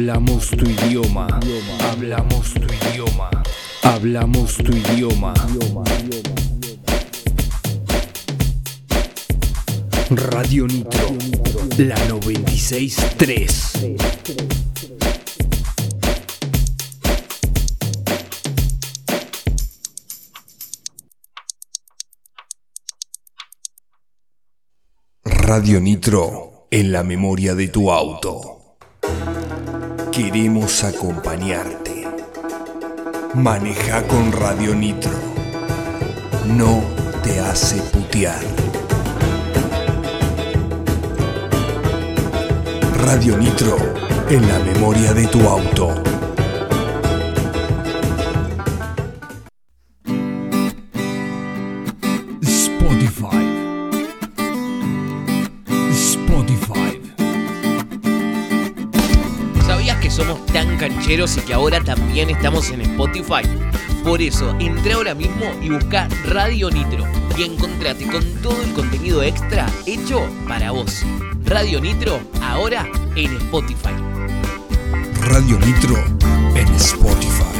Hablamos tu idioma. Hablamos tu idioma. Hablamos tu idioma. Radio Nitro, la 963. Radio Nitro en la memoria de tu auto. Queremos acompañarte. Maneja con Radio Nitro. No te hace putear. Radio Nitro en la memoria de tu auto. Cancheros y que ahora también estamos en Spotify? Por eso, entra ahora mismo y busca Radio Nitro y encontrate con todo el contenido extra hecho para vos. Radio Nitro, ahora en Spotify. Radio Nitro en Spotify.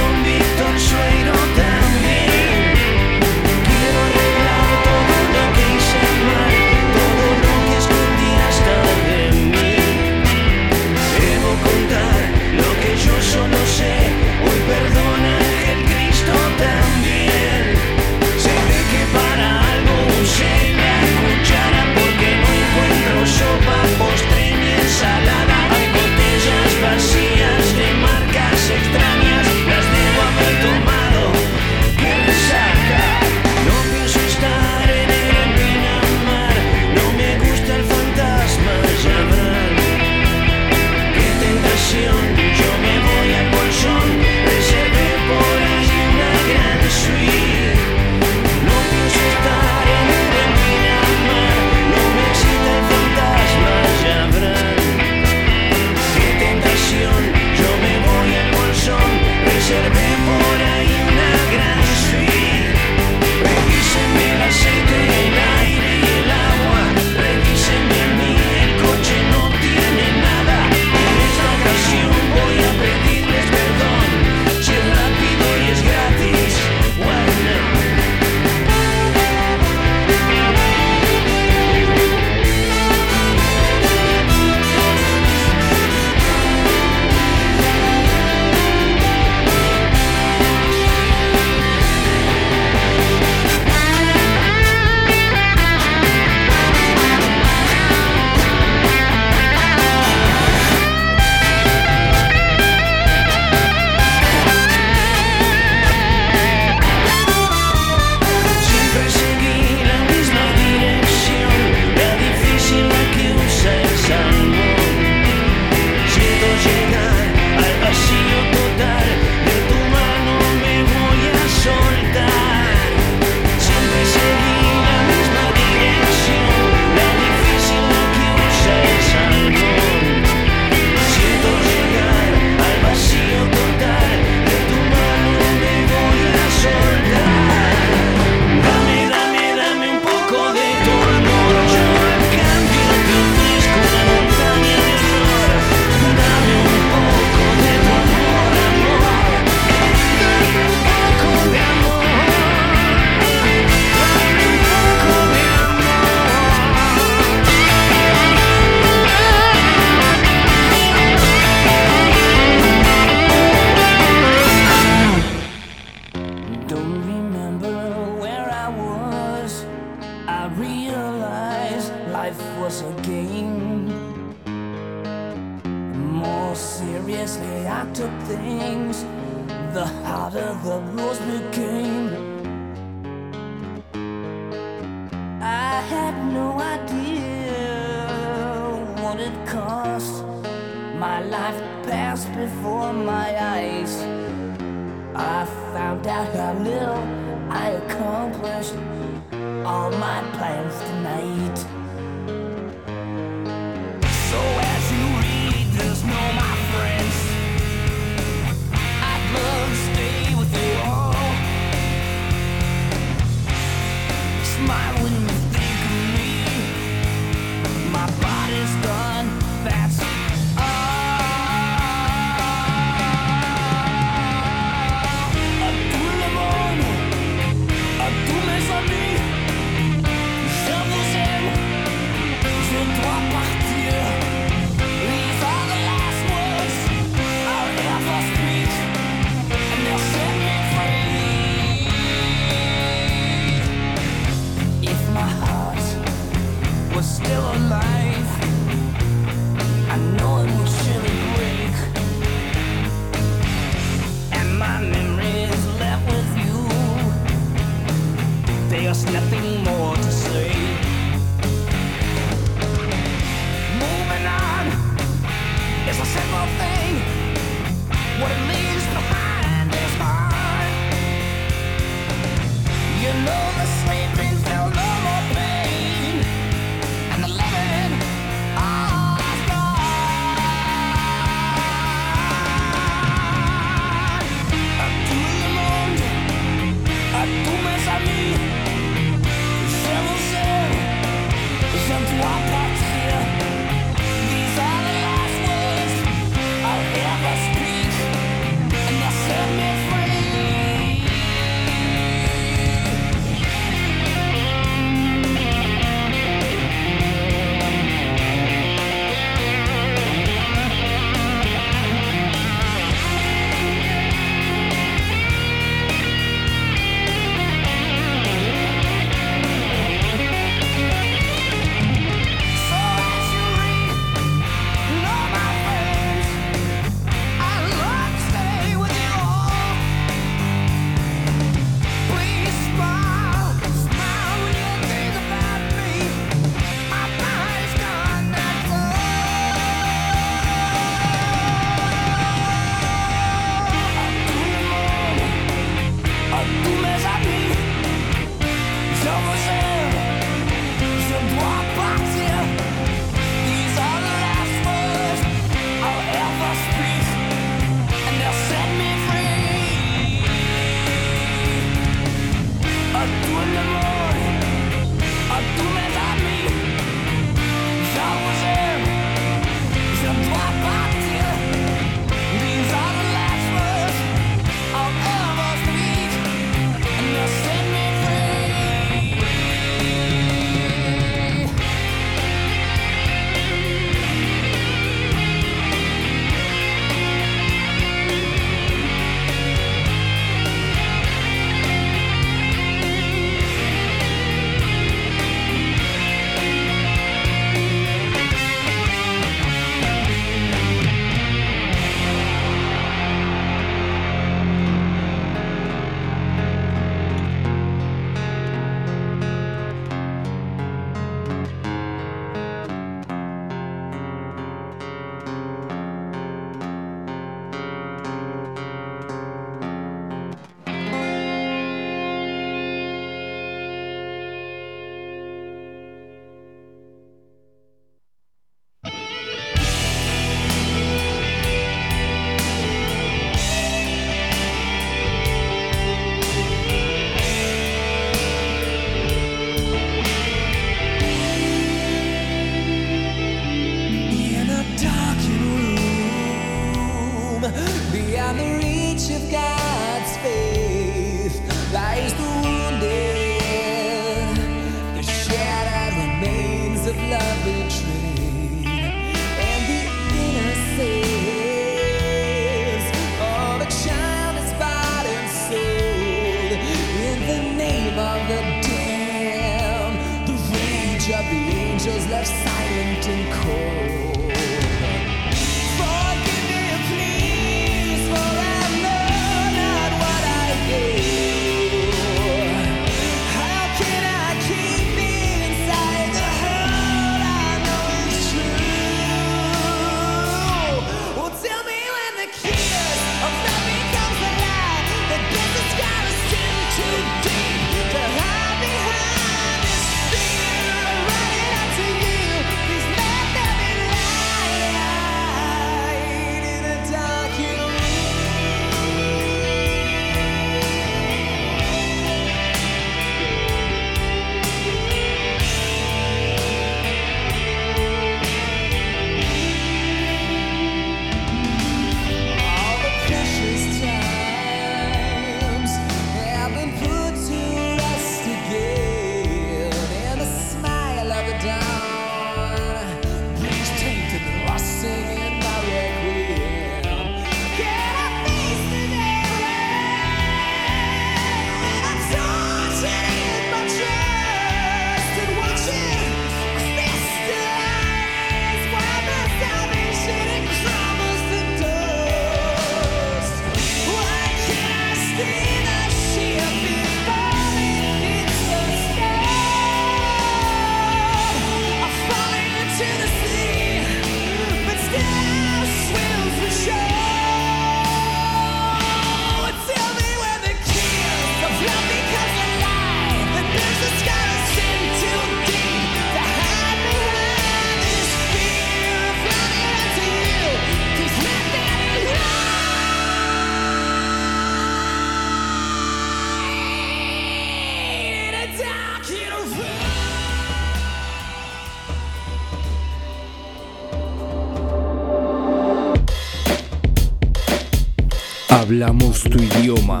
Hablamos tu idioma.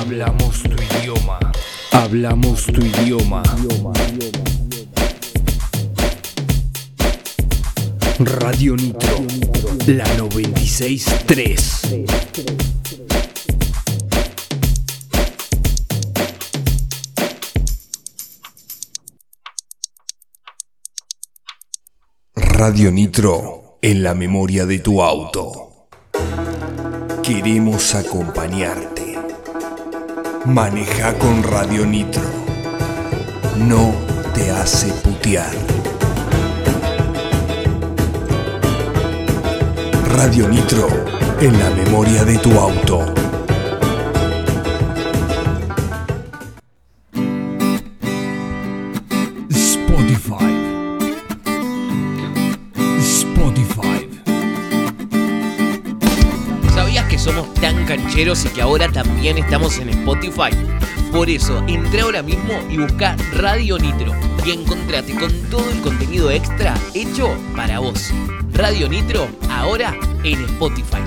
Hablamos tu idioma. Hablamos tu idioma. Radio Nitro, la 963. Radio Nitro en la memoria de tu auto. Queremos acompañarte. Maneja con Radio Nitro. No te hace putear. Radio Nitro en la memoria de tu auto. Y que ahora también estamos en Spotify? Por eso, entra ahora mismo y busca Radio Nitro y encontrate con todo el contenido extra hecho para vos. Radio Nitro, ahora en Spotify.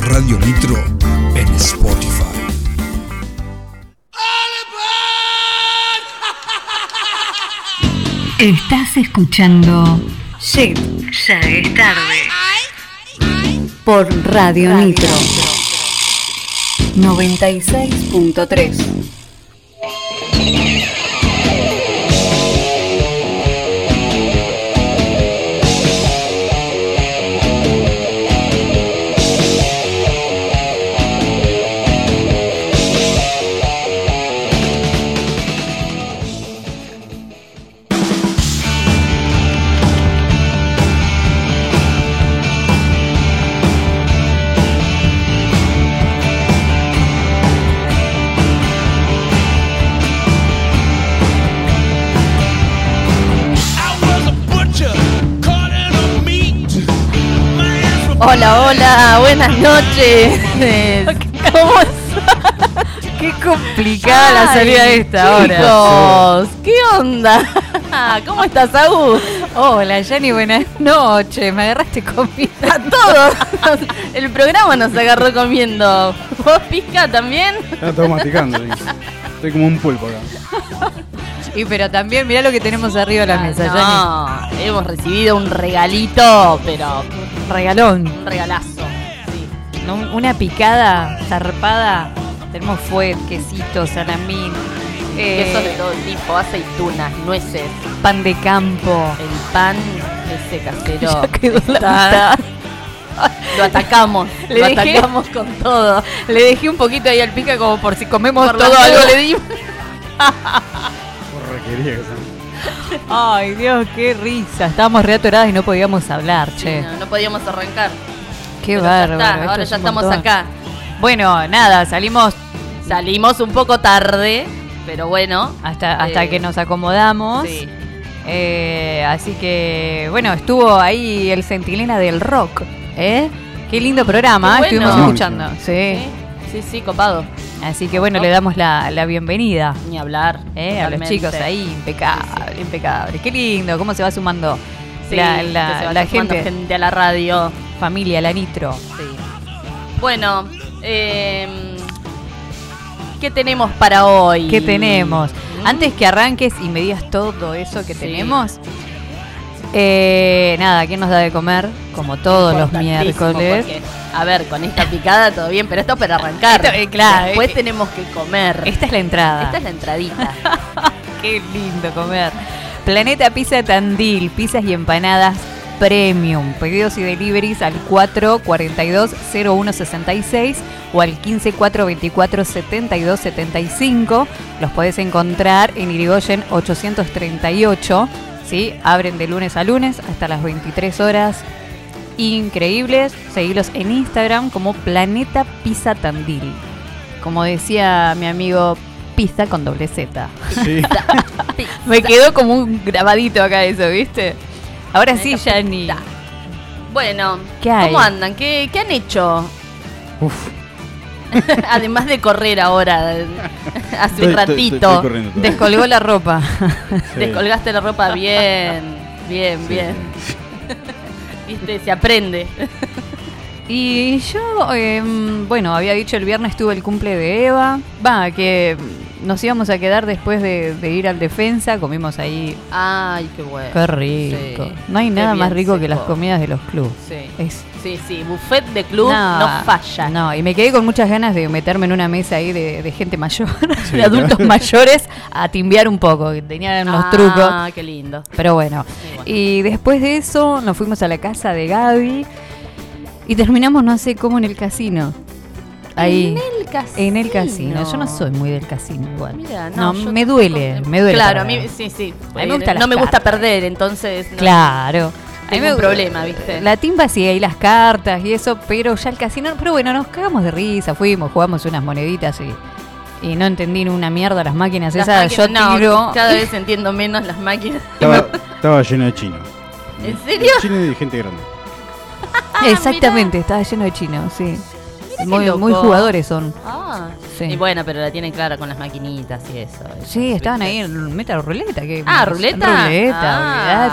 Radio Nitro en Spotify. Estás escuchando Shit, ya es tarde. Por Radio Nitro 96.3. Hola, hola, buenas noches. ¿Cómo es? Qué complicada la salida de esta hora. Chicos, ¿qué onda? ¿Cómo estás, Agus? Hola, Jenny, buenas noches. Me agarraste comida. A todos. El programa nos agarró comiendo. ¿Vos, Pizca, también? Está todo masticando. Estoy como un pulpo acá. Y pero también mirá lo que tenemos arriba de la mesa, Ah, No, hemos recibido un regalito, pero. Regalón. un regalazo. Sí. ¿no? Una picada zarpada. Tenemos fuet, quesito, salamín. eh, Quesos de todo tipo, aceitunas, nueces, pan de campo. el pan Ese casero Ya quedó la lo atacamos, Le lo dejé- atacamos con todo. Le dejé un poquito ahí al pica como por si comemos Por todo algo le dimos. Porra, quería que sea. Ay, Dios, qué risa. Estábamos re atoradas y no podíamos hablar, che. No, no podíamos arrancar. Qué Pero ya bárbaro. está, esto ahora es ya estamos montón. acá. Bueno, nada, salimos Salimos un poco tarde, pero bueno. hasta, hasta Eh, que nos acomodamos. Sí. Eh, así que, bueno, estuvo ahí el centinela del rock. ¿eh? Qué lindo programa, Qué estuvimos escuchando. Sí. Sí, sí, sí, copado. Así que, bueno, le damos la, la bienvenida. Ni hablar. ¿eh? A los chicos ahí, impecable, impecable. Qué lindo, cómo se va sumando Sí, la, la- se la sumando gente, gente a la radio. familia, la nitro. Sí. Bueno, eh, ¿qué tenemos para hoy? ¿Qué tenemos? Mm. Antes que arranques y me digas todo eso que Sí. tenemos. eh, nada, ¿quién nos da de comer? Como todos los miércoles. porque, a ver, con esta picada todo bien, pero esto para arrancar. Esto, eh, claro, Después eh, tenemos que comer. Esta es la entrada. Esta es la entradita. Qué lindo comer. Planeta Pizza Tandil, pizzas y empanadas premium. Pedidos y deliveries al 442-0166 o al 15-424-7275. Los podés encontrar en Irigoyen 838. ¿sí? Abren de lunes a lunes hasta las 23 horas. Increíbles. Seguilos en Instagram como Planeta Pizza Tandil. Como decía mi amigo, pizza con doble Z. Sí. Me quedó como un grabadito acá eso, ¿viste? Ahora sí, ya ni. Bueno, ¿Qué hay? ¿cómo andan? ¿Qué, qué han hecho? Uf. Además de correr ahora, hace Estoy- un ratito. estoy. Descolgó la ropa. Sí. Descolgaste la ropa bien, bien, Sí. bien. Se aprende. Y yo, em, bueno, había dicho el viernes tuve el cumple de Eva. Va, que nos íbamos a quedar después de, de ir al defensa. Comimos ahí. Ay, qué bueno. Qué rico. Sí. No hay Qué nada más rico que las comidas de los clubes. Sí. Es Sí, sí, buffet de club no, falla. No, y me quedé con muchas ganas de meterme en una mesa ahí de, de gente mayor, Sí, de adultos mayores, a timbear un poco, que tenían unos ah, trucos. qué lindo. Pero bueno. Y después de eso nos fuimos a la casa de Gaby y terminamos no sé cómo en el casino. Ahí. En el casino. En el casino. Yo no soy muy del casino igual. Mira, no, no, me duele, me duele. Claro, a mí sí, sí. A mí me gustan no las me gusta cartas. perder, entonces. no- Claro. A mí Tengo un problema, ¿viste? La timba sí, ahí las cartas y eso, pero ya el casino. Pero bueno, nos cagamos de risa, fuimos, jugamos unas moneditas y, y no entendí una mierda las máquinas Las esas. máquinas- yo no, tiro. Cada vez entiendo menos las máquinas. Estaba, estaba lleno de chinos. ¿En serio? Chino y de gente grande. Exactamente, estaba lleno de chinos, sí. Muy, loco. muy jugadores son. Ah, Sí. Y bueno, pero la tienen clara con las maquinitas y eso. Sí, estaban ¿viste? ahí en meta ruleta. Que, Ah, ruleta. Ruleta,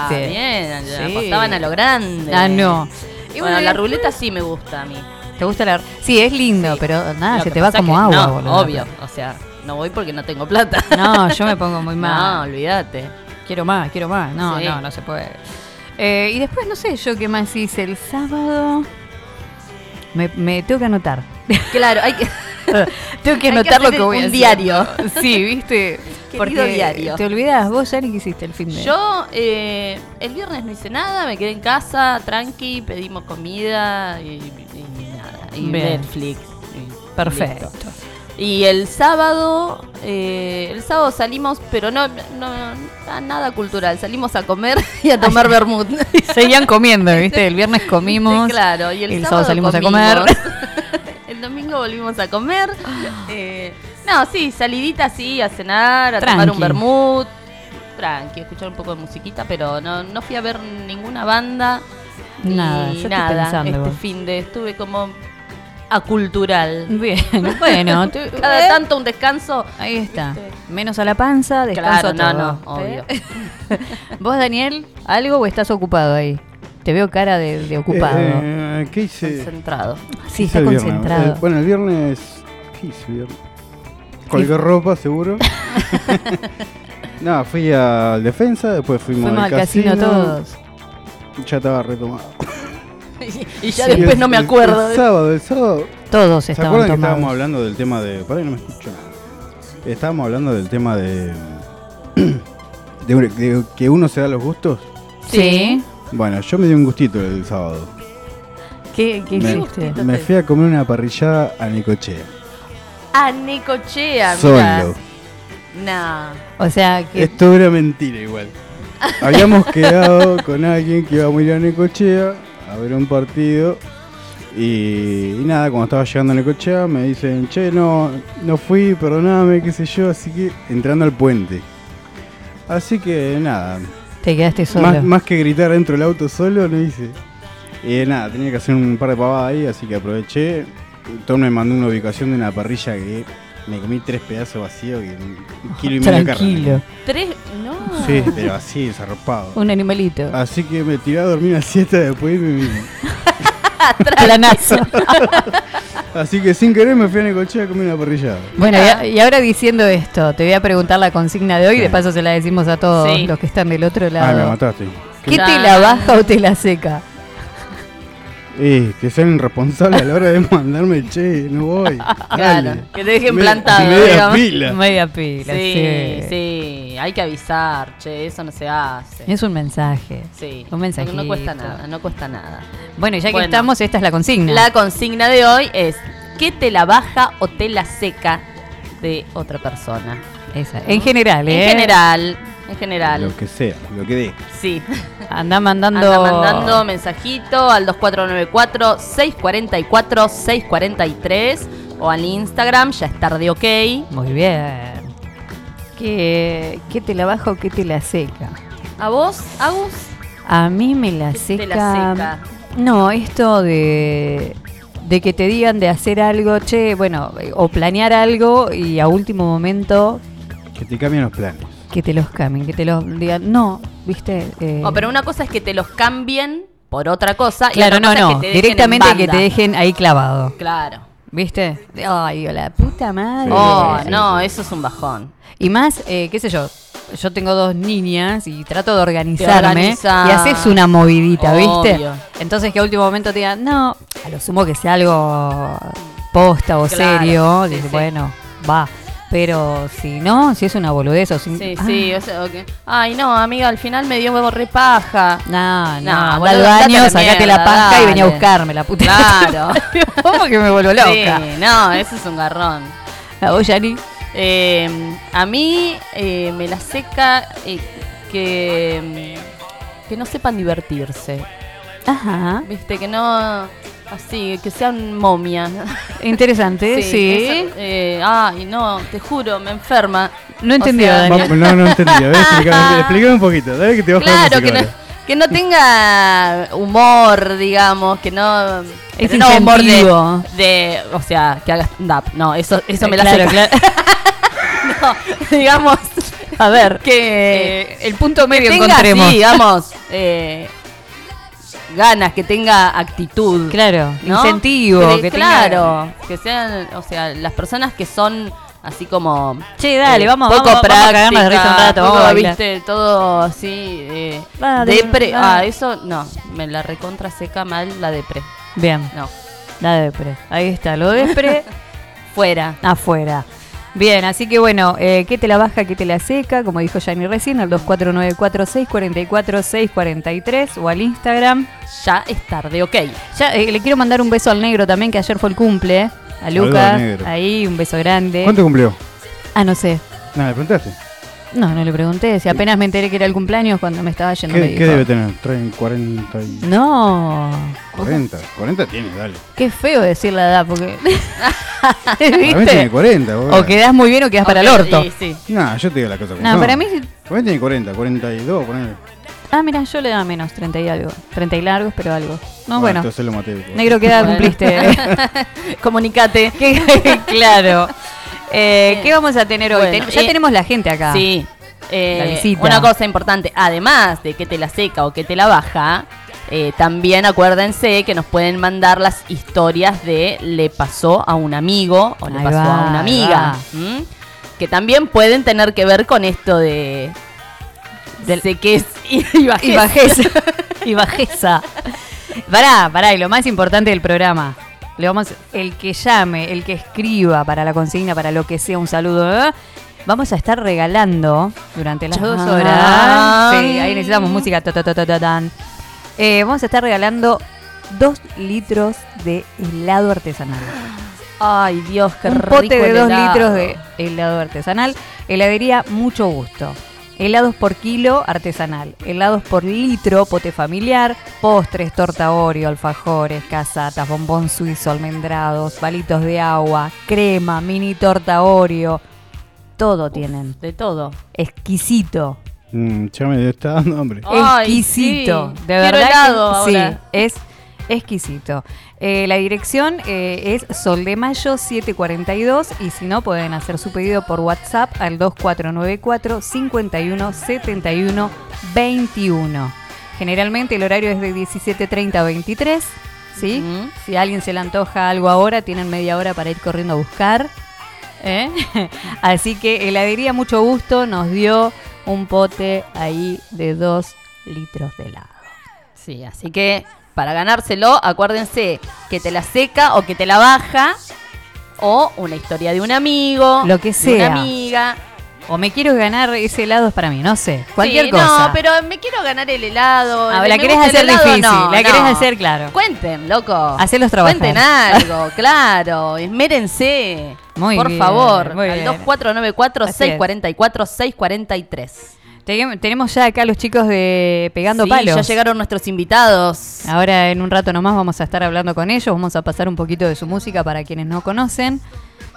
ah. Bien, Sí. apostaban a lo grande. Ah, no. Y bueno, bueno, la ruleta sí me gusta a mí. ¿Te gusta la.? Sí, es lindo, Sí. pero nada, Lo se te va como agua, no, boludo. Obvio, o sea, no voy porque no tengo plata. No, yo me pongo muy No, mal. olvídate. Quiero más, quiero más. No, Sí. no, no se puede. Eh, y después, no sé yo qué más hice el sábado. Me, me tengo que anotar. Claro, hay que. tengo que que anotar lo que voy un a hacer. diario. Sí, viste. Querido Porque diario. te olvidas, vos, Yanni, ¿qué hiciste el fin de Yo eh, el viernes no hice nada, me quedé en casa, tranqui, pedimos comida y, y nada. Y Bien. Netflix. y Perfecto. listo. Y el sábado, eh, el sábado salimos, pero no, no, a nada cultural, salimos a comer y a tomar vermut. Seguían comiendo, viste. El viernes comimos. claro, y el, el sábado, sábado salimos a comimos. comer. el domingo volvimos a comer. Eh, no, sí, salidita así, a cenar, a tomar un vermut. Tranqui, escuchar un poco de musiquita, pero no, no fui a ver ninguna banda. ni Nada, yo estoy nada. pensando este fin de estuve como acultural. Bien, bueno. tú- Cada eh, tanto un descanso. Ahí está. Viste. Menos a la panza, descanso Claro, no, a no, todo. obvio. ¿Eh? ¿Vos, Daniel, algo o estás ocupado ahí? Te veo cara de, de ocupado. Eh, ¿Qué hice? Concentrado. sí, está concentrado. El- bueno, el viernes. ¿Qué hice el viernes? Colgué ropa, seguro. no, fui al defensa, después fuimos, Fuimos al casino, todos. Ya estaba retomado. y ya Sí, después el- no me el- acuerdo. El, sábado, el sábado. Todos ¿Se estaban acuerdan que estábamos hablando del tema de. Pará, que no me escucho nada. Estábamos hablando del tema de. de, de que uno se da los gustos. Sí. Bueno, yo me di un gustito el sábado. ¿Qué, qué Me, hiciste? me fui a comer una parrillada a Nicochea. A Necochea. Solo. Nah. O sea, que Esto era mentira igual. Habíamos quedado con alguien que iba a ir a Necochea a ver un partido. Y, y nada, cuando estaba llegando a Necochea me dicen, che, no, no fui, perdoname, qué sé yo, así que entrando al puente. Así que nada, te quedaste solo. más, más que gritar dentro del auto solo, no hice. Y nada, tenía que hacer un par de pavadas ahí, así que aproveché. Tom me mandó una ubicación de una parrilla que me comí tres pedazos vacíos, que un kilo y medio de carne. Tranquilo. Tres. No. Sí, pero así, desarropado. Un animalito. Así que me tiré a dormir una siesta después me vine. Planazo. Así que sin querer me fui a Necochea a comer una parrillada. Bueno, y, a- y ahora diciendo esto, te voy a preguntar la consigna de hoy, Sí. de paso se la decimos a todos Sí. los que están del otro Ah, me lado. mataste. ¿Qué te la baja o te la seca? Eh, que sean irresponsables a la hora de mandarme, che, no voy. Claro, Dale. que te dejen Me- plantado, media digamos. pila. Media pila, Sí, sí. sí, hay que avisar, che, eso no se hace. Es un mensaje. Sí, un mensajito. No, no cuesta nada, no cuesta nada. Bueno, y ya que Bueno. estamos, esta es la consigna. La consigna de hoy es ¿qué te la baja o te la seca de otra persona? Esa. En general, ¿eh? En general, en general. Lo que sea, lo que dé. Sí. Anda mandando. Anda mandando mensajito al 2494-644-643 o al Instagram, ya es tarde ok. Muy bien. ¿Qué, ¿Qué te la baja o qué te la seca? ¿A vos, Agus? A mí me la ¿Qué seca. te la seca? No, esto de, de que te digan de hacer algo, che, bueno, o planear algo y a último momento Que te cambian los planes. Que te los cambien, que te los digan, no, viste. Eh, Oh, pero una cosa es que te los cambien por otra cosa. y claro, otra no, cosa es no, que te dejen directamente en que te dejen ahí clavado, Claro. ¿viste? Ay, digo, la puta madre. Oh, no, eso es un bajón. Y más, eh, qué sé yo, yo tengo dos niñas y trato de organizarme organizás. y haces una movidita, ¿viste? Obvio. Entonces que a último momento te digan, no, a lo sumo que sea algo posta o Claro, serio, sí, dices, sí. bueno, va. Pero si no, si es una boludez o si... Sí, Ah, sí. o sea, ok. Ay, no, amiga, al final me dio huevo repaja. No, no, No, boludo, al baño, la sacate la paja y venía a buscarme la puta. Claro. ¿Cómo que me vuelvo loca? Sí, no, eso es un garrón. ¿A vos, Yani? Eh, a mí eh, me la seca eh, que, mm, que no sepan divertirse. Ajá. Viste, que no. Así, que sean momia. Interesante, sí. eso, eh, ay, no, te juro, me enferma. No entendió, sea, Daniel. No, no ver, explícame, un poquito. Dale que te la Claro, que no, que no tenga humor, digamos, que no. Es que no humor de, O sea, que haga stand-up. No, eso, eso me la Claro, seca. claro. No, digamos. A ver, que. eh, el punto medio tenga, encontremos. sí, digamos, eh, ganas, que tenga actitud. Claro, ¿no? incentivo, Que- que claro, que sean, o sea, las personas que son así como Che, dale, eh, vamos, poco vamos, vamos a cagarnos de risa un rato, poco, vamos a viste, todo así, eh, depre, ah, eso no, me la recontra seca mal la depre, Bien, no, la depre. Ahí está, lo depre fuera. afuera. Bien, así que bueno, eh, ¿qué te la baja, qué te la seca? Como dijo Yanni recién, al 2494-644-643 o al Instagram. Ya es tarde, ok. Ya eh, le quiero mandar un beso al negro también, que ayer fue el cumple. A Saludos, Lucas, ahí, un beso grande. ¿Cuánto cumplió? Ah, no sé. Nada, ¿le preguntaste? No, no le pregunté. Si apenas me enteré que era el cumpleaños cuando me estaba yendo me ¿Qué, dijo. qué debe tener? ¿Traen 40 y... No. 40? 40 tiene, dale. Qué feo decir la edad, porque. Para mí tiene ¿Viste? 40, boludo. O quedás muy bien o quedás para el Ok, orto. sí, sí. Nah, yo te digo la cosa como No, son. para mí. Para mí tiene 40, 42, ponele. Ah, mira, yo le daba menos, 30 y algo. 30 y largos, pero algo. No, bueno. Entonces lo maté. Negro, ¿qué edad Bueno. cumpliste? Comunicate. ¿Qué- claro. Eh, ¿Qué vamos a tener hoy? bueno, Ten- ya eh, tenemos la gente acá. Sí. Eh, La. Una cosa importante, además de que te la seca o que te la baja, eh, también acuérdense que nos pueden mandar las historias de le pasó a un amigo o le Ahí pasó va, a una amiga. Que también pueden tener que ver con esto de. Del- sé que es y, y bajeza. Y bajeza. y bajeza. Pará, pará, y lo más importante del programa. Le vamos, el que llame, el que escriba para la consigna, para lo que sea, un saludo. ¿eh? Vamos a estar regalando durante las dos horas. Sí, ahí necesitamos música. ta. Eh, vamos a estar regalando 2 litros de helado artesanal. Ay, Dios, qué un rico pote de el 2 helado. litros de helado artesanal. Heladería Mucho Gusto. Helados por kilo artesanal. Helados por litro, pote familiar. Postres, torta Oreo, alfajores, casatas, bombón suizo, almendrados, balitos de agua, crema, mini torta Oreo. Todo tienen. De todo. Exquisito. Mm, ya me está dando hambre. Ay, exquisito. sí. De Quiero verdad. que sí, ahora. es exquisito. Eh, la dirección eh, es Sol de Mayo 742 y si no pueden hacer su pedido por WhatsApp al 2494 51 71 21. Generalmente el horario es de 17.30 a 23. ¿sí? Si a alguien se le antoja algo ahora, tienen media hora para ir corriendo a buscar. ¿eh? Así que heladería mucho gusto nos dio un pote ahí de 2 litros de helado. Sí, así que para ganárselo, acuérdense que te la seca o que te la baja, o una historia de un amigo, lo que sea. Una amiga. O me quiero ganar ese helado es para mí, no sé. Cualquier cosa. No, pero me quiero ganar el helado. Ah, la querés hacer difícil, la no. querés hacer claro. Cuenten, loco. Hacer los trabajos. Cuenten algo, claro. Esmérense. Muy por favor, muy al 2494-644-643. Tenemos ya acá los chicos de Pegando Sí, Palos. ya llegaron nuestros invitados. Ahora en un rato nomás vamos a estar hablando con ellos, vamos a pasar un poquito de su música para quienes no conocen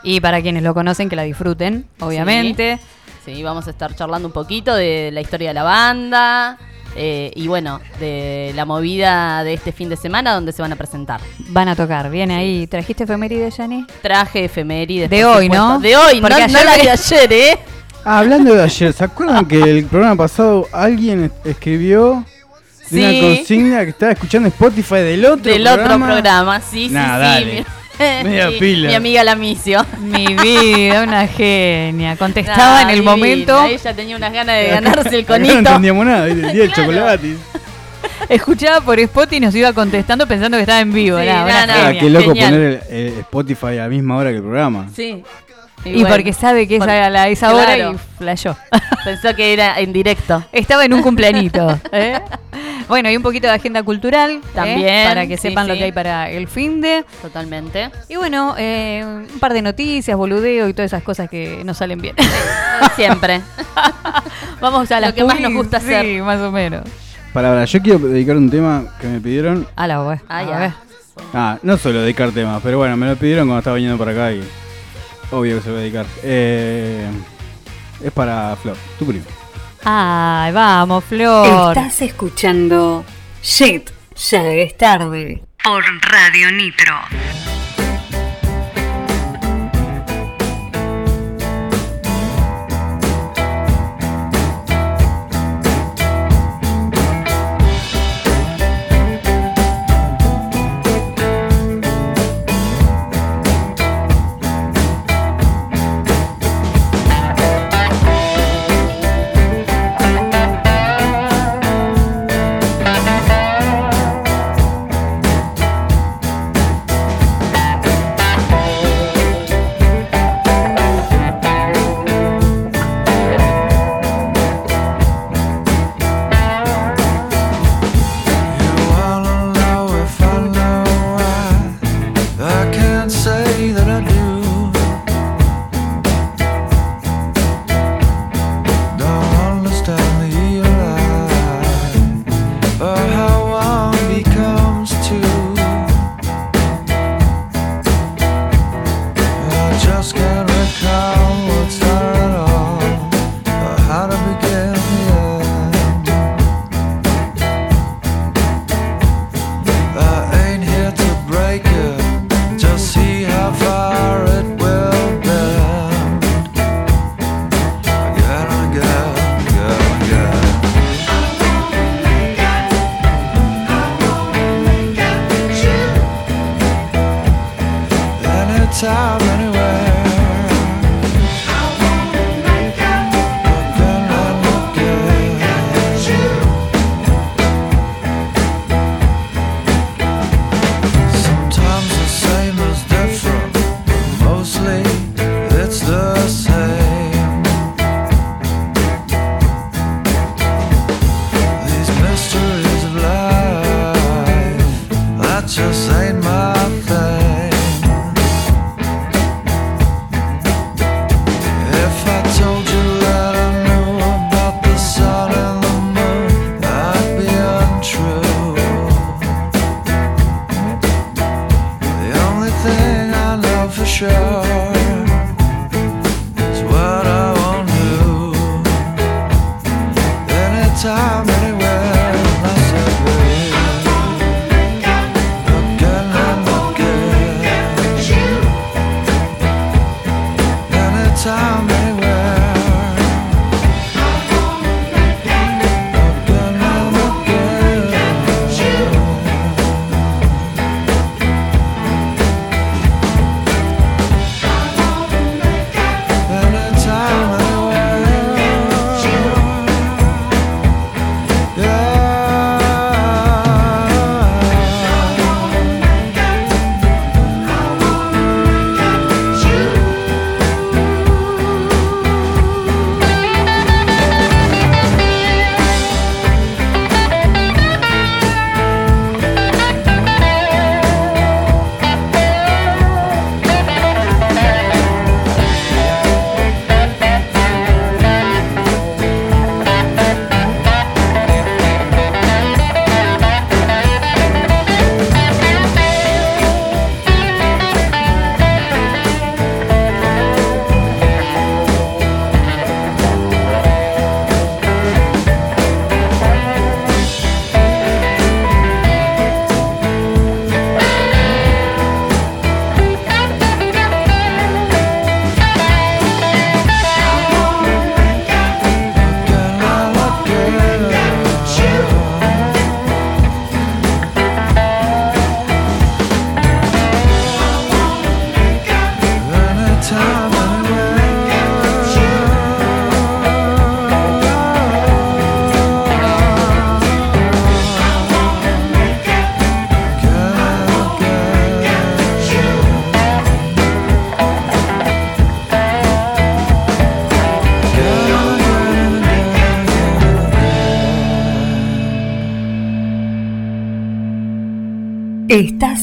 y para quienes lo conocen que la disfruten, obviamente. Sí, vamos a estar charlando un poquito de la historia de la banda eh, y bueno, de la movida de este fin de semana donde se van a presentar. Van a tocar, viene ahí. ¿Trajiste efeméride, Yanni? Traje efemérides. De hoy, supuesto. ¿no? De hoy, no, Porque no ayer la de ayer, ¿eh? Ah, hablando de ayer, ¿se acuerdan que el programa pasado alguien es- escribió de Sí. una consigna que estaba escuchando Spotify del otro Del programa? otro programa, sí, sí, Nah, sí. dale. Media pila. mi amiga la misio. Mi vida, una genia. Contestaba Nah, en el divina, momento. Ella tenía unas ganas de ganarse el Acá No conito. entendíamos nada, el del Claro. chocolate. Escuchaba por Spot y nos iba contestando pensando que estaba en vivo. Sí, Nah. Ah, genia. qué loco genial. poner el, el Spotify a la misma hora que el programa. Sí. Y, bueno, porque sabe que es por- a la- esa claro. hora y flashó. Pensó que era en directo. Estaba en un cumpleañito. ¿eh? Bueno, y un poquito de agenda cultural. ¿eh? También, Para que sí, sepan lo sí. que hay para el fin de. Totalmente. Y bueno, eh, un par de noticias, boludeo y todas esas cosas que no salen bien. Siempre. Vamos a Lo que más nos gusta sí, hacer. más o menos. Para, para, yo quiero dedicar un tema que me pidieron. A la web. Ah, a ya. Ah, no solo dedicar temas, pero bueno, me lo pidieron cuando estaba viniendo para acá y obvio que se voy a dedicar. Eh, es para Flor, tu primo. Ay, vamos, Flor. Estás escuchando Shit, ya es tarde. Por Radio Nitro.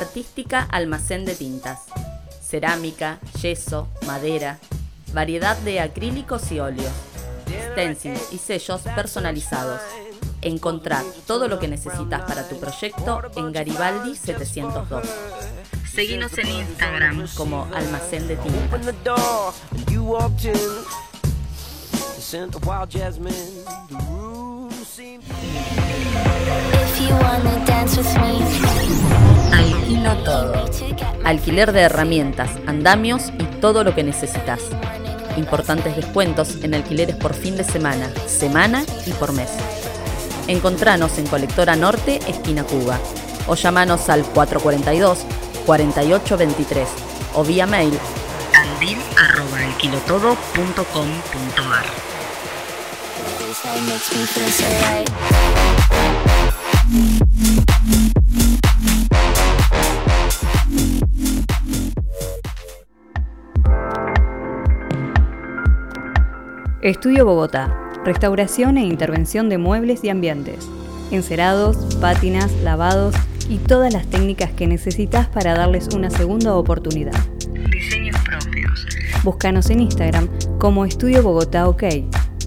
Artística Almacén de Tintas. Cerámica, yeso, madera, variedad de acrílicos y óleos, stencils y sellos personalizados. Encontrar todo lo que necesitas para tu proyecto en Garibaldi 702. Seguinos en Instagram como Almacén de Tintas. Alquilo todo. Alquiler de herramientas, andamios y todo lo que necesitas. Importantes descuentos en alquileres por fin de semana, semana y por mes. Encontranos en Colectora Norte, esquina Cuba. O llamanos al 442-4823 o vía mail Estudio Bogotá. Restauración e intervención de muebles y ambientes. Encerados, pátinas, lavados y todas las técnicas que necesitas para darles una segunda oportunidad. Diseños propios. Búscanos en Instagram como Estudio Bogotá OK.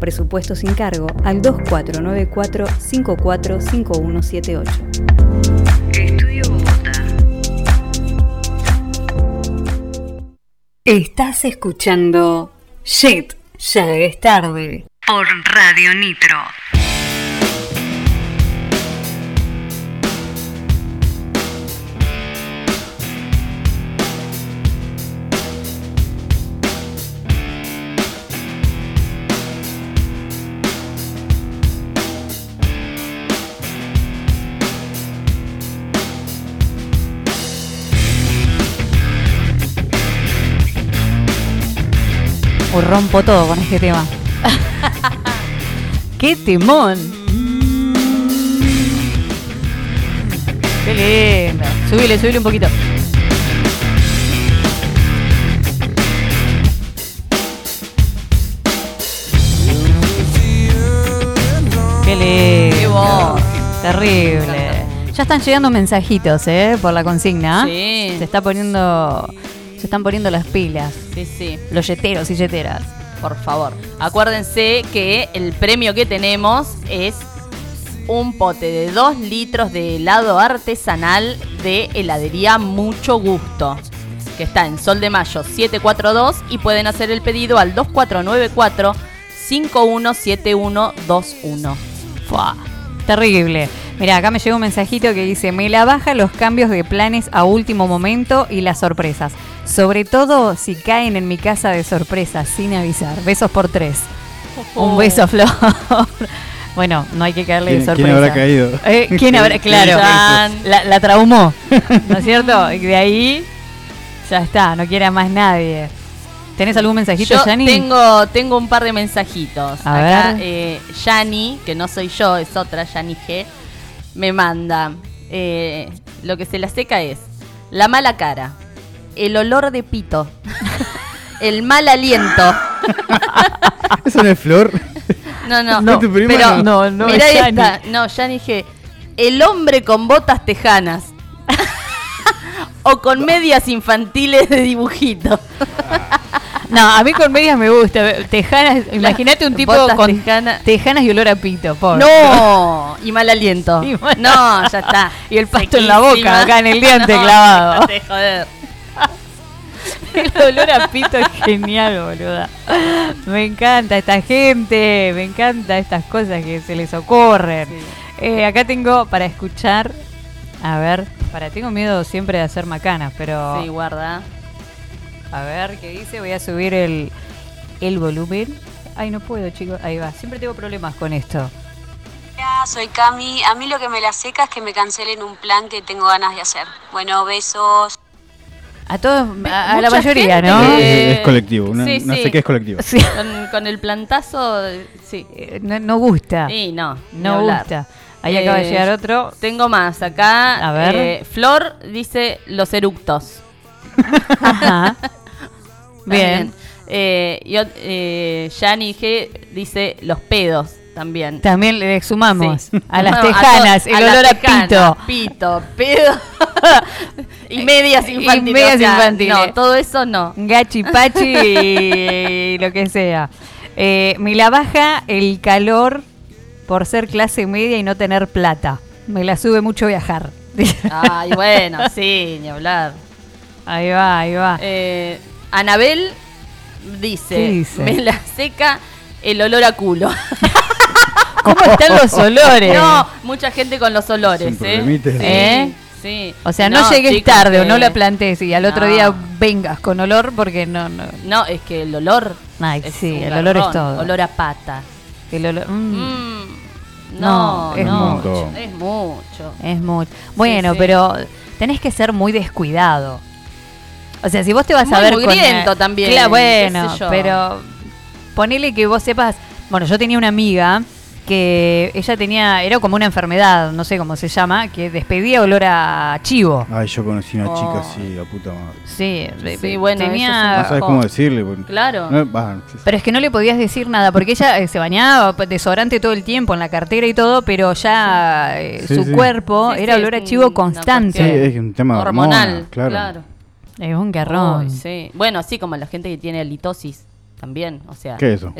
Presupuesto sin cargo al 2494 545178. Estudio Bogotá. Estás escuchando Shit, ya es tarde. Por Radio Nitro. Uy, rompo todo con este tema. ¡Qué temón! ¡Qué lindo! Subile, subile un poquito. ¡Qué lindo! Qué voz. Terrible. Ya están llegando mensajitos, ¿eh? Por la consigna. Sí. Se está poniendo... Se están poniendo las pilas. Sí, sí. Los yeteros y yeteras. Por favor. Acuérdense que el premio que tenemos es un pote de 2 litros de helado artesanal de heladería Mucho Gusto. Que está en Sol de Mayo 742 y pueden hacer el pedido al 2494 517121. Fua, terrible. Mira, acá me llegó un mensajito que dice, me la baja los cambios de planes a último momento y las sorpresas. Sobre todo si caen en mi casa de sorpresa, sin avisar. Besos por tres. Un beso, Flor. bueno, no hay que caerle de ¿Quién, sorpresa. quién habrá caído? Eh, ¿Quién habrá? Claro. La, la traumó. ¿No es cierto? Y de ahí ya está, no quiere a más nadie. ¿Tenés algún mensajito, Yo Yani? tengo, tengo un par de mensajitos. A Acá, ver. eh, que no soy yo, es otra, Yani G, me manda. eh, lo que se la seca es la mala cara, el olor de pito, el mal aliento. ¿Eso no es flor? No, no, ¿No es tu prima? pero No, no, mirá es esta. No, Yani G, el hombre con botas tejanas. o con medias infantiles de dibujito. No, a mí con medias me gusta. Tejanas, imagínate un tipo Botas con tejana- tejanas y olor a pito, pobre. No, y mal aliento. Y mal- No, ya está. Y el pasto en la boca, acá en el diente No, clavado. joder. El olor a pito es genial, boluda. Me encanta esta gente, me encanta estas cosas que se les ocurren. Eh, acá tengo para escuchar. A ver, para, tengo miedo siempre de hacer macanas, pero Sí, guarda. a ver qué dice. Voy a subir el, el volumen. Ay, no puedo, chicos. Ahí va. Siempre tengo problemas con esto. Hola, soy Cami. A mí lo que me la seca es que me cancelen un plan que tengo ganas de hacer. Bueno, besos. A todos, a, a la mayoría, gente ¿no? que- Es, es colectivo, una, Sí, una sí. sequía es colectiva. Sí. Con, con el plantazo, sí. Eh, No, no gusta. Y no, no gusta. Ahí acaba de Eh, llegar otro. Tengo más acá. A ver. eh, Flor dice los eructos. Ajá. Bien. Eh, y ot- eh, G dice los pedos también. También le sumamos Sí. a las tejanas, el a olor a pito. Pito, pedo. y medias Y infantiles. medias o sea, infantiles. No, todo eso no. Gachi pachi y lo que sea. Eh, me la baja el calor por ser clase media y no tener plata. Me la sube mucho viajar. Ay, bueno, sí, ni hablar. Ahí va, ahí va. Eh, Anabel dice, ¿Qué dice? me la seca el olor a culo. ¿Cómo están los olores? No, mucha gente con los olores, Sin ¿eh? ¿Eh? sí. O sea, no, llegues chicos, tarde o no la plantes y al otro día vengas con olor porque no, no. No, es que el olor. Ay, es sí, un el olor es todo. Olor a pata. El olor. mm, Mm, No, no, es no, mucho. Es mucho. Es mucho. Bueno, sí. pero tenés que ser muy descuidado. O sea, si vos te vas Muy a ver con mugriento también, Claro, qué bueno, sé yo. pero ponele que vos sepas, bueno, yo tenía una amiga que ella tenía, era como una enfermedad, no sé cómo se llama, que despedía olor a chivo. Ay, yo conocí una chica Oh. así, la puta madre. Sí, Sí, bueno, eso tenía... es No sabes cómo decirle. porque- Claro. No, va, sí, sí. Pero es que no le podías decir nada, porque ella eh, se bañaba, desodorante todo el tiempo en la cartera y todo, pero ya eh, Sí, su sí. cuerpo Sí, era sí, olor a es chivo constante. Sí, es un tema Hormonal, claro. claro. Es un garrón. Sí. Bueno, así como la gente que tiene halitosis también, o sea, ¿Qué es eso? ma-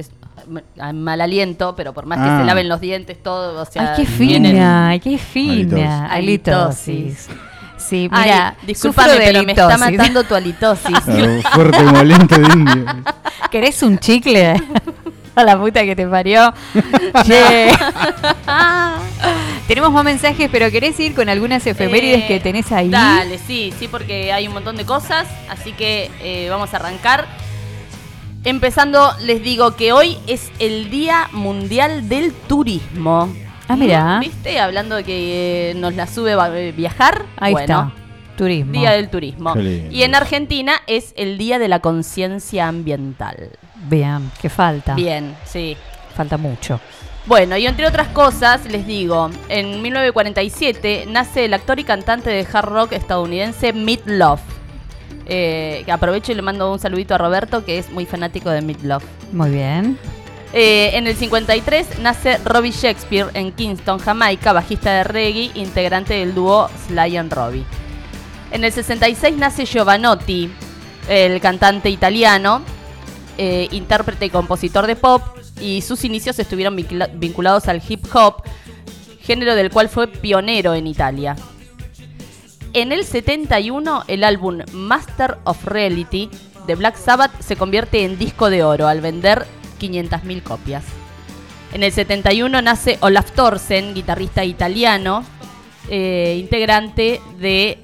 mal aliento, pero por más que Ah. se laven los dientes, todo, o sea, Ay, qué vienen- fina, ay, qué fina. Halitosis. Sí, Ay, mira, discúlpame, pero me está matando tu halitosis. Ah, fuerte y moliente de indio. ¿Querés un chicle? A la puta que te parió. Che. Tenemos más mensajes, pero ¿querés ir con algunas efemérides Eh, que tenés ahí? Dale, sí, sí, porque hay un montón de cosas, así que eh, vamos a arrancar. Empezando, les digo que hoy es el Día Mundial del Turismo. Ah, mirá. ¿Viste? Hablando de que eh, nos la sube va- eh, viajar. Ahí bueno, está. Turismo. Día del Turismo. Qué lindo. Y en Argentina es el Día de la Conciencia Ambiental. Bien, ¿qué falta? Bien, sí. Falta mucho. Bueno, y entre otras cosas, les digo, en 1947 nace el actor y cantante de hard rock estadounidense Meat Love. Eh, aprovecho y le mando un saludito a Roberto, que es muy fanático de Meat Love. Muy bien. Eh, en el 53 nace Robbie Shakespeare en Kingston, Jamaica, bajista de reggae, integrante del dúo Sly and Robbie. En el 66 nace Giovanotti, el cantante italiano, eh, intérprete y compositor de pop, y sus inicios estuvieron vincula- vinculados al hip hop, género del cual fue pionero en Italia. En el 71, el álbum Master of Reality de Black Sabbath se convierte en disco de oro al vender 500.000 copias. En el 71 nace Olaf Thorsen, guitarrista italiano, eh, integrante de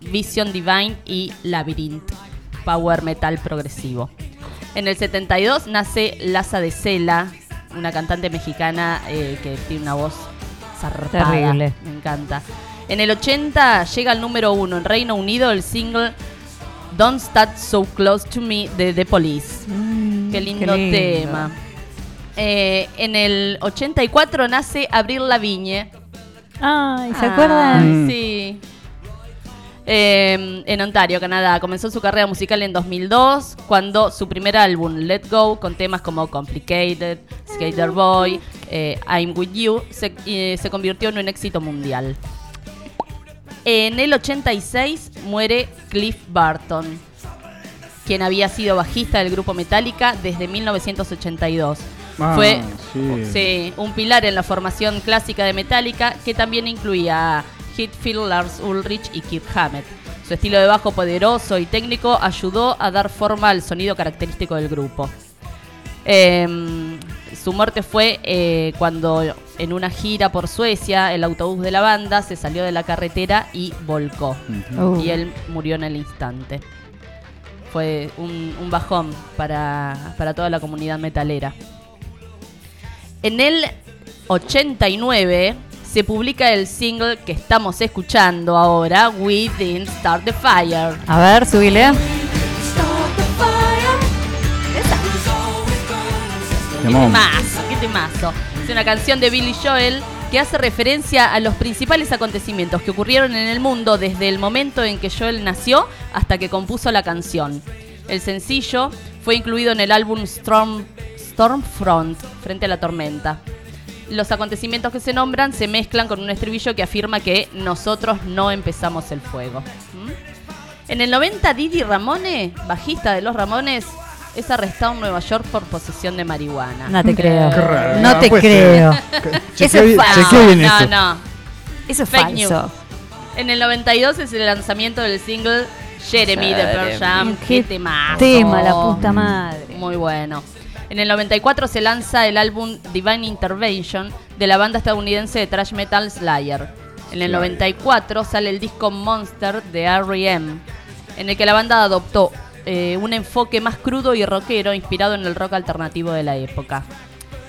Vision Divine y Labyrinth, power metal progresivo. En el 72 nace Laza de Cela, una cantante mexicana eh, que tiene una voz zarpada. Terrible. Me encanta. En el 80 llega al número uno en Reino Unido el single Don't Stand So Close to Me de The Police. Mm, Qué lindo, tema. Eh, en el 84 nace Abril Lavigne. Ay, ¿se Ay, acuerdan? Sí. Eh, en Ontario, Canadá. Comenzó su carrera musical en 2002, cuando su primer álbum, Let Go, con temas como Complicated, Skater Boy, eh, I'm With You, se, eh, se convirtió en un éxito mundial. En el 86 muere Cliff Barton, quien había sido bajista del grupo Metallica desde 1982. Ah, Fue sí. sí, un pilar en la formación clásica de Metallica que también incluía a Hetfield, Lars Ulrich y Kirk Hammett. Su estilo de bajo poderoso y técnico ayudó a dar forma al sonido característico del grupo. Em, su muerte fue eh, cuando en una gira por Suecia el autobús de la banda se salió de la carretera y volcó. Uh. Y él murió en el instante. Fue un, un bajón para, para toda la comunidad metalera. En el 89 se publica el single que estamos escuchando ahora, We Didn't Start the Fire. A ver, subile. ¡Qué temazo! ¡Qué! Es una canción de Billy Joel que hace referencia a los principales acontecimientos que ocurrieron en el mundo desde el momento en que Joel nació hasta que compuso la canción. El sencillo fue incluido en el álbum Storm, Stormfront, Frente a la Tormenta. Los acontecimientos que se nombran se mezclan con un estribillo que afirma que nosotros no empezamos el fuego. ¿Mm? En el 90, Didi Ramone, bajista de los Ramones, es arrestado en Nueva York por posesión de marihuana. No te creo. Qué raro, No no te creo. Eso es falso. no, no. Eso es Fake falso. news. En el 92 es el lanzamiento del single Jeremy de Pearl Jam. Qué temazo. tema, la puta madre. Muy bueno. En el 94 se lanza el álbum Divine Intervention de la banda estadounidense de thrash metal Slayer. En el 94 sale el disco Monster de R.E.M., en el que la banda adoptó eh, un enfoque más crudo y rockero inspirado en el rock alternativo de la época.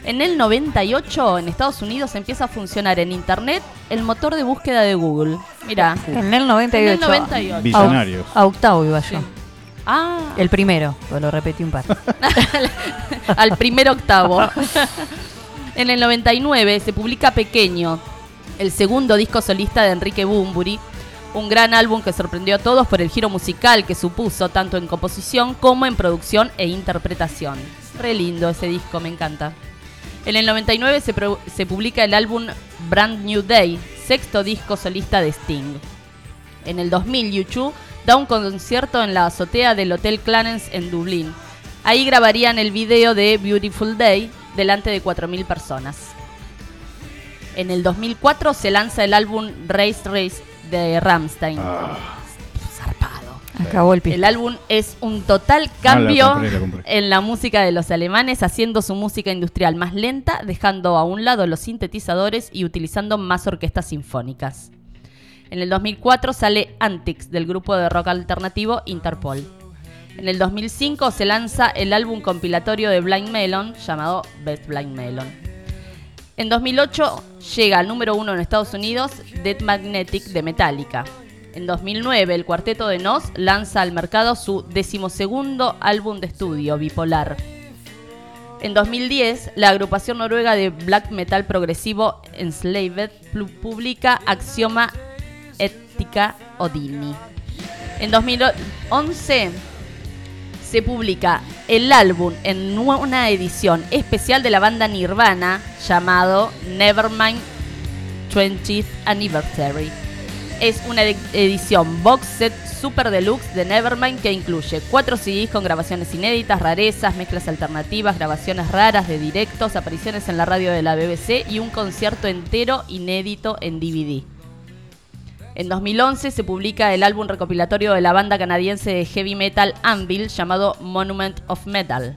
En el 98, en Estados Unidos, empieza a funcionar en Internet el motor de búsqueda de Google. Mira. En el 98. En el 98. Visionarios. A octavo iba yo. Ah, El primero, pues lo repetí un par. al primer octavo. En el 99 se publica Pequeño, el segundo disco solista de Enrique Bumburi, un gran álbum que sorprendió a todos por el giro musical que supuso tanto en composición como en producción e interpretación. Re lindo ese disco, me encanta. En el 99 se, publica el álbum Brand New Day, sexto disco solista de Sting. En el 2000, YouTube da un concierto en la azotea del Hotel Clarence en Dublín. Ahí grabarían el video de Beautiful Day delante de 4.000 personas. En el 2004 se lanza el álbum Race Race de Rammstein. Zarpado. Acabó el El álbum es un total Ah, cambio la compré, la compré. en la música de los alemanes, haciendo su música industrial más lenta, dejando a un lado los sintetizadores y utilizando más orquestas sinfónicas. En el 2004 sale Antics del grupo de rock alternativo Interpol. En el 2005 se lanza el álbum compilatorio de Blind Melon llamado Best Blind Melon. En 2008 llega al número uno en Estados Unidos Dead Magnetic de Metallica. En 2009 el cuarteto de Nos lanza al mercado su decimosegundo álbum de estudio, Bipolar. En 2010 la agrupación noruega de black metal progresivo Enslaved publica Axioma Ética Odini. En 2011 se publica el álbum en una edición especial de la banda Nirvana llamado Nevermind 20th Anniversary. Es una ed- edición box set super deluxe de Nevermind que incluye cuatro CDs con grabaciones inéditas, rarezas, mezclas alternativas, grabaciones raras de directos, apariciones en la radio de la BBC y un concierto entero inédito en DVD. En 2011 se publica el álbum recopilatorio de la banda canadiense de heavy metal Anvil llamado Monument of Metal.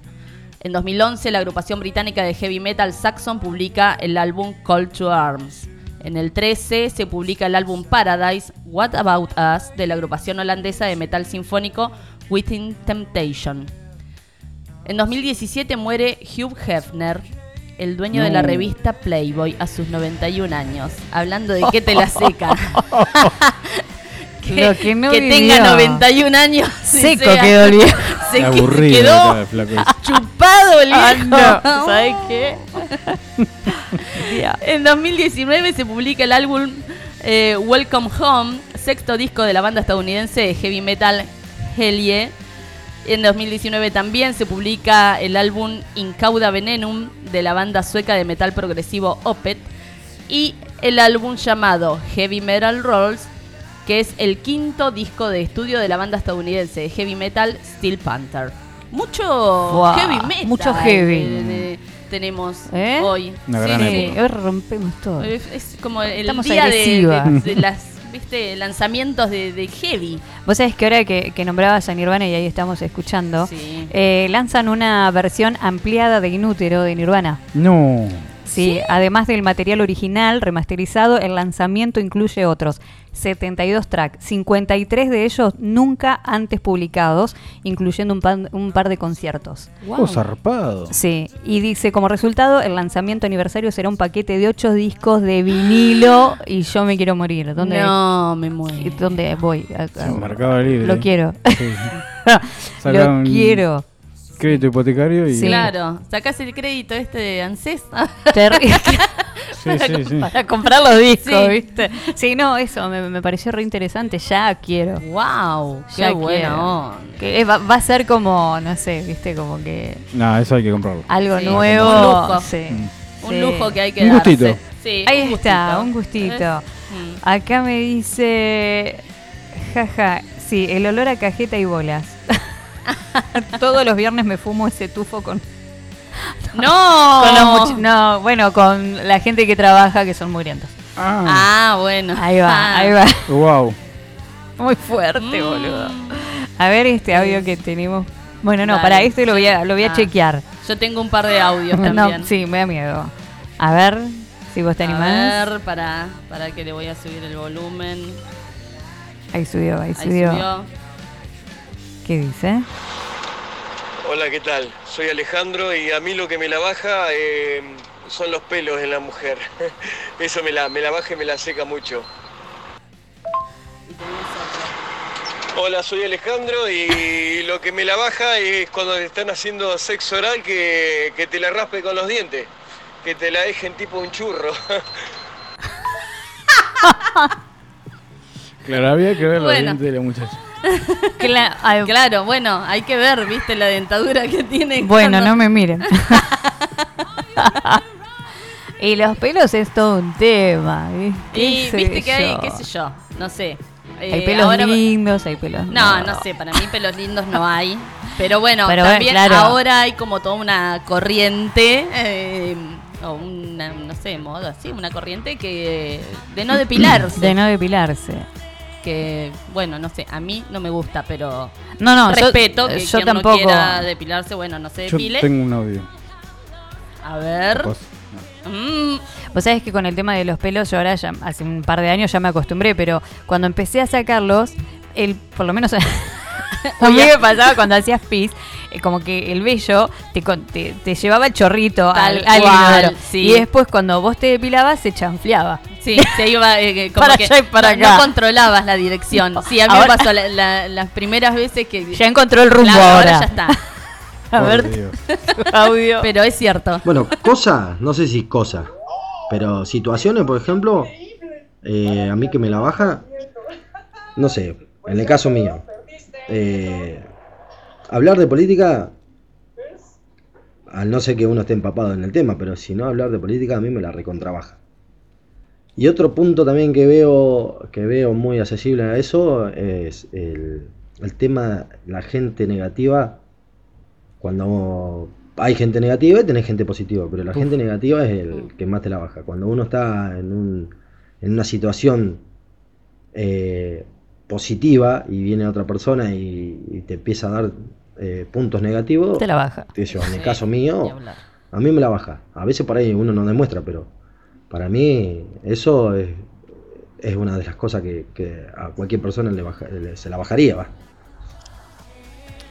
En 2011 la agrupación británica de heavy metal Saxon publica el álbum Call to Arms. En el 13 se publica el álbum Paradise What About Us de la agrupación holandesa de metal sinfónico Within Temptation. En 2017 muere Hugh Hefner, el dueño de la revista Playboy, a sus 91 años. Hablando de qué te la seca. Lo que no que tenga 91 años. y Seco sea- quedó el viejo. Se que- Aburrido. quedó chupado el Ah, viejo. no. ¿Sabes qué? en 2019 se publica el álbum eh, Welcome Home, sexto disco de la banda estadounidense de heavy metal Hellie. En 2019 también se publica el álbum Incauda Venenum de la banda sueca de metal progresivo Opeth y el álbum llamado Heavy Metal Rolls, que es el quinto disco de estudio de la banda estadounidense de heavy metal Steel Panther. Mucho Wow, heavy metal. mucho heavy. eh, eh, tenemos ¿Eh? hoy. Una gran Sí, época. hoy rompemos todo. Es, es como el Estamos día de, agresivas. de- de las ¿viste? lanzamientos de, de heavy. Vos sabés que ahora que, que nombrabas a Nirvana y ahí estamos escuchando, Sí. eh, lanzan una versión ampliada de Inútero de Nirvana. No. Sí, además del material original remasterizado, el lanzamiento incluye otros 72 tracks, 53 de ellos nunca antes publicados, incluyendo un, pan- un par de conciertos. Oh, zarpado. Sí, y dice como resultado el lanzamiento aniversario será un paquete de 8 discos de vinilo y yo me quiero morir. ¿Dónde, No, me y muero. ¿dónde voy? Mercado Libre. Lo quiero. Sí. Lo quiero. Crédito hipotecario y. Sí. Claro, sacás el crédito este de ANSES Sí, sí, sí. para comprar los discos, Sí. ¿viste? Sí, no, eso me, me pareció re interesante. Ya quiero. wow, qué Ya onda. Que es- va, va a ser como, no sé, ¿viste? Como que No, eso hay que comprarlo. algo Sí, nuevo. un lujo. Sí. Mm. Un Sí. lujo que hay que Un darse. gustito. Sí, Ahí un está, gustito. un gustito. Mm. Acá me dice, jaja, sí, el olor a cajeta y bolas. Todos los viernes me fumo ese tufo con, No. con los much- no, bueno, con la gente que trabaja que son mugrientos. Ah. Ah, bueno. Ahí va, Ah. ahí va. Wow. Muy fuerte, Mm. boludo. A ver este audio que tenemos. Bueno, no, Dale. para este lo voy a, lo voy a Ah. chequear. Yo tengo un par de audios también. No, sí, me da miedo. A ver si vos te animás. A ver, para, para que le voy a subir el volumen. Ahí subió, ahí Ahí subió. subió. ¿Qué dice? Hola, ¿qué tal? Soy Alejandro y a mí lo que me la baja eh, son los pelos en la mujer. Eso me la, me la baja y me la seca mucho. Hola, soy Alejandro y lo que me la baja es cuando te están haciendo sexo oral que, que te la raspe con los dientes. que te la dejen tipo un churro. Claro, había que ver los Bueno. dientes de la muchacha. Cla- ay, Claro, bueno, hay que ver, viste, la dentadura que tiene. Bueno, cuando- no me miren. y los pelos es todo un tema. Y ¿Qué sé viste que hay, qué sé yo, no sé. Hay Eh, pelos ahora- lindos, hay pelos No, no sé, para mí pelos lindos no hay. Pero bueno, Pero también claro. ahora hay como toda una corriente, eh, o una, no sé, modo así, una corriente que de no depilarse. De no depilarse. Que, bueno, no sé, a mí no me gusta, pero No, no, yo- respeto que yo quien tampoco. no quiera depilarse, bueno, no se Yo depile. tengo un audio. A ver. Vos- Mm, Vos sabés que con el tema de los pelos, yo ahora ya hace un par de años ya me acostumbré, pero cuando empecé a sacarlos, el, por lo menos a mí me pasaba cuando hacías pis, eh, como que el vello te, con- te, te llevaba el chorrito Tal al, al cual, inodoro. sí. Y después cuando vos te depilabas se chanfleaba. Sí, se iba eh, como Para que allá y para no, acá. no controlabas la dirección. Sí, a mí Ahora- me pasó la- la- las primeras veces que Ya encontró el rumbo Claro, ahora. ya está. A ver, audio. Pero es cierto. Bueno, cosa, no sé si cosa, pero situaciones, por ejemplo, eh, a mí que me la baja, no sé, en el caso mío, eh, hablar de política, al no ser que uno esté empapado en el tema, pero si no hablar de política a mí me la recontrabaja. Y otro punto también que veo que veo muy accesible a eso es el, el tema la gente negativa cuando hay gente negativa y tenés gente positiva, pero la gente negativa es el que más te la baja. Cuando uno está en, un, en una situación eh, positiva y viene otra persona y, y te empieza a dar eh, puntos negativos, Te la baja. yo, en el Sí, caso mío, a mí me la baja. A veces por ahí uno no demuestra, pero para mí eso es, es una de las cosas que, que a cualquier persona le baja- le- se la bajaría. ¿va?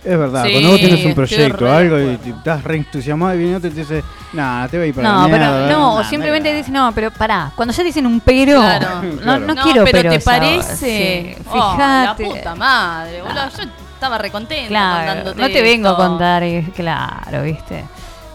Es verdad, Sí, cuando vos tienes un proyecto re de algo y te- estás re entusiasmado y viene otro y te dice, nah, te voy a ir para No, la pero mierda, no, o nah, simplemente nah". dicen, no, pero pará, cuando ya dicen un pero, Claro. no, Claro. no No, quiero pero pero ¿te parece? Sí, Oh, la fíjate. puta madre, boludo. Yo estaba recontenta Claro, no te vengo a contar, claro, ¿viste?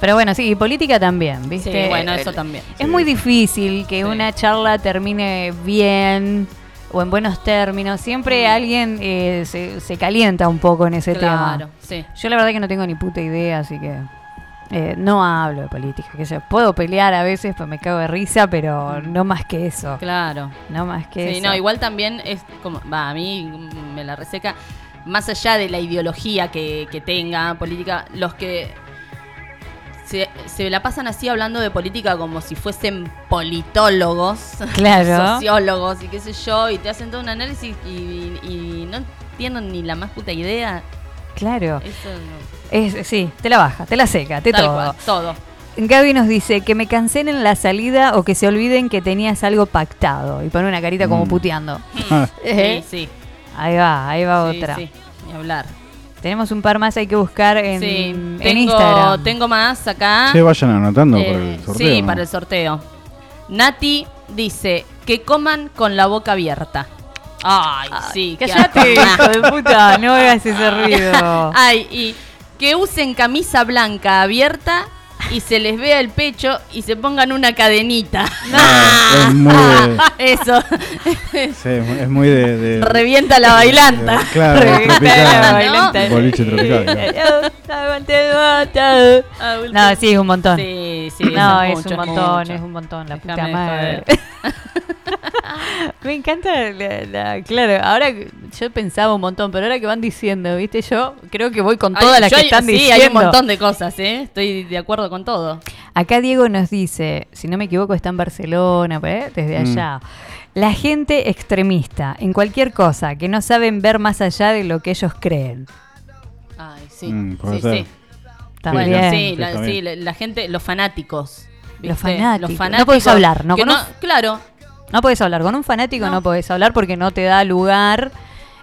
Pero bueno, sí, y política también, ¿viste? Sí, bueno, eso El- también. Es muy difícil que Sí. una charla termine bien o en buenos términos. Siempre alguien eh, se, se calienta un poco en ese Mm. Claro, tema. sí. Yo la verdad que no tengo ni puta idea, así que eh, no hablo de política. Que yo puedo pelear a veces, pues me cago de risa, pero no más que eso. Claro. No más que Sí, eso. no, igual también es como, va, a mí mm, me la reseca, más allá de la ideología que, que tenga política, los que se, se la pasan así hablando de política como si fuesen politólogos, Claro. sociólogos y qué sé yo, y te hacen todo un análisis y, y no tienen ni la más puta idea. Claro. Eso no. Es, sí, te la baja, te la seca, te Tal todo. cual, todo. Gaby nos dice que me cancelen la salida o que se olviden que tenías algo pactado. Y pone una carita como Mm. puteando. Eh, Sí, sí. Ahí va, ahí va sí, otra. sí, ni hablar. Tenemos un par más, hay que buscar en, sí, en tengo, Instagram. tengo más acá. Se vayan anotando Eh, el sorteo. Sí, ¿no? para el sorteo. Nati dice que coman con la boca abierta. Ay, sí, Cállate, hijo de puta, no hagas ese ruido. Ay, y que usen camisa blanca abierta y se les vea el pecho y se pongan una cadenita. Ah, es muy de, Eso. sí, es muy- de, de- Revienta la bailanta. de- claro, Revienta tropical, la ¿no? bailanta. Boliche tropical. No, sí, es un montón. Sí, sí. no, es mucho, un montón, mucho. es un montón, la puta madre. Me encanta, la, la- claro, ahora que- yo pensaba un montón, pero ahora que van diciendo, viste, yo creo que voy con Ay, todas las que hay- están sí, diciendo. hay un montón de cosas, ¿eh? Estoy de acuerdo con todo. Acá Diego nos dice, si no me equivoco está en Barcelona, ¿eh? desde Mm. allá. La gente extremista en cualquier cosa, que no saben ver más allá de lo que ellos creen. Ay, sí. Mm, puede sí, ser. sí. También. Bueno, sí, Sí, la, sí, la, la gente, los fanáticos. Los fanáticos. No podés hablar, ¿no? que Con un- claro, No puedes hablar con un fanático, no, No. podés hablar porque no te da lugar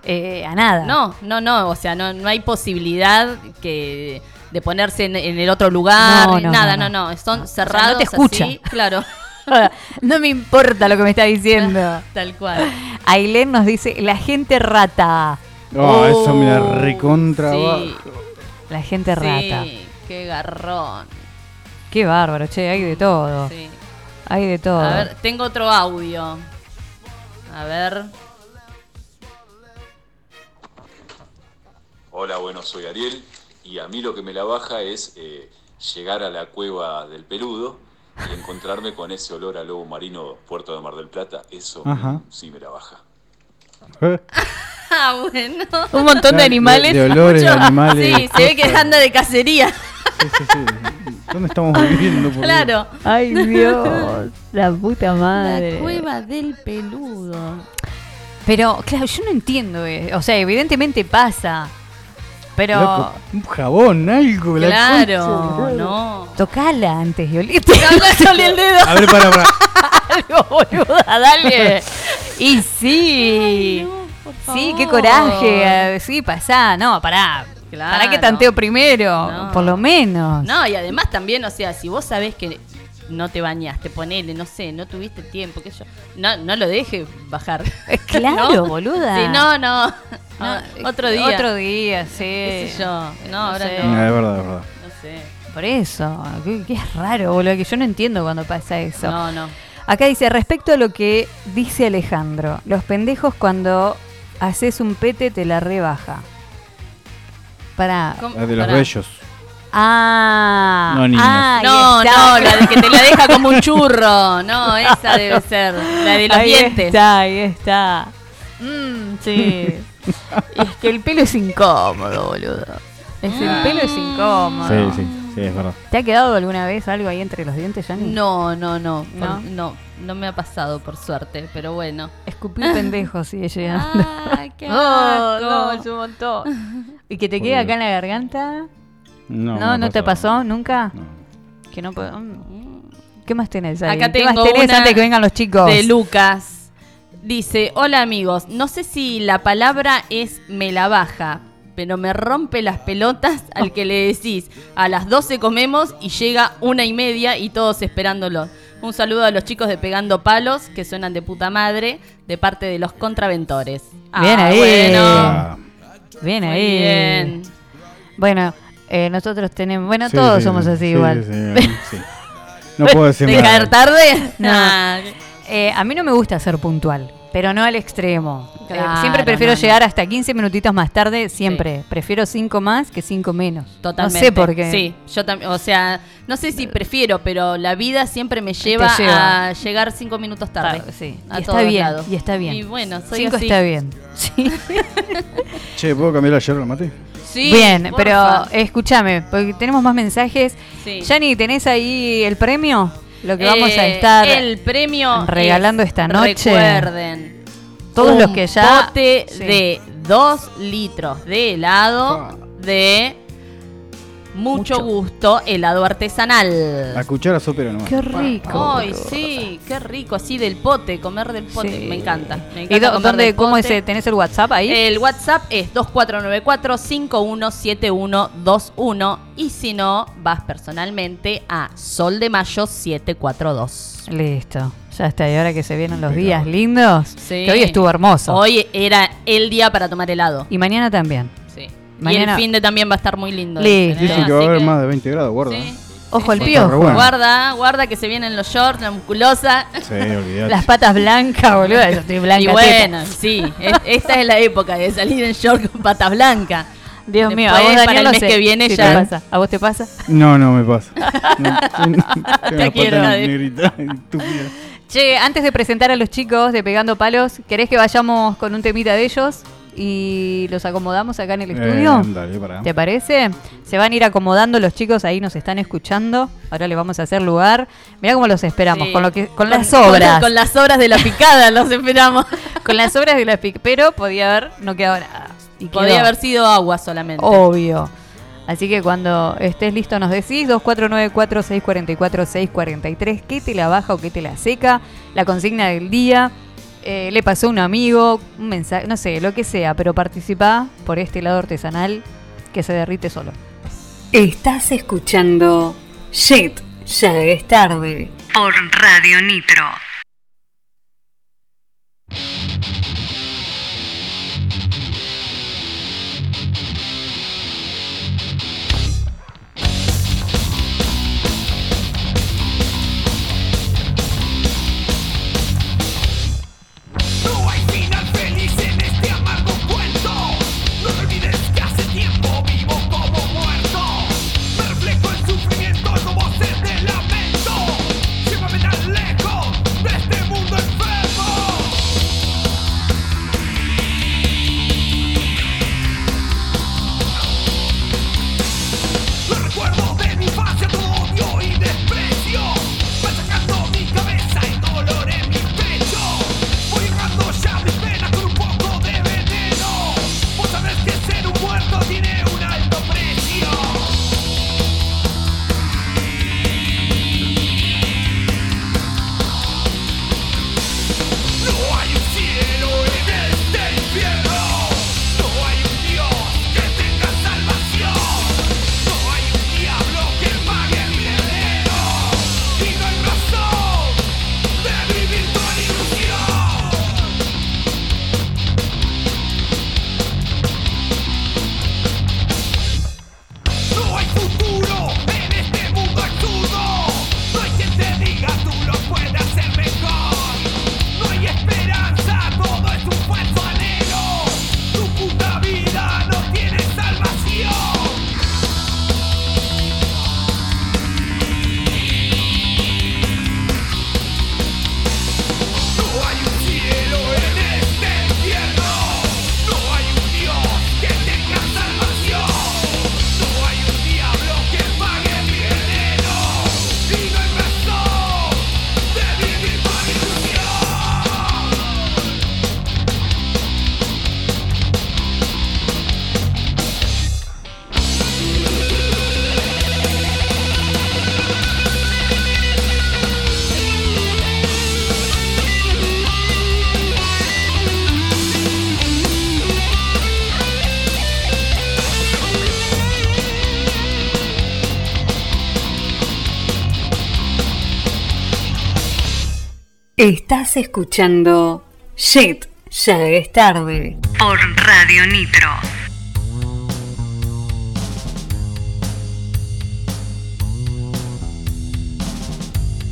eh, a nada. no, no, no, o sea, no, no hay posibilidad que de ponerse en, en el otro lugar, No, nada, no, no, no. no, son O sea, no cerrados te escucha. así, claro, no me importa lo que me está diciendo. tal cual. Ailén nos dice, la gente rata. Oh, eso me la recontra sí. La gente rata. Sí, qué garrón. Qué bárbaro, che, hay de todo. Sí. Hay de todo. A ver, tengo otro audio. A ver. Hola, bueno, soy Ariel y a mí lo que me la baja es eh, llegar a la cueva del Peludo y encontrarme con ese olor a lobo marino Puerto de Mar del Plata. Eso Ajá. sí me la baja. Eh, Ah, bueno. Un montón de animales. de olores, de Mucho- animales. Sí, se ve que anda de cacería. Sí, sí, sí. ¿Dónde estamos viviendo? por Dios? Claro. Ay, Dios. la puta madre. La cueva del peludo. Pero, claro, yo no entiendo. eh. O sea, evidentemente pasa. Pero. Loco, un jabón, algo. la Claro, concha. no. Tocala antes de olerte. No el dedo. A ver, para, para. Algo, boluda, dale. Y sí. Sí, qué coraje. Sí, pasá. No, pará. Claro. Pará que tanteo primero. No. Por lo menos. No, y además también, o sea, si vos sabés que no te bañaste, ponele, no sé, no tuviste tiempo, qué sé yo. No, no lo dejes bajar. Claro, ¿No? boluda. Sí, no, no. no, Ah, otro día. Otro día, sí. qué sé yo. No, ahora sé. no. Es verdad, es verdad. No sé. Por eso. Qué, qué es raro, boludo. Que yo no entiendo cuando pasa eso. No, no. Acá dice, respecto a lo que dice Alejandro, los pendejos cuando haces un pete te la rebaja. Para. De los bellos. Ah. No, niños. ah, No, está. no, la de que te la deja como un churro. No, esa debe ser. La de los ahí dientes. está, ahí está. Mm, sí. es que el pelo es incómodo, boludo. Es, el pelo es incómodo. Sí, sí, sí, es verdad. ¿Te ha quedado alguna vez algo ahí entre los dientes, Yanni? No, no, no. por- ¿No? no, no me ha pasado por suerte, pero bueno. Escupir pendejo sigue llegando. Ay, qué Oh, asco. no, es un montón. ¿Y que te quede acá en la garganta? No, No, ¿no te pasó nunca? No. Que no puedo- mm. ¿Qué más tenés ahí? Acá ¿Qué más tengo tenés una antes que vengan los chicos? De Lucas. Dice, hola amigos, no sé si la palabra es me la baja, pero me rompe las pelotas al que le decís, a las 12 comemos y llega una y media y todos esperándolo. Un saludo a los chicos de Pegando Palos, que suenan de puta madre, de parte de los contraventores. Bien Ah, ahí. Bueno, Ah, Bien ahí. bien. Bueno, eh, nosotros tenemos... Bueno, sí, todos sí, somos sí, así sí, igual. sí, sí. No puedo decir ¿De nada. tarde? No. Eh, a mí no me gusta ser puntual, pero no al extremo. Eh, siempre prefiero no, no. llegar hasta 15 minutitos más tarde, siempre. Prefiero 5 más que 5 menos. Totalmente. No sé por qué. Sí, yo también. O sea, no sé si prefiero, pero la vida siempre me lleva, a llegar cinco minutos tarde. Sí. A Y está todos bien, lados. y está bien. Y bueno, soy 5 así. está bien. Sí. Che, ¿puedo cambiar la yerba, mate? Sí, bien, pero escúchame, porque tenemos más mensajes. Sí. Yani, ¿tenés ahí el premio? Lo que vamos a Eh, estar el premio regalando es, esta noche. Recuerden. Todos un los que ya- pote sí. de 2 litros de helado de mucho, Mucho. gusto, helado artesanal. La cuchara sopera nomás. Qué rico. Ay, sí, qué rico, así del pote, comer del pote, Sí. me encanta. Me ¿Y encanta comer dónde, del cómo es? pote. eh, ¿Tenés el WhatsApp ahí? El WhatsApp es 2494-517121 y si no, vas personalmente a Sol de Mayo 742. Listo. Ya está. Y ahora que se vienen los días lindos, Sí. que hoy estuvo hermoso. Hoy era el día para tomar helado. Y mañana también. Mañana- Y el fin de también va a estar muy lindo. Listo. dicen, ¿eh? Que va a haber que- más de 20 grados, guarda. Sí. Ojo al sí. piojo. Bueno. Guarda, guarda que se vienen los shorts, la musculosa. Sí, olvidate. Las patas blancas, boludo. Yo estoy blanca. y teta. bueno, sí, es- esta es la época de salir en short con patas blancas. Dios Después, mío, a vos, para Daniel, el no mes sé que viene si ya- te pasa. ¿A vos te pasa? No, no me pasa. No, una quiero, negrita. Che, antes de presentar a los chicos de Pegando Palos, ¿querés que vayamos con un temita de ellos y los acomodamos acá en el estudio? Eh, dale, pará. ¿Te parece? Se van a ir acomodando los chicos, ahí nos están escuchando. Ahora les vamos a hacer lugar. Mirá cómo los esperamos, Sí. con lo que con, Con- las obras. Con, con las obras de la picada los esperamos. Con las obras de la PIC. Pero podía haber, no quedaba nada. Y Podría quedó. haber sido agua solamente. Obvio. Así que cuando estés listo nos decís 2494-644-643 qué te la baja o qué te la seca, la consigna del día, eh, le pasó un amigo, un mensaje, no sé, lo que sea, pero participa por este helado artesanal que se derrite solo. Estás escuchando Shit, ya es tarde. Por Radio Nitro. Estás escuchando Shit, ya es tarde por Radio Nitro.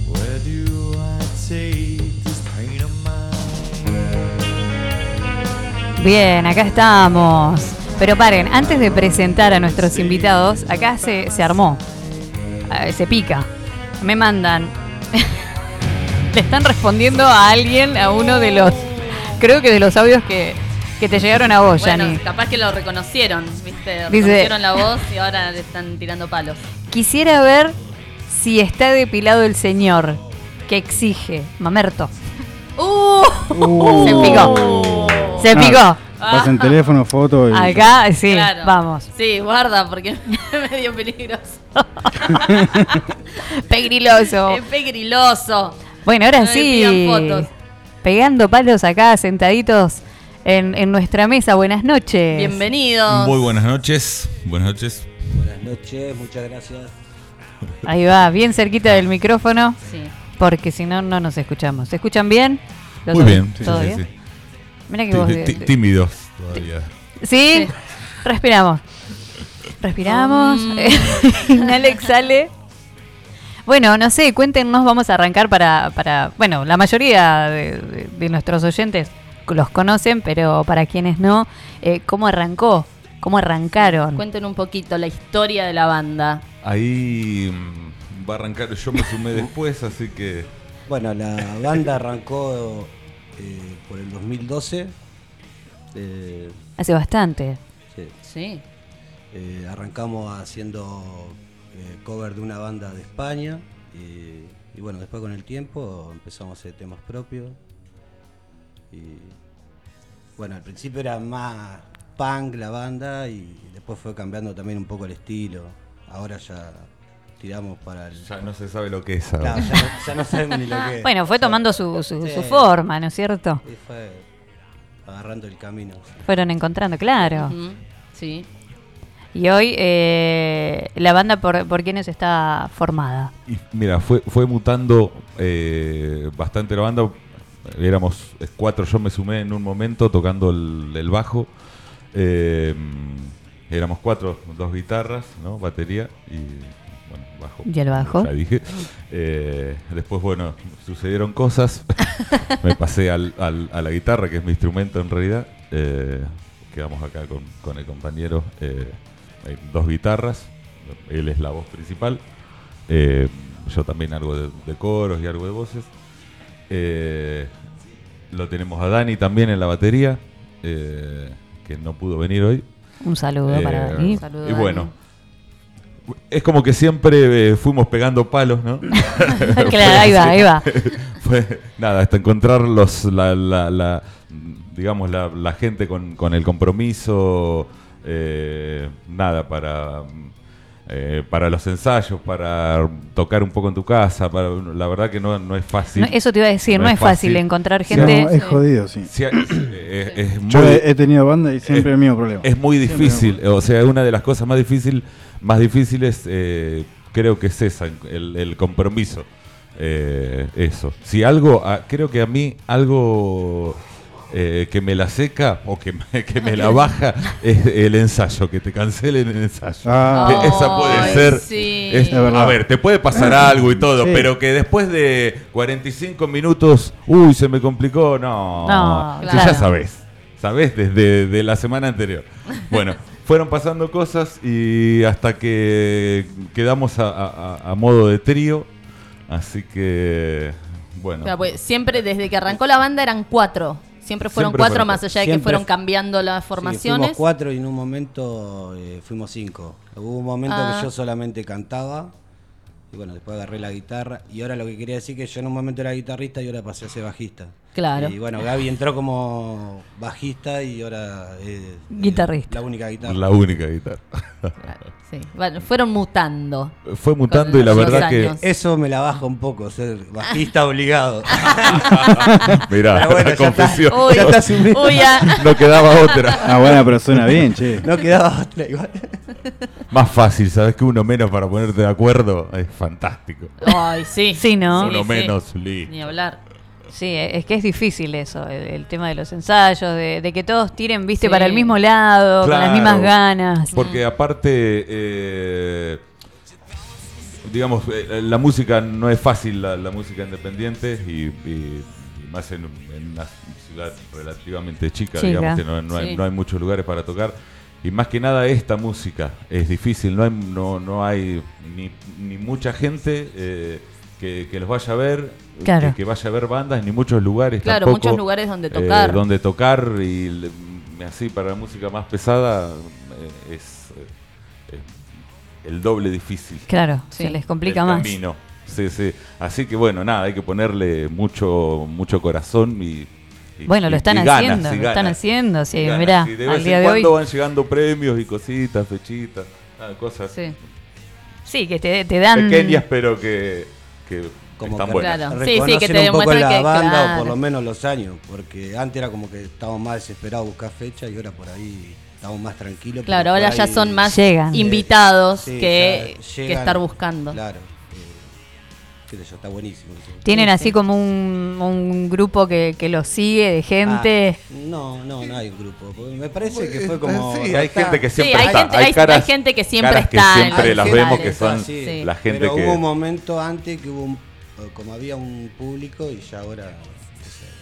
Where do I take this pain of mine? Bien, acá estamos. Pero paren, antes de presentar a nuestros invitados, acá se, se armó. Eh, Se pica. Me mandan. Le están respondiendo a alguien, a uno de los. Creo que de los audios que, que te llegaron a vos, Bueno, capaz que lo reconocieron, ¿viste? Dice- Reconocieron la voz y ahora le están tirando palos. Quisiera ver si está depilado el señor que exige. Mamerto. ¡Uh! Se picó. Se Ah, picó. Pasen teléfono, foto y. Acá, sí, Claro. vamos. Sí, guarda, porque es medio peligroso. Pegriloso. Es pegriloso. Bueno, ahora No sí. fotos. Pegando palos acá, sentaditos en, en nuestra mesa. Buenas noches. Bienvenidos. Muy buenas noches. Buenas noches. Buenas noches, muchas gracias. Ahí va, bien cerquita del micrófono. Sí. Porque si no, no nos escuchamos. ¿Se escuchan bien? ¿Los Muy bien. sí, ¿Todo sí, bien? sí. Mira que vos. tímidos todavía. ¿Sí? Respiramos. Respiramos. Mm. Inhala, exhale. Bueno, no sé, cuéntenos, vamos a arrancar para, para bueno, la mayoría de, de- de nuestros oyentes los conocen, pero para quienes no, eh, ¿cómo arrancó? ¿Cómo arrancaron? Cuenten un poquito la historia de la banda. Ahí mm, va a arrancar. Yo me sumé después, así que. Bueno, la banda arrancó eh, por el 2012. eh, Hace bastante. sí. Sí. Eh, arrancamos haciendo eh, cover de una banda de España. Y, y bueno, después con el tiempo empezamos a hacer temas propios. Y bueno, al principio era más punk la banda y después fue cambiando también un poco el estilo. Ahora ya tiramos para el... Ya no se sabe lo que es ahora. Claro, ya, no, ya no sabemos ni lo que es. Bueno, fue tomando su, su, Sí. su forma, ¿no es cierto? Y fue agarrando el camino. Fueron encontrando, claro. Sí. Y hoy eh, la banda por, por quienes está formada. Y mira, fue, fue mutando eh, bastante la banda. Éramos cuatro, yo me sumé en un momento tocando el, el bajo. Eh, éramos cuatro, dos guitarras, ¿no? Batería y bueno, bajo. ¿Y el bajo? Ya dije. Eh, después, bueno, sucedieron cosas. me pasé al, al- a la guitarra, que es mi instrumento en realidad. Eh, quedamos acá con, con el compañero. eh, hay dos guitarras. Él es la voz principal. Eh, yo también algo de, de coros y algo de voces. Eh, lo tenemos a Dani también en la batería, eh, que no pudo venir hoy. Un saludo para Eh, Dani. Y bueno, es como que siempre eh, fuimos pegando palos, ¿no? Claro, ahí va, ahí va. Fue, nada, hasta encontrar los, la, la- la, digamos, la, la gente con, con el compromiso, eh, nada, para, eh, para los ensayos, para tocar un poco en tu casa, para, la verdad que no, no es fácil. No, eso te iba a decir, no, es fácil encontrar gente. No, es jodido, sí. Sí, es Yo muy- he, he tenido banda y siempre es- el mismo problema. Es muy difícil, o sea, una de las cosas más difícil, más difíciles eh, creo que es esa, el, el compromiso. Eh, eso. Si algo, ah, creo que a mí algo eh, que me la seca o que me, que me la baja es el ensayo, que te cancelen el ensayo. Ah. Esa puede Ay, ser. sí. es- a ver, te puede pasar algo y todo, Sí. pero que después de 45 minutos, uy, se me complicó, no. No, Si claro. ya sabes. ¿Sabes? Desde de la semana anterior. Bueno, fueron pasando cosas y hasta que quedamos a, a- a- a modo de trío. Así que, bueno. O sea, pues, siempre desde que arrancó la banda eran cuatro. Siempre fueron Siempre cuatro, fueron más allá de que Siempre fueron fu- cambiando las formaciones. fuimos cuatro y en un momento eh, fuimos cinco. Hubo un momento Ah. que yo solamente cantaba. Y bueno, después agarré la guitarra. Y ahora lo que quería decir que yo en un momento era guitarrista y ahora pasé a ser bajista. Claro. Y bueno, Gaby entró como bajista y ahora es Guitarrista. la única guitarra. La única guitarra. Sí. Bueno, fueron mutando. Fue mutando y la verdad que. Eso me la baja un poco, ser bajista obligado. Mirá, bueno, confesión. Uy, Ya está asumido. uy, ya. No quedaba otra. Ah, bueno, pero suena bien, che. No quedaba otra igual. Más fácil, ¿sabes? Que uno menos para ponerte de acuerdo es fantástico. Ay, sí. Sí, ¿no? Uno sí. menos, listo. Ni hablar. Sí, es que es difícil eso, el, el tema de los ensayos, de, de que todos tiren, viste, Sí. para el mismo lado, con las mismas ganas. Porque aparte, eh, digamos, eh, la música no es fácil, la, la música independiente, y, y- y más en, en una ciudad relativamente chica, Chica. digamos, que no, no hay, no hay muchos lugares para tocar. Y más que nada esta música es difícil, no hay, no, no hay ni, ni mucha gente eh, que, que los vaya a ver, Claro. que, que vaya a ver bandas, ni muchos lugares Claro, tampoco, muchos lugares donde eh, tocar. donde tocar y le- así para la música más pesada eh, es eh, eh, el doble difícil. Claro, Sí. se les complica el más. camino. Sí, sí. Así que bueno, nada, hay que ponerle mucho mucho corazón y, y- Bueno, y- lo están y haciendo, lo están haciendo, sí, ganas. mirá, de al vez día en de hoy. cuando van llegando premios y cositas, fechitas, nada, cosas Sí. Sí, que te, te dan... pequeñas pero que, que Como están que buenas. Claro. Sí, sí, reconocen que te un poco la que- banda claro. o por lo menos los años, porque antes era como que estábamos más desesperados a buscar fecha y ahora por ahí estamos más tranquilos. Claro, ahora ya son más Llegan. invitados Sí, que, que estar buscando. Claro. Eh, qué sé yo, está buenísimo. eso. Tienen Sí, así sí. como un, un grupo que, que los sigue de gente. Ah, no, no, no hay un grupo. Me parece que fue como. Sí, hay está- gente que Sí, siempre hay está. gente- hay- gente que siempre caras que está en siempre las vemos que son. Sí. la gente Pero que hubo un momento antes que hubo un, eh, como había un público y ya ahora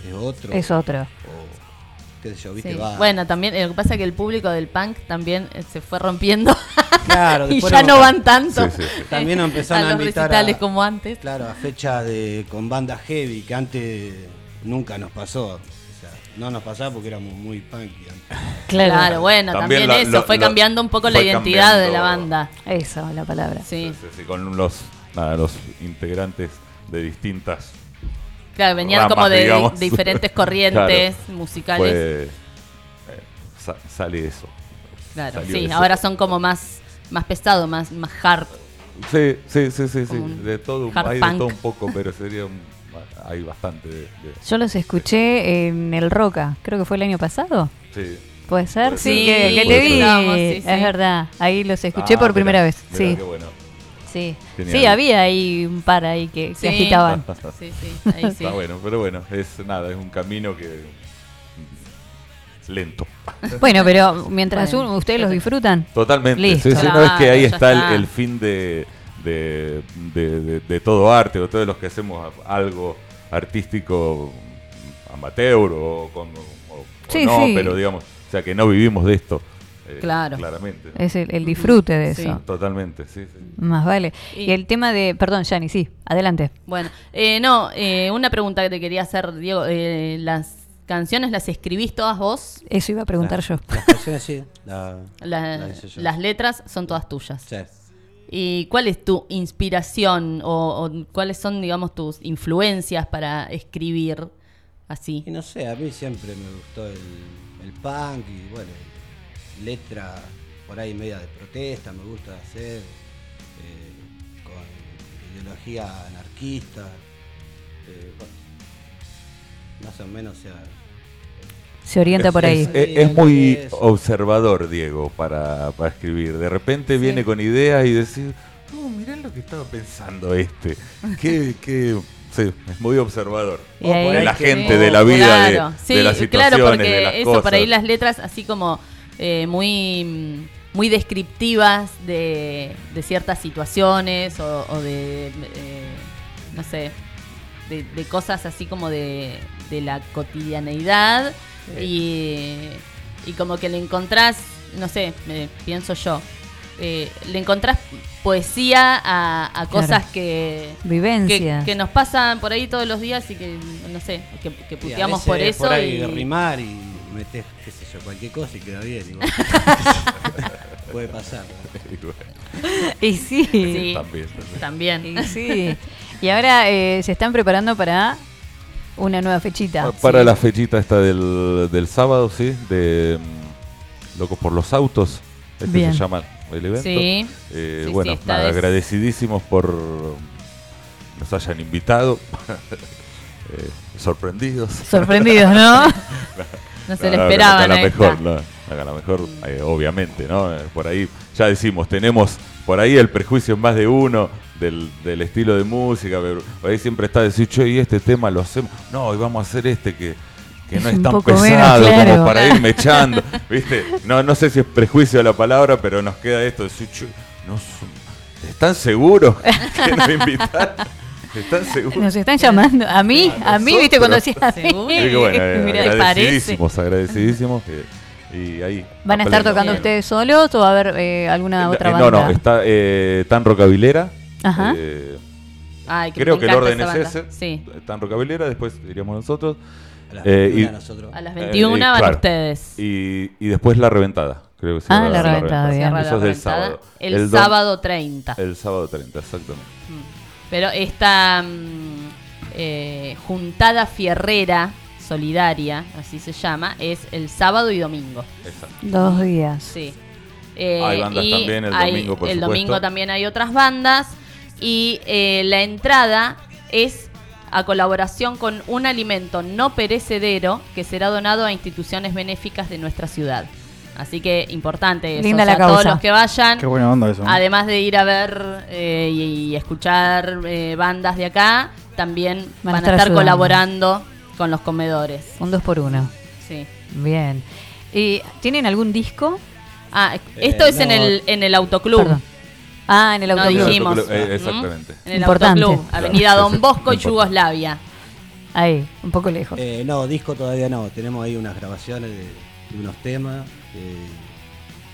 es, es otro. Es otro. O, qué sé yo, viste, Sí. va. Bueno, también lo que pasa es que el público del punk también eh, se fue rompiendo Claro, y ya no van tanto Sí, sí, sí. También empezaron a los invitar a- como antes. Claro, a fecha de con banda heavy, que antes nunca nos pasó. O sea, no nos pasaba porque éramos muy punky antes. Claro, Claro, bueno, También también, la- eso, lo- fue cambiando un poco la identidad de la banda. Eso, la palabra. Sí. Sí, sí, con los, nada, los integrantes de distintas Claro, venían ramas, como de, digamos. diferentes corrientes Claro. musicales. Fue, eh, sa- sale eso. claro, salió sí, eso. ahora son como más, más pesado, más, más hard. Sí, sí, sí, sí, sí. De todo, hay punk. de todo un poco, pero sería un- hay bastante de, de- Yo los escuché en el Roca, creo que fue el año pasado. sí. ¿Puede ser? Sí, que, te vi. escuchamos, sí, sí. Es verdad. Ahí los escuché Ah, por mirá, primera vez. mirá Sí, qué bueno. Sí. Genial. Sí, había ahí un par ahí que, que Sí. agitaban. Sí, sí, ahí sí. Está bueno, pero bueno, es nada, es un camino que lento. Bueno, pero mientras Bueno, un- ustedes los disfrutan. Totalmente. Listo. Sí, sí, no es que ahí está, el- fin de, de, de- de- de todo arte, o todos los que hacemos algo artístico amateur o, con, o- no, sí. pero digamos, o sea que no vivimos de esto. Eh, Claro. Claramente. Es el, el disfrute de Sí. eso. Totalmente, sí, sí. Más vale. Y- Y el tema de. Perdón, Yani, sí, adelante. Bueno, eh, no, eh, una pregunta que te quería hacer, Diego. eh, ¿Las canciones las escribís todas vos? Eso iba a preguntar yo. Las canciones sí. La, La- la hice yo. las letras son todas tuyas. Sí. ¿Y cuál es tu inspiración o, o cuáles son, digamos, tus influencias para escribir así? Y no sé, a mí siempre me gustó el, el punk y bueno, letra por ahí media de protesta, me gusta hacer, eh, con ideología anarquista, eh, bueno, más o menos, o sea, Se orienta Es- por ahí. Es, es- es muy observador, Diego, para, para escribir. De repente viene con ideas y decir, no, mirá lo que estaba pensando este. Qué, qué, sí, es muy observador. De la que- gente, de la vida, Claro, de, sí, de las situaciones, claro, porque de las eso cosas. por ahí las letras así como eh, muy muy descriptivas de, de ciertas situaciones o, o de eh, no sé de, de cosas así como de, de la cotidianeidad y, y como que le encontrás no sé me pienso yo eh, le encontrás poesía a, a cosas Claro. que que, Vivencias. que nos pasan por ahí todos los días y que, no sé, que, que puteamos por eso. por ahí y- rimar y metes, qué sé yo, cualquier cosa y queda bien. igual. Puede pasar. Y bueno, Y sí. Sí, también, también. Y sí. Y ahora eh, se están preparando para una nueva fechita. Para la fechita esta del, del sábado, sí, de mm, Locos por los Autos, este Bien. se llama el evento. Sí. Eh, Sí, bueno, sí, esta nada, vez. agradecidísimos por nos hayan invitado. Eh, sorprendidos. Sorprendidos, ¿no? No se le no, a la mejor. A eh, obviamente, ¿no? Eh, Por ahí ya decimos, tenemos por ahí el prejuicio en más de uno del, del estilo de música. pero Por ahí siempre está decir, che, y este tema lo hacemos. No, hoy vamos a hacer este que, que no es tan menos, pesado claro. como para irme echando. ¿Viste? No, no sé si es prejuicio la palabra, pero nos queda esto de decir, che, no ¿están seguros que nos invitaron? ¿Están seguros? Nos están llamando. A mí, a mí, viste, cuando decías a mí. Bueno, eh, agradecidísimos, agradecidísimos. eh, y ahí. ¿Van a estar pleno. tocando ustedes solos o va a haber eh, alguna otra Eh, banda? No, no, está eh, Tan Rocabilera. Ajá. eh, Ay, que creo que el orden es ese. Sí. Tan Rocabilera, después iríamos nosotros. A las Eh, 21 nosotros. A las 21 van ustedes. Y, y después La Reventada. Creo que Ah, llama La Reventada, bien. La Eso es del reventada. sábado. El, don- sábado 30. El sábado 30, exactamente. Pero esta mm, eh, juntada fierrera solidaria, así se llama, es el sábado y domingo. Exacto. Dos días. Sí. Eh, Hay bandas y también el hay- domingo, por el supuesto. domingo también hay otras bandas. Y eh, la entrada es a colaboración con un alimento no perecedero que será donado a instituciones benéficas de nuestra ciudad. Así que importante eso. Linda o sea, la causa. Todos los que vayan, Qué buena onda eso. ¿no? además de ir a ver eh, y, y escuchar eh, bandas de acá, también Van van, a a estar colaborando con los comedores. Un dos por uno. Sí. Bien. ¿Y ¿Tienen algún disco? Ah, esto Eh, es en no. el en el autoclub. Perdón. Ah, en el No autoclub. dijimos. Eh, ¿Mm? exactamente. En el Importante. autoclub, Avenida Claro, Don Bosco no y. Yugoslavia. Ahí, un poco lejos. Eh, no, disco todavía no. Tenemos ahí unas grabaciones de, de unos temas eh,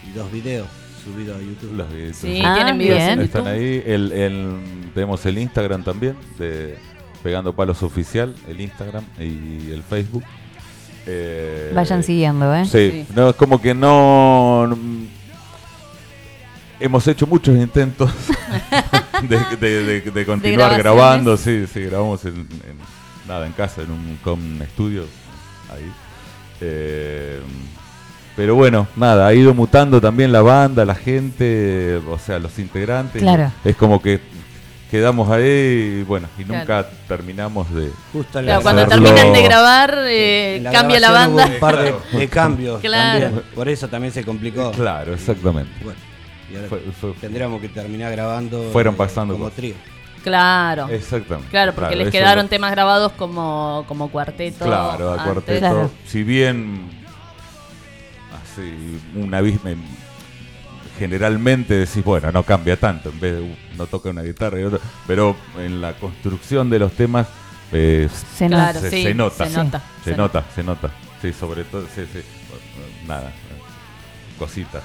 y dos videos subidos a YouTube. Los videos. Sí, Ah, tienen videos en bien. Están ahí. El, el- tenemos el Instagram también, de Pegando Palos Oficial, el Instagram y el Facebook. Eh, Vayan siguiendo, ¿eh? Sí, Sí. no, es como que no. Hemos hecho muchos intentos de, de- de- de continuar grabando. Sí, sí, grabamos en, en- nada en casa, en un com estudio. Ahí. Eh, pero bueno, nada, ha ido mutando también la banda, la gente, o sea, los integrantes. Claro. Es como que quedamos ahí y bueno, y nunca Claro. terminamos de. Justo Claro, cuando terminan de grabar, eh, la cambia la banda. hubo un par de, de cambios Claro. también. Por eso también se complicó. Claro, exactamente. Bueno, y ahora Fue- fue- tendríamos que terminar grabando Fueron eh, pasando como trío. Claro. Exactamente. Claro, porque les quedaron lo- temas grabados como, como cuarteto. Claro, a antes. cuarteto. Claro. Si bien así un abismo generalmente decís, bueno, no cambia tanto, en vez de uh, no toca una guitarra y otro, pero en la construcción de los temas eh, Se Claro, nota. se, sí, se nota, se nota, se, se nota, se nota, sí, sobre todo, sí, sí, nada, cositas.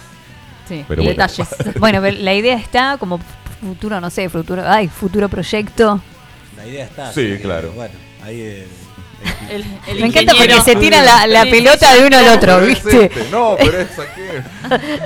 Sí, Pero bueno. detalles. Bueno, la idea está como futuro, no sé, futuro, ay, futuro proyecto. La idea está. Sí, que, claro. Bueno, ahí eh, El, el Me encanta porque se tira la, pelota de uno al otro, Pero es ¿viste? este, no, pero es aquí.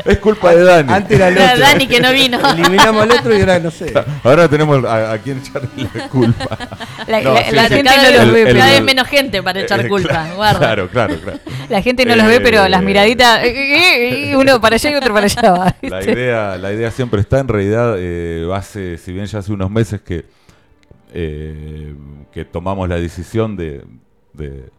Es culpa de Dani. Antes era el Era otro. Dani que no vino. Eliminamos al otro y ahora no sé. Ahora tenemos a, a quien echarle la culpa. La, No, la- sí, la sí. gente cada no los ve, pero- cada vez menos gente para echar Eh, culpa. claro. Claro, claro, claro. la gente no los ve, pero las Eh, miraditas, eh, eh, eh, uno para allá y otro para allá La idea, la idea siempre está, en realidad, eh, hace, si bien ya hace unos meses que, eh, que tomamos la decisión de, de-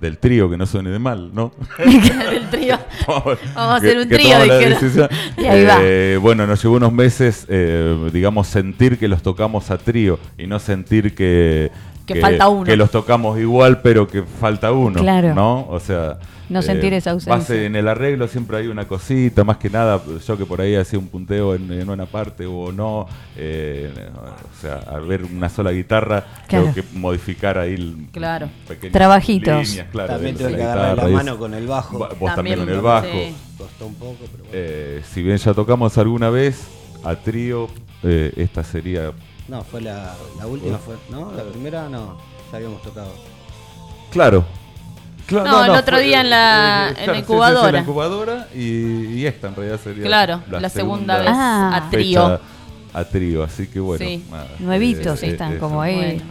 del trío, que no suene de mal, ¿no? Del trío. Vamos a hacer un trío, dijeron. Y ahí va. Eh, bueno, nos llevó unos meses, eh, digamos, sentir que los tocamos a trío y no sentir que... Que falta uno. Que los tocamos igual, pero que falta uno. Claro. ¿No? O sea... eh, No sentir esa ausencia. base en el arreglo siempre hay una cosita, más que nada, yo que por ahí hacía un punteo en, en una parte o no, eh, o sea, al ver una sola guitarra, Claro. tengo que modificar ahí el, Claro. Trabajitos. líneas, claro, También tuve que agarrar la mano con el bajo. Va- Vos también, También, con el bajo. sí. Costó un poco, pero bueno. Eh, si bien ya tocamos alguna vez a trío, eh, esta sería... No, fue la, la última, fue, ¿no? La primera no, ya habíamos tocado. Claro. Cla- No, el otro fue- día en la- en la sí, sí, sí, incubadora. la incubadora y, y esta en realidad sería Claro, la segunda vez Ah. a trío. fecha a trío, así que bueno. Sí. nada, Nuevitos eh, están eh, como eso. ahí.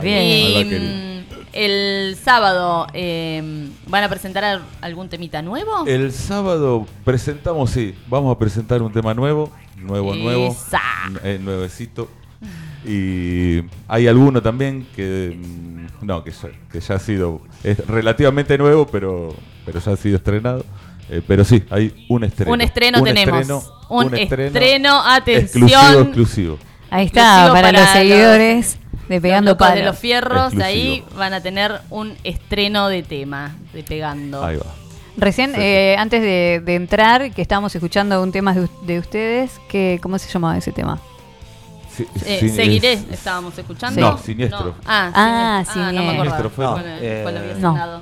Bien. ahí va Y querido. mm, el sábado, eh, ¿van a presentar al- algún temita nuevo? El sábado presentamos, sí, vamos a presentar un tema nuevo, nuevo, nuevo, Esa. eh, nuevecito. Y hay alguno también que mm, no, que ya, que ya ha sido es relativamente nuevo, pero pero ya ha sido estrenado. Eh, pero sí, hay un estreno. Un estreno tenemos. estreno, Un estreno, atención. Exclusivo, exclusivo. Ahí está, Exclusivo para, los seguidores de Pegando Los Palos. de los fierros, Exclusivo. ahí van a tener un estreno de tema, de pegando. Ahí va. Recién, eh, antes de, de entrar, que estábamos escuchando un tema de, de ustedes, que, ¿cómo se llamaba ese tema? Sí, Eh, seguiré, es- estábamos escuchando. No, siniestro. Ah, Ah, siniestro. Ah, no me siniestro. fue- ¿Cuál, No, eh, no. sonado?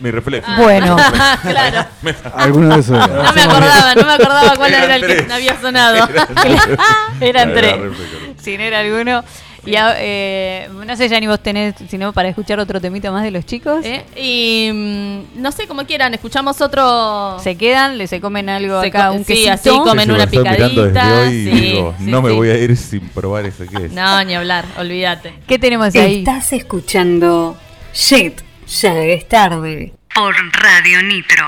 Mi reflejo. Ah. Bueno. claro. Alguno de esos era. No me acordaba, no me acordaba cuál Eran era el que había sonado. Eran Era tres. reflejo. Sin era alguno. Y a- eh, no sé, ya ni vos tenés, sino para escuchar otro temita más de los chicos. ¿Eh? Y mm, no sé, como quieran, escuchamos otro. Se quedan, le se comen algo Se acá, co- un sí, quesito. así comen Sí, una picadita. hoy y sí, digo, sí, no me voy a ir sin probar ese que es. No, ni hablar, olvídate. ¿Qué tenemos ahí? Estás escuchando Shit, ya es tarde. Por Radio Nitro.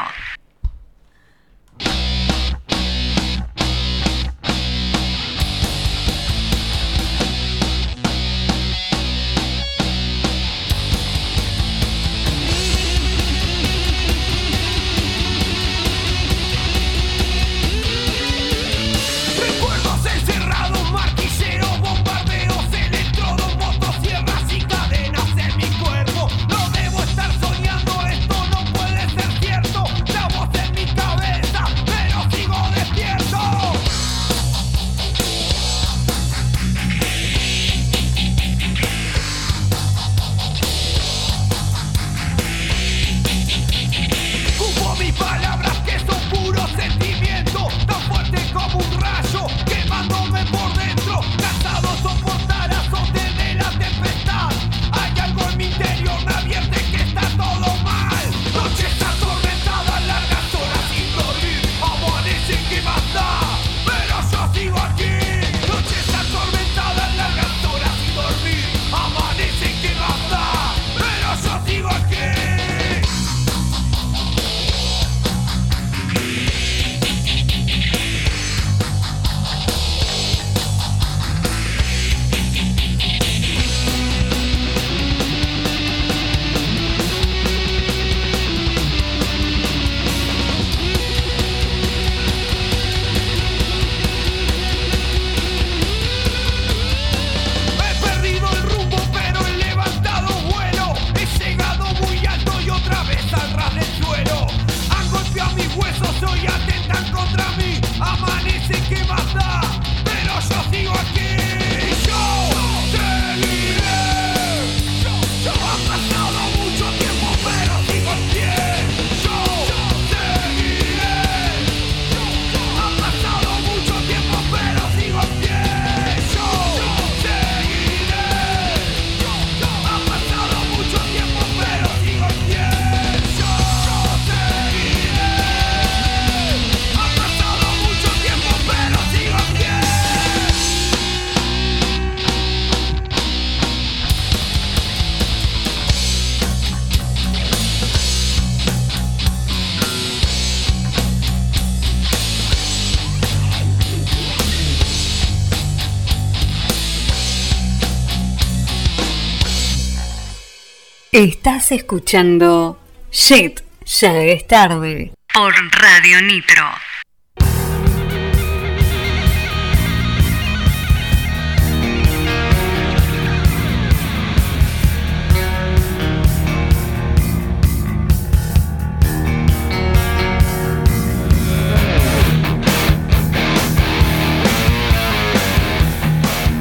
Estás escuchando Shit, ya es tarde. Por Radio Nitro.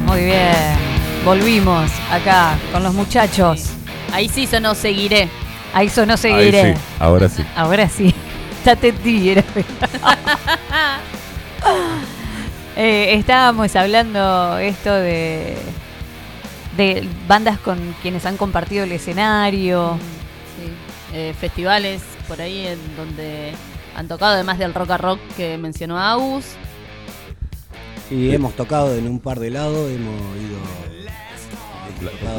Muy bien. Volvimos acá con los muchachos. Ahí sí sonó seguiré. Ahí sonó Ahí seguiré. sí, ahora sí. Ahora sí. Estate tigre. Eh, estábamos hablando esto de de bandas con quienes han compartido el escenario. Sí, eh, festivales por ahí en donde han tocado, además del rock a rock que mencionó Agus. Y hemos tocado en un par de lados, hemos ido.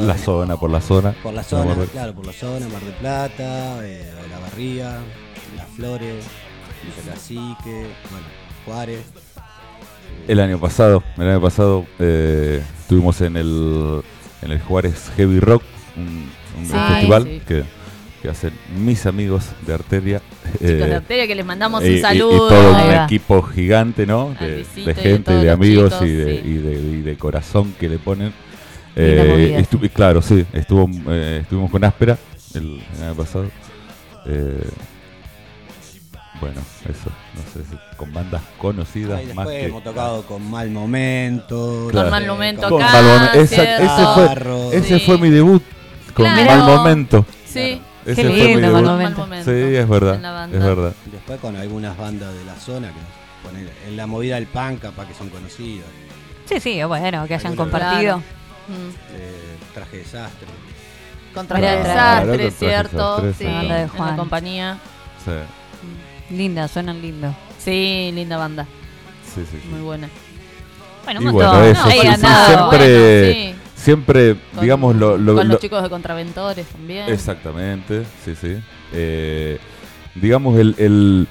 La zona, por la zona. Por la zona, claro, por la zona, Mar del Plata, eh, La Barría, Las Flores, Villa Cacique, bueno, Juárez. El año pasado, el año pasado eh, estuvimos en el en el Juárez Heavy Rock, un, un Sí, festival sí. que que hacen mis amigos de Arteria. Chicos de eh, Arteria, que les mandamos y- un y- y saludo. todo Ahí un va. equipo gigante, ¿no? De, de de gente, de amigos chicos, y, de, sí. y, de, y de corazón que le ponen. Eh, estu- claro, sí, estuvo, eh, estuvimos con Áspera el, el año pasado. Eh, bueno, eso, no sé, si con bandas conocidas más después que... hemos tocado con Mal Momento. Claro. Con Mal Momento Con acá, Mal Momento, esa- ese fue, ese Sí. fue mi debut con Claro. Mal Momento. Sí. Ese Qué fue mi debut. Mal Momento. Sí, es verdad, es verdad. Y después con algunas bandas de la zona que ponen en la movida del pan, capaz que son conocidas. Sí, sí, bueno, que hayan compartido. Mm. Eh, traje desastre. Contra Claro, el claro, desastre, ¿cierto? Desastre, Sí, sí. De en la Juan. compañía. Sí, Linda, suenan lindo. Sí, linda banda. sí, sí, sí. Muy buena. Bueno, Y un bueno, montón. eso, No, sí, ahí sí, andado. siempre, Bueno, sí. siempre, Con- digamos, lo, lo- con lo- los chicos de Contraventores también. Exactamente, sí, sí. Eh, digamos, el, el,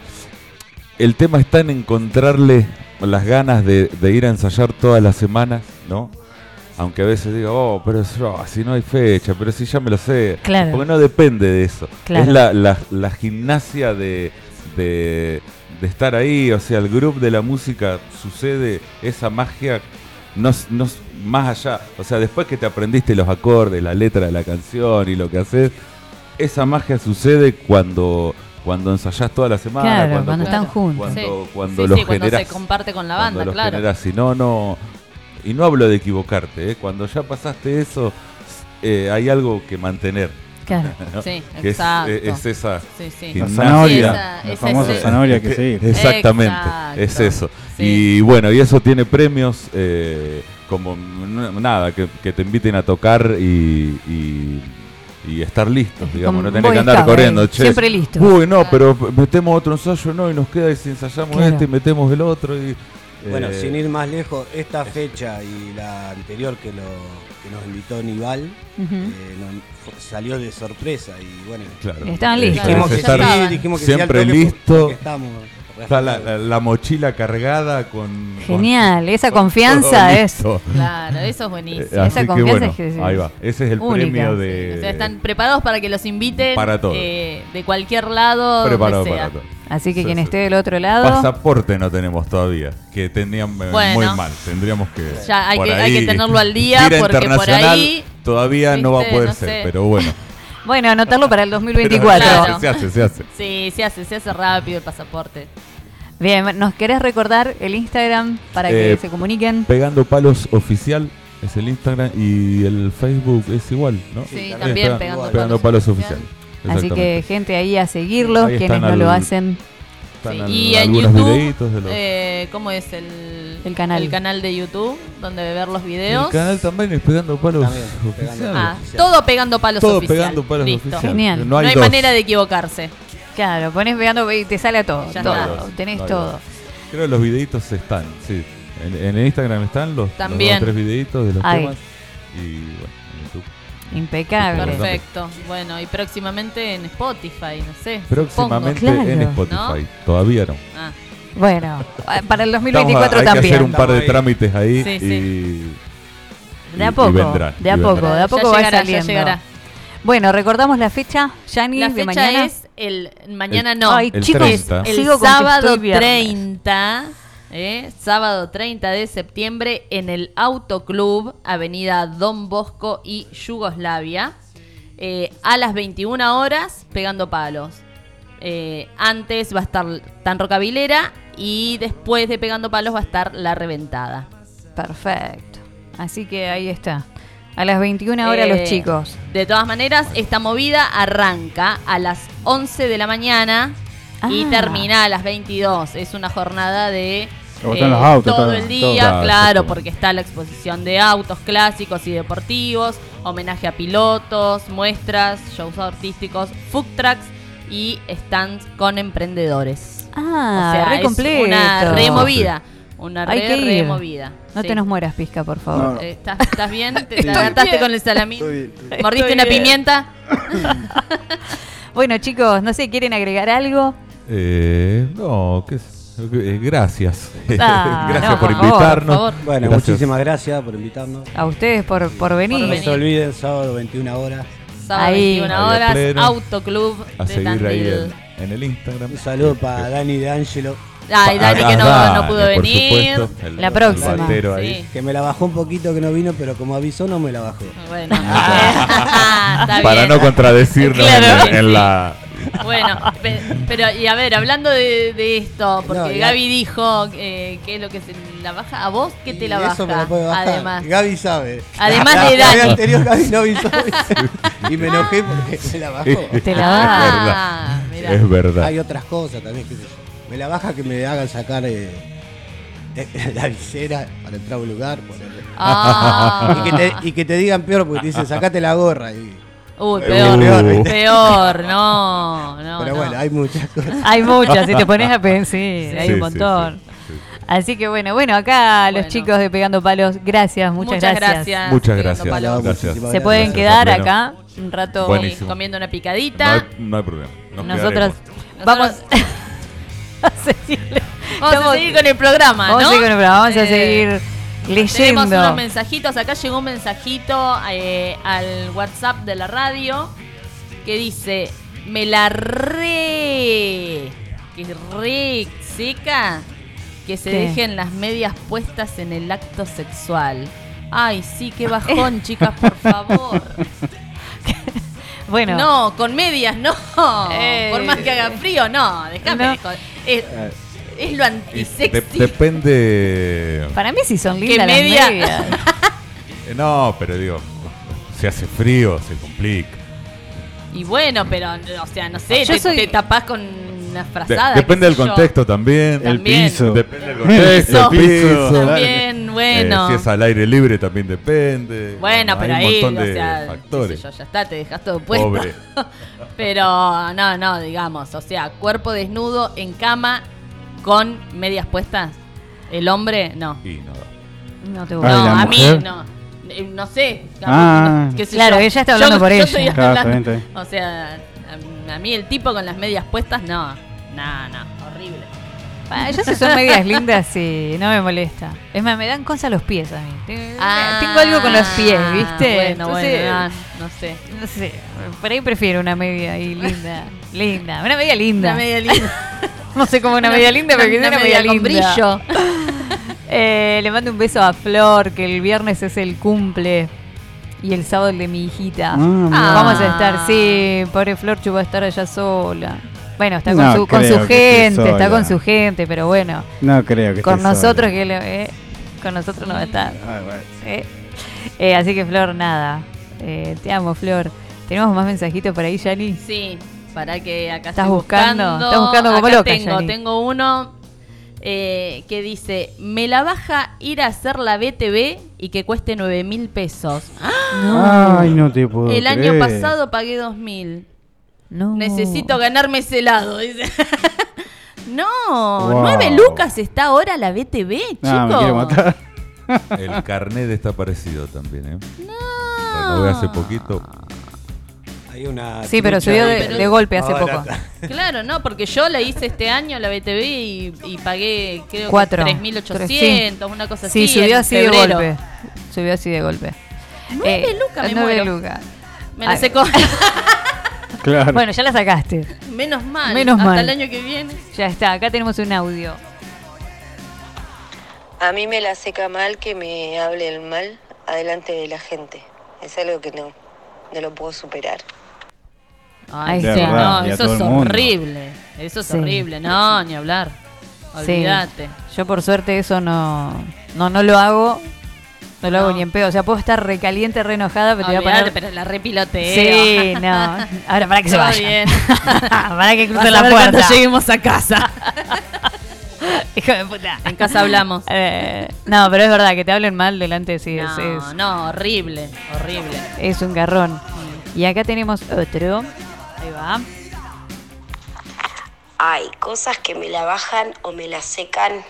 el tema está en encontrarle las ganas de, de ir a ensayar todas las semanas, ¿no? Aunque a veces diga, oh, pero eso, si no hay fecha, pero si ya me lo sé. Claro. Porque no depende de eso. Claro. Es la, la, la gimnasia de, de, de estar ahí, o sea, el grupo de la música sucede esa magia no, no más allá, o sea, después que te aprendiste los acordes, la letra de la canción y lo que haces, esa magia sucede cuando cuando ensayás toda la semana, Claro, cuando, cuando están juntos. cuando, Sí. cuando Sí, lo sí, cuando generás, se comparte con la cuando banda, lo claro. generás, si no, no, y no hablo de equivocarte, ¿eh? cuando ya pasaste eso, eh, hay algo que mantener. Claro. ¿no? Sí, Que exacto. Es, esa Sí, sí. La zanahoria, Esa- la famosa zanahoria que seguir. Exactamente, Exacto. es eso. Sí. Y bueno, y eso tiene premios eh, como nada, que, que te inviten a tocar y, y, y estar listos, digamos, no tener que andar corriendo. che, siempre listos. Uy, no, pero metemos otro ensayo, no, y nos queda y si ensayamos Claro. este y metemos el otro. Y, Bueno, eh, sin ir más lejos, esta fecha y la anterior que, lo, que nos invitó Nival Ujú. eh, no- fu- salió de sorpresa y bueno. Claro. Estaban Eh, listos. Dijimos que sí, dijimos que sí al siempre toque listo. porque estamos Está la, la- la mochila cargada con. Genial, esa con confianza todo es. Claro, eso es Eh, buenísimo. así Esa que confianza bueno, es que- ahí va. Ese es el única. premio O de. sea, están preparados para que los inviten Para todo. eh, de cualquier lado, preparado sea. para todo. Así que Sí, quien sí. esté del otro lado. Pasaporte no tenemos todavía, que Bueno. muy mal. Tendríamos que. Ya hay por que- hay que ahí- tenerlo al día, porque por internacional ahí, todavía no va a poder no ser, sé. pero bueno. Bueno, anotarlo para el Pero 2024. se hace, Claro. se hace, se hace. Sí, se hace, se hace rápido el pasaporte. Bien, ¿nos querés recordar el Instagram para que Eh, se comuniquen? Pegando palos oficial es el Instagram y el Facebook es igual, ¿no? Sí, Es también Pega- Pegando Palos oficial. Así que gente ahí a seguirlos, Ahí quienes no lo hacen. Están Sí, al- Y en algunos YouTube, videitos de los- eh, ¿cómo es el, El canal. El canal de YouTube, donde ver los videos. El canal también es Pegando Palos También, oficial. Pegando Ah, todo pegando palos Todo oficial. Pegando Palos Listo. oficial. Genial. No No hay, hay, dos. manera de equivocarse. Claro, pones pegando y te sale a todo. Ya todo. está. Tenés No hay todo. dos. Creo que los videitos están, sí. En, en el Instagram están los, los También. dos o tres videitos de los Ahí. temas. Y bueno, en YouTube. Impecable. Perfecto. Bueno, y próximamente en Spotify, no sé. Próximamente Claro. en Spotify. ¿No? Todavía no. Ah, Bueno, para el Estamos 2024 a- hay que también. hacer un par de Estamos ahí. trámites ahí Sí, y, De y- a y poco, vendrán, de a y poco, vendrán. de a poco ya va llegará, ya saliendo. llegará. Bueno, recordamos la fecha, Yani, La de fecha mañana. es el mañana El- no. Ay, El chicos, 30. el sigo con que sábado estoy viernes. 30, ¿eh? sábado 30 de septiembre en el Autoclub, Avenida Don Bosco y Yugoslavia, eh, a las 21 horas pegando palos. Eh, antes va a estar Tan Rocavilera y después de pegando palos va a estar La Reventada. Perfecto. Así que ahí está. A las 21 horas Eh, los chicos. De todas maneras, esta movida arranca a las 11 de la mañana y Ah. termina a las 22. Es una jornada de eh, los autos, todo todo- el día, todo. Claro, porque está la exposición de autos clásicos y deportivos, homenaje a pilotos, muestras, shows artísticos, food trucks y stands con emprendedores. Ah, o sea, re es completo. una removida. Una Hay re, que ir. removida. No sí. te nos mueras, Pizca, por favor. No. Eh, ¿Estás, estás bien? ¿Te Estoy con el salamín? Estoy bien, estoy bien. ¿Mordiste Estoy una bien. pimienta? Bueno, chicos, no sé, ¿quieren agregar algo? Eh, no, ¿qué es? Eh, gracias. Ah, gracias no, por por favor, invitarnos. por favor. Bueno, Gracias. muchísimas gracias por invitarnos. A ustedes por, por venir. No se olviden, sábado 21 horas. sábado Ahí. 21 Ahí a horas, pleno. Autoclub A de seguir ahí Tandil. en, en el Instagram. Un saludo para Dani de Angelo. Ay, Dani que no, no pudo por venir. supuesto, el- La el próxima. ahí. Sí. Que me la bajó un poquito que no vino, pero como avisó no me la bajó. Bueno, está Para no contradecirnos Claro, en, en la. Bueno, pe- pero y a ver, hablando de, de esto, porque No, Gaby dijo eh, que es lo que se la baja. ¿A vos qué te la baja? Eso me la puede bajar. Además. Gaby sabe. Además La- de la vez Dani. anterior Gaby no avisó. y me enojé porque me la bajó. Te la Es baja. verdad. Ah. Es verdad. Hay otras cosas también, qué sé yo. Me la baja que me hagan sacar eh, eh, la visera para entrar a un lugar. ponerle. Ah. Y, que te, y que te digan peor porque te dicen sacate la gorra. Y, Uy, Uh. peor, ¿viste? peor, no, no. Pero no. bueno, hay muchas cosas. Hay muchas, si te pones a pensar, sí, hay un montón. sí, sí. Así que bueno, bueno, acá los chicos de Pegando Palos, gracias, muchas, Muchas gracias. gracias. Muchas gracias. gracias. Se pueden Gracias, quedar acá un rato. Buenísimo. comiendo una No picadita. hay, no hay problema. Nos Nosotros quedaremos. vamos a seguir, Vamos Estamos- a seguir con el programa, vamos a seguir con el programa, vamos a Eh, seguir Tenemos leyendo. unos mensajitos. Acá llegó un mensajito eh, al WhatsApp de la radio que dice: Me la re. que re seca. Que se ¿Qué? dejen las medias puestas en el acto sexual. Ay, sí, qué bajón, chicas, por favor. Bueno, No, con medias no. Eh. Por más que haga frío, no. Déjame. No. de joder. Es, lo antisexy. de- depende. para mí sí son ¿Qué lindas las media? medias. Eh, No, pero digo, si hace frío, se complica. Y bueno, pero, o sea, no sé, Yo te, soy- te tapás con una De- frazada. depende del contexto también. El piso. Depende del contexto, El el piso. También, bueno. Eh, si es al aire libre también depende. Bueno, pero hay ahí, montón o de sea, qué factores. sé yo, ya está, te dejas todo puesto. Pobre. pero no, no, digamos, o sea, cuerpo desnudo en cama con medias puestas. El hombre, no. Y no. No te Ay, gusta. no, la a mí mujer. no. Eh, No sé. Ah. no, qué sé Claro, yo. ella está hablando Yo- por yo ella. estoy Claro, está hablando- bien, está O sea, a, a mí el tipo con las medias puestas, no. No, no, horrible. Ah, yo si son medias lindas, sí, no me molesta. Es más, me dan cosas los pies a mí. Tengo, Ah, tengo algo con los pies, ¿viste? Bueno, Entonces, bueno, ah, no sé. no sé, por ahí prefiero una media ahí linda. Linda, una media linda. Una media linda. No sé cómo una, media linda, pero que sea una media, con linda. brillo. Eh, le mando un beso a Flor, que el viernes es el cumple y el sábado el de mi hijita. Ah. Vamos a estar, sí, pobre Florchu va a estar allá sola. Bueno, está con No su, con su gente, está con su gente, pero bueno, No creo que con esté sola. nosotros que le- eh, con nosotros no va a estar. Ah, bueno. Eh, eh, así que Flor, nada. Eh, te amo, Flor. ¿Tenemos más mensajitos por ahí, Yani? Sí, para que acá ¿Estás estoy buscando? Estás buscando como Acá loca, Tengo, Yani. tengo uno eh, que dice: Me la baja ir a hacer la BTV y que cueste 9 mil pesos. Ay, no te puedo El año creer. pasado pagué 2 mil. No. Necesito ganarme ese helado, dice. no, Wow. 9 lucas está ahora la BTV, chicos. Ah, me quiere matar. El carnet está parecido también, ¿eh? No. Renové hace poquito. Hay una Sí, pero subió de, pero de golpe hace poco. Claro, no, porque yo la hice este año, la BTV, y, y pagué, creo Cuatro. que Tres, 3.800, una cosa Sí, así. subió en así de golpe. Subió así de golpe. Nueve lucas, me nueve muero. lucas. Me la Ay. secó. Claro. Bueno, ya la sacaste. Menos mal. Menos Hasta mal. el año que viene. Ya está, acá tenemos un audio. A mí me la seca mal que me hable el mal adelante de la gente. Es algo que no, no lo puedo superar. Ay, De sí, verdad, no, eso es horrible. Eso es Sí. horrible. No, ni hablar. Sí. Olvídate. Yo por suerte eso no, no, no lo hago. No lo hago ni en pedo. O sea, puedo estar recaliente, re enojada, pero te voy a poner. pero la repiloteo. Sí, no. Ahora para que se vaya. bien. para que Vas cruce a la ver puerta. cuando lleguemos a casa. Hijo de puta. En casa hablamos. Eh, no, pero es verdad que te hablen mal delante, sí, es, No, es, no, horrible, horrible. es un garrón. Y acá tenemos otro. Ahí va. Hay cosas que me la bajan o me la secan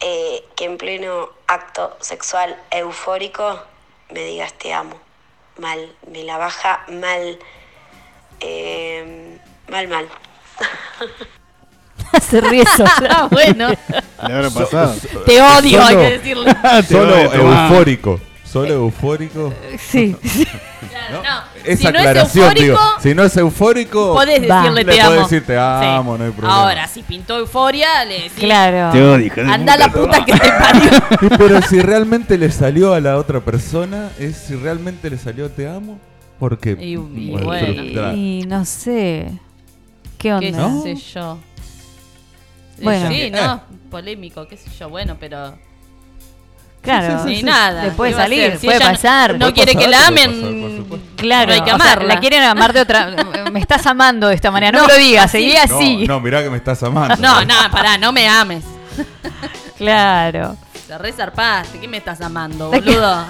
eh, que en pleno acto sexual eufórico me digas te amo. Mal, me la baja mal. Eh, mal, mal. Se ríe sola. Ah, bueno. Le habrá pasado. Te odio, hay que decirle. Te Solo eufórico. ¿Solo eufórico? Sí. Claro, no. Esa Si no es aclaración, eufórico, digo. Si no es eufórico, Podés decirle le te amo. podés decir te amo, Sí. no hay problema. Ahora, si pintó euforia, le decís. Claro. Te odio, Anda la puta que te parió. Pero si realmente le salió a la otra persona, es si realmente le salió te amo, porque Y- y bueno. Y no sé. ¿Qué ¿Qué onda? sé yo? Bueno. Sí, Eh. no, polémico, qué sé yo, bueno, pero. Claro. Sí, nada. Le puede ¿qué va a salir? Si puede no- pasar. No, Puede quiere que la amen. pasar, por supuesto. Claro, no hay que o sea, amarla. la quieren amar de otra. Me estás amando de esta manera. No, No, me lo digas, así. seguí No, así. no, mirá que me estás amando. No, no, pará, no me ames. Claro. Te resarpaste, ¿qué me estás amando, boludo?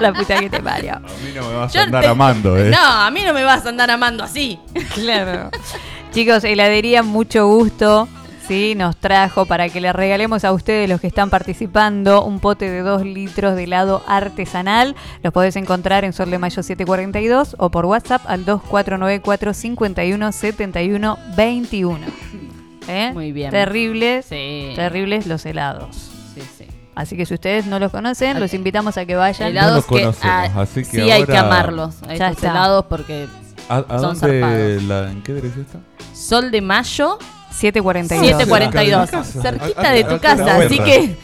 La puta que te parió. A mí no me vas Yo a andar te- amando, eh. No, a mí no me vas a andar amando así. Claro. Chicos, heladería, mucho gusto. Sí, nos trajo para que le regalemos a ustedes, los que están participando, un pote de 2 litros de helado artesanal. Los podés encontrar en Sol de Mayo 742 o por WhatsApp al 2494 51 71 21. ¿Eh? Muy bien. Terribles, Sí. terribles los helados. Sí, sí. Así que si ustedes no los conocen, los invitamos a que vayan. Helados los que conocemos, así que sí hay que amarlos a Ya estos helados porque ¿A, a son dónde zarpados. la, ¿En qué dirección está? Sol de Mayo 742. 742. Cerca de mi casa. Cerquita A- a- de tu a- casa, a- así que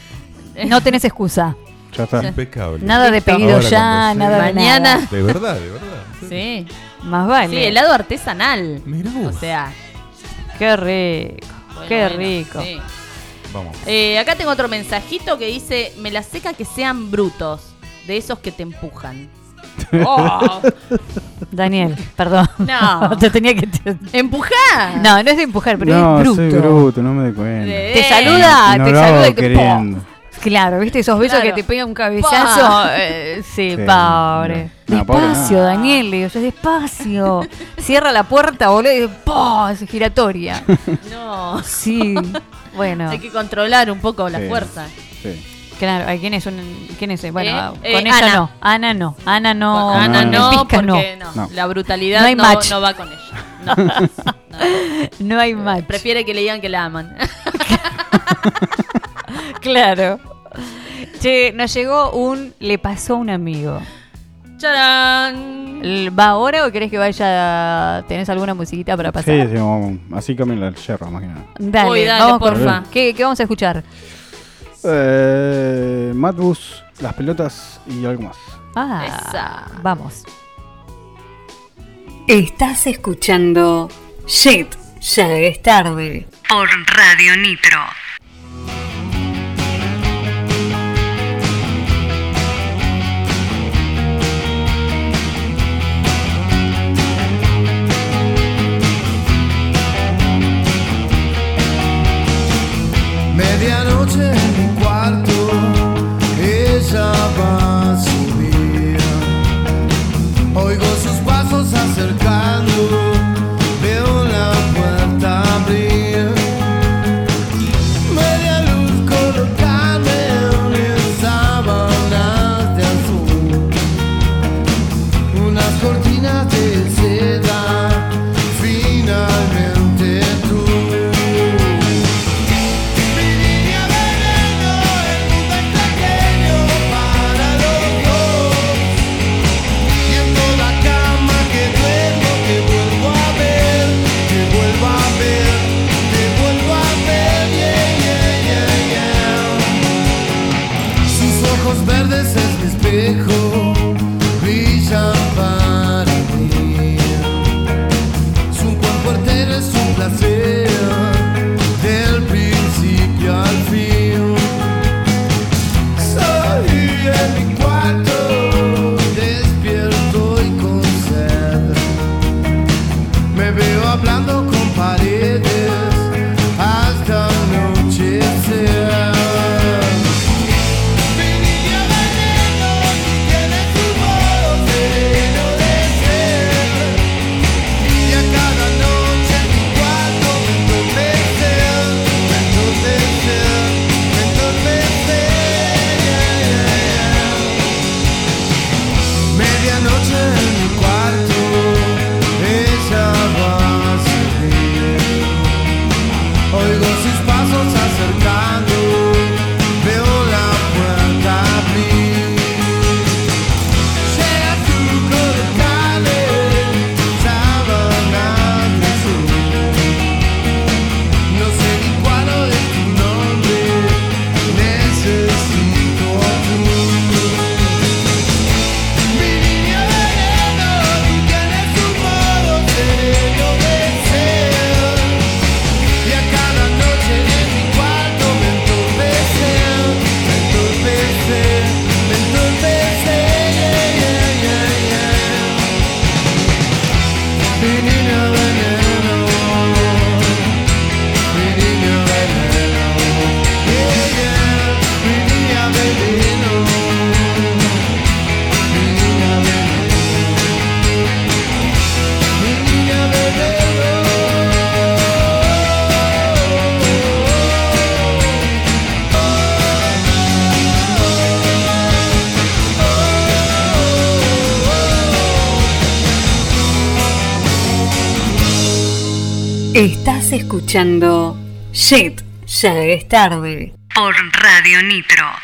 No tenés excusa. Ya está. Impecable. Nada de pedido Ahora ya, nada de Mañana. nada. De verdad, de verdad. Sí. Más vale. Sí, helado artesanal. Mirá O vos. sea, Qué rico. bueno, qué bueno, rico. sí. Vamos. Eh, acá tengo otro mensajito que dice, me la seca que sean brutos, de esos que te empujan. Oh, Daniel, perdón. No. te tenía que. ¡Empujar! No, no es de empujar, pero no, es bruto. soy bruto, no me doy cuenta. De- Te saluda, No te saluda y te. Claro, ¿viste esos besos Claro. que te pega un cabezazo? Eh, sí, Sí, pobre. no. No, pobre despacio, no. Daniel, le digo yo, despacio. Cierra la puerta, boludo, y ¡pum! Es giratoria. No. Sí, bueno. Hay que controlar un poco la Sí. fuerza. Sí. Claro, ¿a ¿quién es un, quién es? Bueno, Eh, con eh, ella Ana. no. Ana no. Ana no. Ana no, no, porque no. No. La brutalidad No hay no, match. no va con ella. No. No. No hay match. Prefiere que le digan que la aman. Claro. Che, nos llegó un. Le pasó a un amigo. ¡Charán! L- ¿Va ahora o querés que vaya? ¿Tenés alguna musiquita para pasar? Sí, sí, vamos. Así cambia la yerra, más que nada. Dale, Uy, dale, vamos con- porfa. ¿Qué, ¿Qué vamos a escuchar? Eh, Madbus, las pelotas y algo más. Ah, Esa. vamos. Estás escuchando Shit, ya es tarde. Por Radio Nitro. Medianoche escuchando Shit, ya es tarde por Radio Nitro.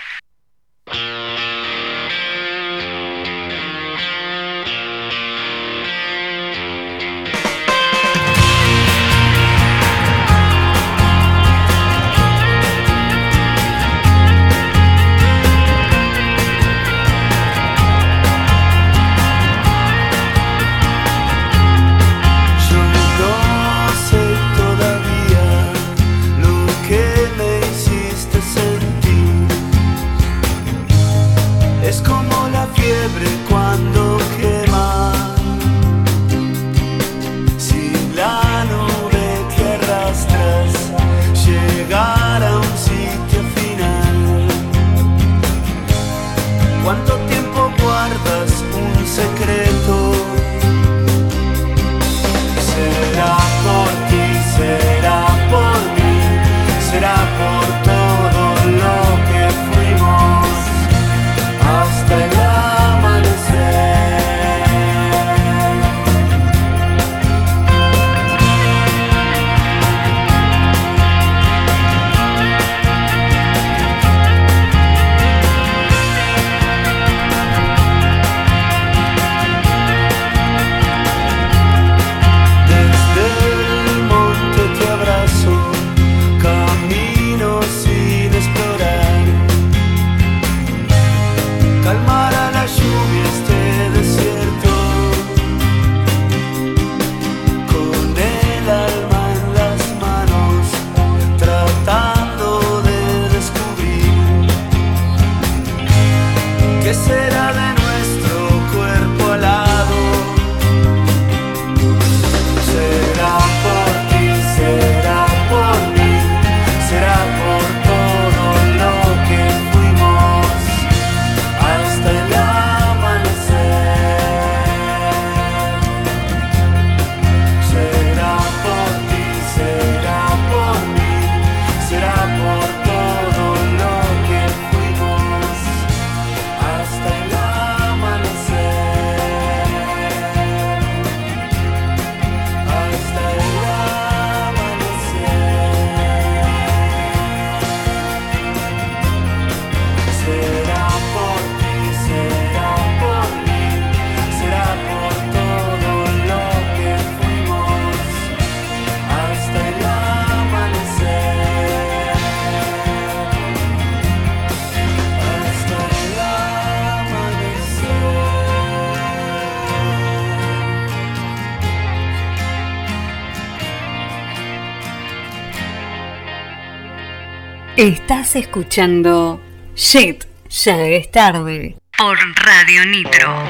Escuchando Shit, ya es tarde. Por Radio Nitro.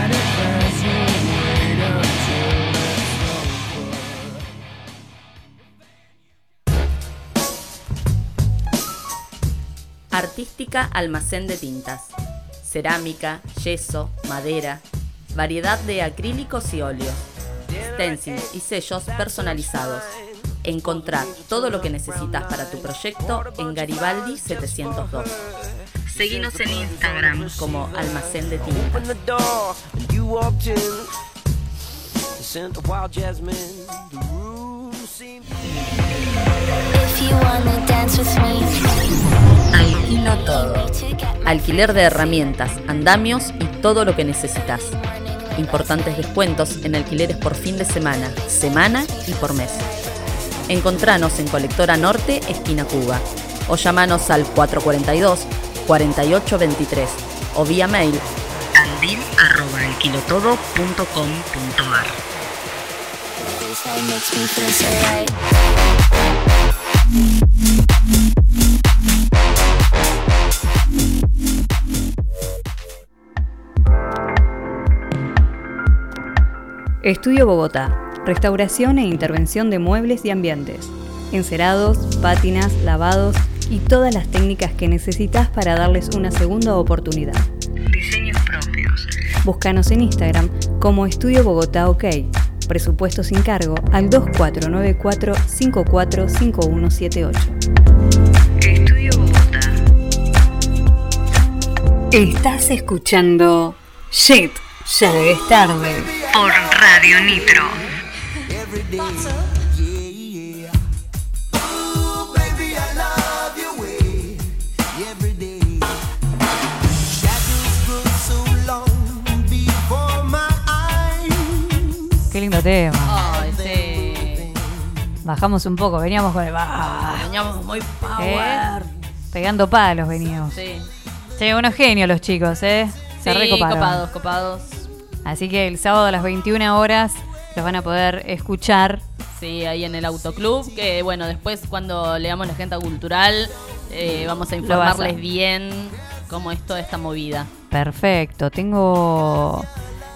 Artística Almacén de Tintas. Cerámica, yeso, madera, variedad de acrílicos y óleos, stencils y sellos personalizados. Encontrar todo lo que necesitas para tu proyecto en Garibaldi 702. Seguinos en Instagram como Almacén de Tintas. Alquilo todo. Alquiler de herramientas, andamios y todo lo que necesitas. Importantes descuentos en alquileres por fin de semana, semana y por mes. Encontranos en Colectora Norte, esquina Cuba. O llamanos al 442-4823 o vía mail andil.alquilotodo.com.ar this night makes me feel so right. Estudio Bogotá. Restauración e intervención de muebles y ambientes. Encerados, pátinas, lavados y todas las técnicas que necesitas para darles una segunda oportunidad. Diseños propios. Búscanos en Instagram como Estudio Bogotá OK. Presupuesto sin cargo al 2494 545178. Estudio Bogotá. Estás escuchando Shit, ya es tarde. Por Radio Nitro. Qué lindo tema. Ay, sí. Bajamos un poco, veníamos con el. ¡Ah! Veníamos muy ¿Eh? power. Pegando palos veníamos. Sí. Che, unos genios los chicos, ¿eh? Sí, copados, copados. Así que el sábado a las 21 horas los van a poder escuchar. Sí, ahí en el autoclub, que bueno, después cuando leamos la agenda cultural eh, vamos a- informarles bien cómo es toda esta movida. Perfecto. Tengo.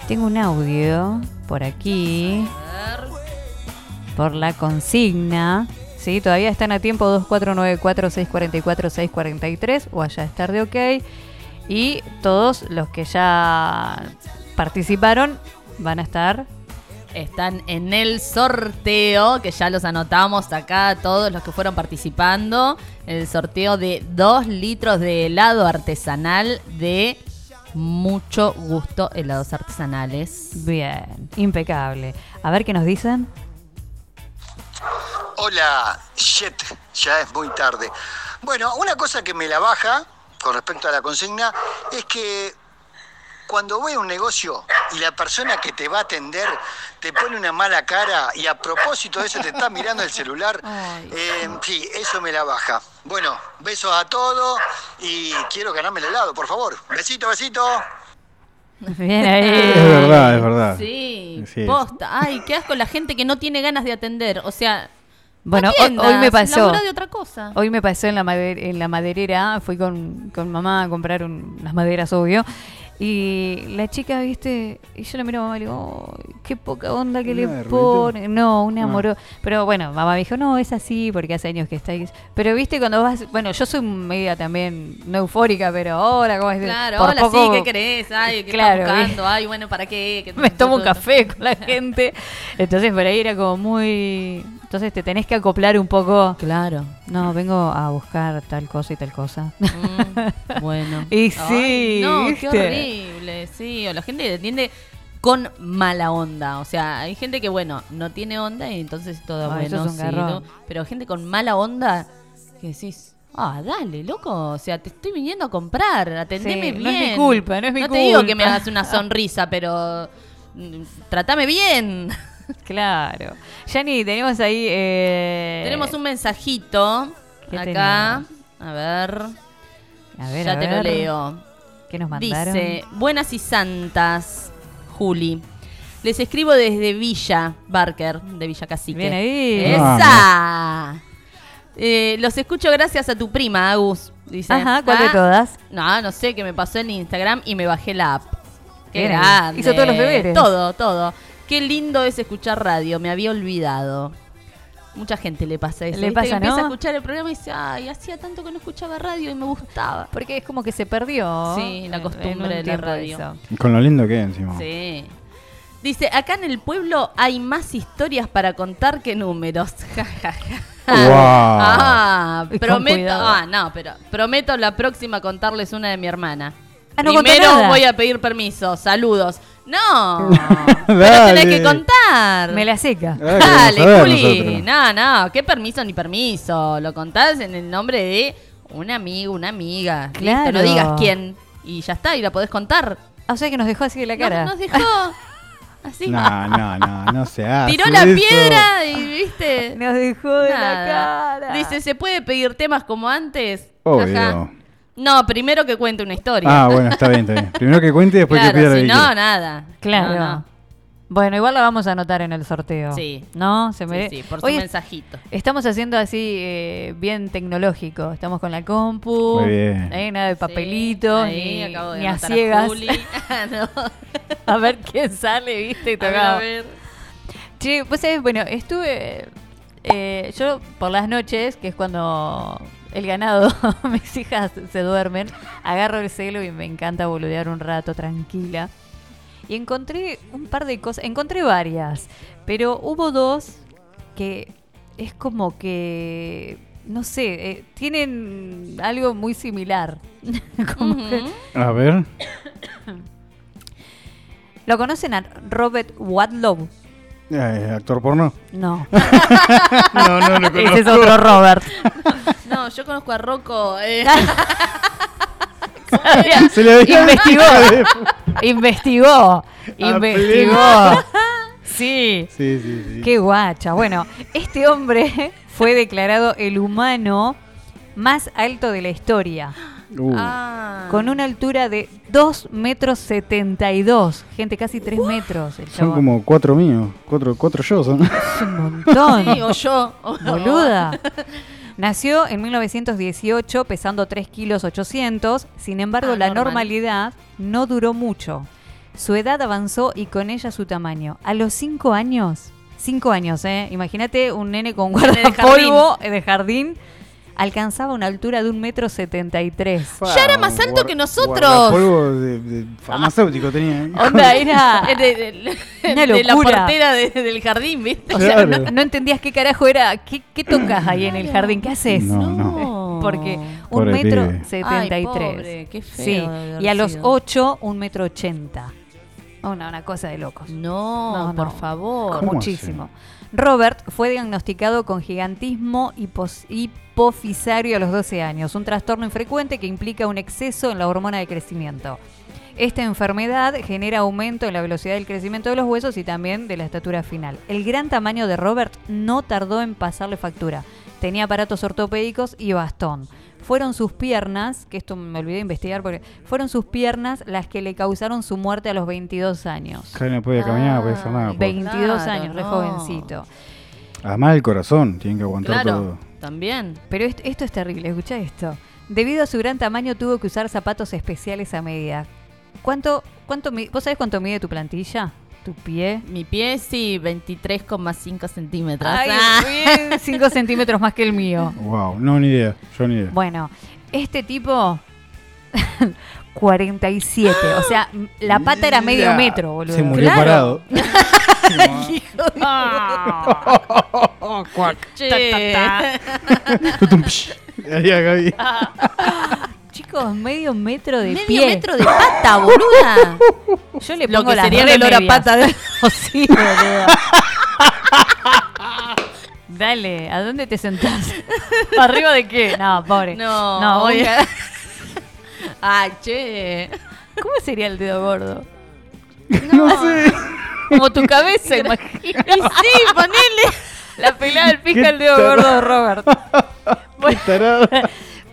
Tengo un audio por aquí. Por la consigna. Sí, todavía están a tiempo 2494-644-643 o allá es tarde ok. Y todos los que ya participaron van a estar Están en el sorteo, que ya los anotamos acá, todos los que fueron participando. El sorteo de 2 litros de helado artesanal de mucho gusto helados artesanales. bien, impecable. A ver qué nos dicen. Hola, shit, ya es muy tarde. Bueno, una cosa que me la baja con respecto a la consigna es que cuando voy a un negocio y la persona que te va a atender te pone una mala cara y a propósito de eso te está mirando el celular, eh, sí, eso me la baja. Bueno, besos a todos y quiero ganarme el helado, por favor. Besito, besito. Bien ahí. Es verdad, es verdad. Sí, es. posta. Ay, qué asco la gente que no tiene ganas de atender. O sea, Bueno, no hoy- atiendas, hoy me pasó. de otra cosa. Hoy me pasó en la, mader- en la maderera, fui con, con mamá a comprar un- unas maderas, obvio. Y la chica, viste, y yo la miro a mamá y le digo, "Ay, qué poca onda que le ¿Una de pone. No, una Ah. amor. Pero bueno, mamá me dijo, no, es así porque hace años que estáis. Pero viste, cuando vas, bueno, yo soy media también, no eufórica, pero hola, ¿cómo estás? Claro, Por hola, poco- sí, ¿qué querés? Ay, ¿qué Claro, estás buscando? Ay, bueno, ¿para qué? ¿Qué- me tomo un café con la gente. Entonces por ahí era como muy... Entonces te tenés que acoplar un poco. Claro. No, vengo a buscar tal cosa y tal cosa. Mm, bueno. Y Ay, sí, no, ¿viste? qué horrible. Sí, o la gente que atiende con mala onda. O sea, hay gente que, bueno, no tiene onda y entonces todo Ay, bueno. sí. Pero gente con mala onda que decís, ah, dale, loco. O sea, te estoy viniendo a comprar. Atendeme Sí, bien. no es mi culpa, no es mi No te digo que me hagas una sonrisa, pero mm, tratame bien. Claro. Yani, tenemos ahí... eh, Tenemos un mensajito ¿Qué acá. A ver. A ver, ya a te lo leo. ¿Qué nos mandaron? Dice, buenas y santas, Juli. Les escribo desde Villa Barker, de Villa Cacique. Bien ahí. ¡Esa! Eh, los escucho gracias a tu prima, Agus. Dice. Ajá, ¿cuál de Ah, todas? No, no sé, que me pasó en Instagram y me bajé la app. Qué Bien ahí. grande. Hizo todos los deberes. Todo, todo. Qué lindo es escuchar radio, me había olvidado. Mucha gente le pasa eso. Le pasa, que empieza ¿no? a escuchar el programa y dice, ay, hacía tanto que no escuchaba radio y me gustaba. Porque es como que se perdió. Sí, la costumbre de la radio. eso. Con lo lindo que es encima. Sí. Dice, acá en el pueblo hay más historias para contar que números. Ja, ja, ja. Wow. Ah, prometo, cuidado. ah, no, pero prometo la próxima contarles una de mi hermana. Ah, no Primero voy a pedir permiso. Saludos. No, pero tenés que contar. Me la seca. Dale, Juli. No, no, qué permiso ni permiso. Lo contás en el nombre de un amigo, una amiga. Listo, Claro. no digas quién. Y ya está, y la podés contar. Ah, o sea que nos dejó así de la cara. No, nos dejó. Así. No, no, no, no se hace Tiró la eso. piedra y viste. Nos dejó de la cara. Dice, ¿se puede pedir temas como antes? Obvio. Ajá. No, primero que cuente una historia. Ah, bueno, está bien, está bien. Primero que cuente y después claro, que pida lo si no, nada. Claro. No, no. Bueno, igual la vamos a anotar en el sorteo. Sí. ¿No? Se Sí, mere- sí, por su Hoy mensajito. Estamos haciendo así eh, bien tecnológico. Estamos con la compu. Muy bien. eh, nada de papelitos, Ahí ni, acabo de ni a a ciegas. Juli. Ah, no. a ver quién sale, ¿viste? Y A ver, tocaba. a ver. Che, pues sabés, bueno, estuve. eh, yo por las noches, que es cuando el ganado, mis hijas se duermen, agarro el celo y me encanta boludear un rato tranquila. Y encontré un par de cosas, encontré varias, pero hubo dos que es como que, no sé, eh, tienen algo muy similar. Como que- A ver. ¿Lo conocen a Robert Wadlow? Eh, ¿Actor porno? No. No, no lo Ese es conozco. otro Robert. No, yo conozco a Rocco. eh. Se le había- investigó. investigó. Investigó. Sí. Sí, sí, sí. Qué guacha. Bueno, este hombre fue declarado el humano más alto de la historia. Uh, Ah. Con una altura de 2 metros 72. Gente, casi 3 metros. El son como cuatro míos. Cuatro, cuatro yo son. Es un montón. Sí, o yo. o- Boluda. Nació en 1918 pesando 3 kilos 800, sin embargo Ah, la normal. normalidad no duró mucho. Su edad avanzó y con ella su tamaño. A los 5 años, 5 años, ¿eh? Imagínate un nene con guardapolvo de jardín, alcanzaba una altura de un metro 73. Ya era más alto que nosotros. Polvo de, de farmacéutico tenía. Onda, era de, de- la portera de- del jardín, ¿viste? O sea, Claro. no, no entendías qué carajo era. ¿Qué, qué tocas ahí en el jardín? ¿Qué haces? No, no. Porque un Pobre metro setenta y tres. qué feo Sí. Y a los ocho, un metro ochenta. Una, una cosa de locos. No, No, por favor. ¿Cómo Muchísimo. Robert fue diagnosticado con gigantismo hipofisario a los 12 años, un trastorno infrecuente que implica un exceso en la hormona de crecimiento. Esta enfermedad genera aumento en la velocidad del crecimiento de los huesos y también de la estatura final. El gran tamaño de Robert no tardó en pasarle factura. Tenía aparatos ortopédicos y bastón. Fueron sus piernas, que esto me olvidé de investigar porque fueron sus piernas las que le causaron su muerte a los 22 años. Ya no puede caminar, no puede hacer nada. pobre. 22 Claro, años, re no. jovencito. Además el corazón, tiene que aguantar Claro, todo. también. Pero esto, esto es terrible, escucha esto. Debido a su gran tamaño tuvo que usar zapatos especiales a medida. ¿Cuánto, cuánto ¿Vos sabés cuánto mide tu plantilla? ¿Tu pie? Mi pie sí, 23,5 centímetros. Ay, Ah. bien, 5 centímetros más que el mío. Wow, no, ni idea. Yo ni idea. Bueno, este tipo... 47, o sea, la pata era medio metro, boludo. Se murió Claro. parado. Hijo de- Ah. Che. Tutum, psh. Ahí a Gaby. Chicos, medio metro de Medio pie. metro de pata, boluda. Yo le Lo pongo que las sería el olor a pata de sí, boludo. Dale, ¿a dónde te sentás? ¿Arriba de qué? No, pobre. No, no oye. oiga. Ay, che. ¿Cómo sería el dedo gordo? No sé. Como tu cabeza, imagínate. Y sí, ponele. La pelada del pija el dedo gordo de Robert. Qué tarado.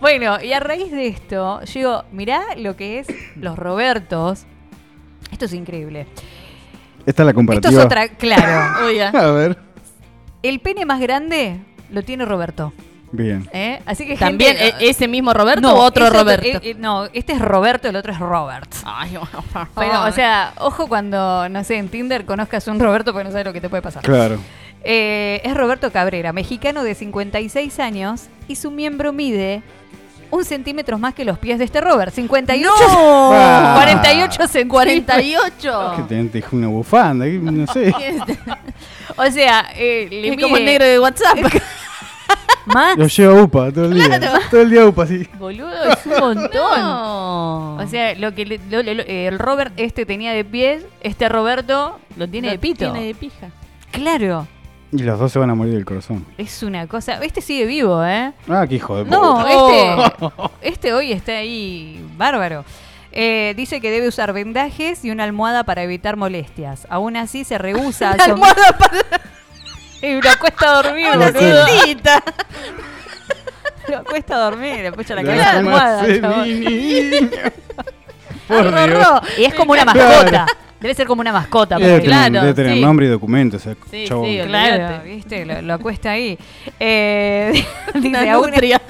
Bueno, y a raíz de esto, yo digo, mirá lo que es los Robertos. Esto es increíble. Esta es la Esto comparativa. es otra, claro. Oiga. A ver. El pene más grande lo tiene Roberto. Bien. ¿eh? Así que ¿También gente- e- ese mismo Roberto No, o otro ese Roberto? eh, eh, no, este es Roberto, el otro es Robert. Ay, bueno, por Pero, favor. o sea, ojo cuando, no sé, en Tinder conozcas un Roberto porque no sabes lo que te puede pasar. Claro. Eh, es Roberto Cabrera, mexicano de 56 años y su miembro mide un centímetro más que los pies de este Robert. 58, ¡No! 48 centímetros. 48. Que te, te dejó una bufanda, no sé. O sea, eh, le Es como el negro de WhatsApp. más. Lo lleva UPA todo el día. Claro. Todo el día UPA, sí. Boludo, es un montón. No. O sea, lo que le- lo- lo- el Robert este tenía de pies, este Roberto lo tiene Lo de pito. Tiene de pija. Claro, Y los dos se van a morir del corazón. es una cosa. Este sigue vivo, ¿eh? Ah, qué hijo de puta. No, Oh. este, este hoy está ahí bárbaro. Eh, dice que debe usar vendajes y una almohada para evitar molestias. Aún así se rehúsa a almohada para y lo acuesta a dormir, una cintita. Lo acuesta a dormir, le pucha la cabeza almohada. Por. Dios. Y es como una Claro. Debe ser como una mascota. Debe tener, claro, debe tener sí. nombre y documento ese Sí, chabón. sí, Claro, viste, lo, lo acuesta ahí. Eh, dice, Una aún, nutria.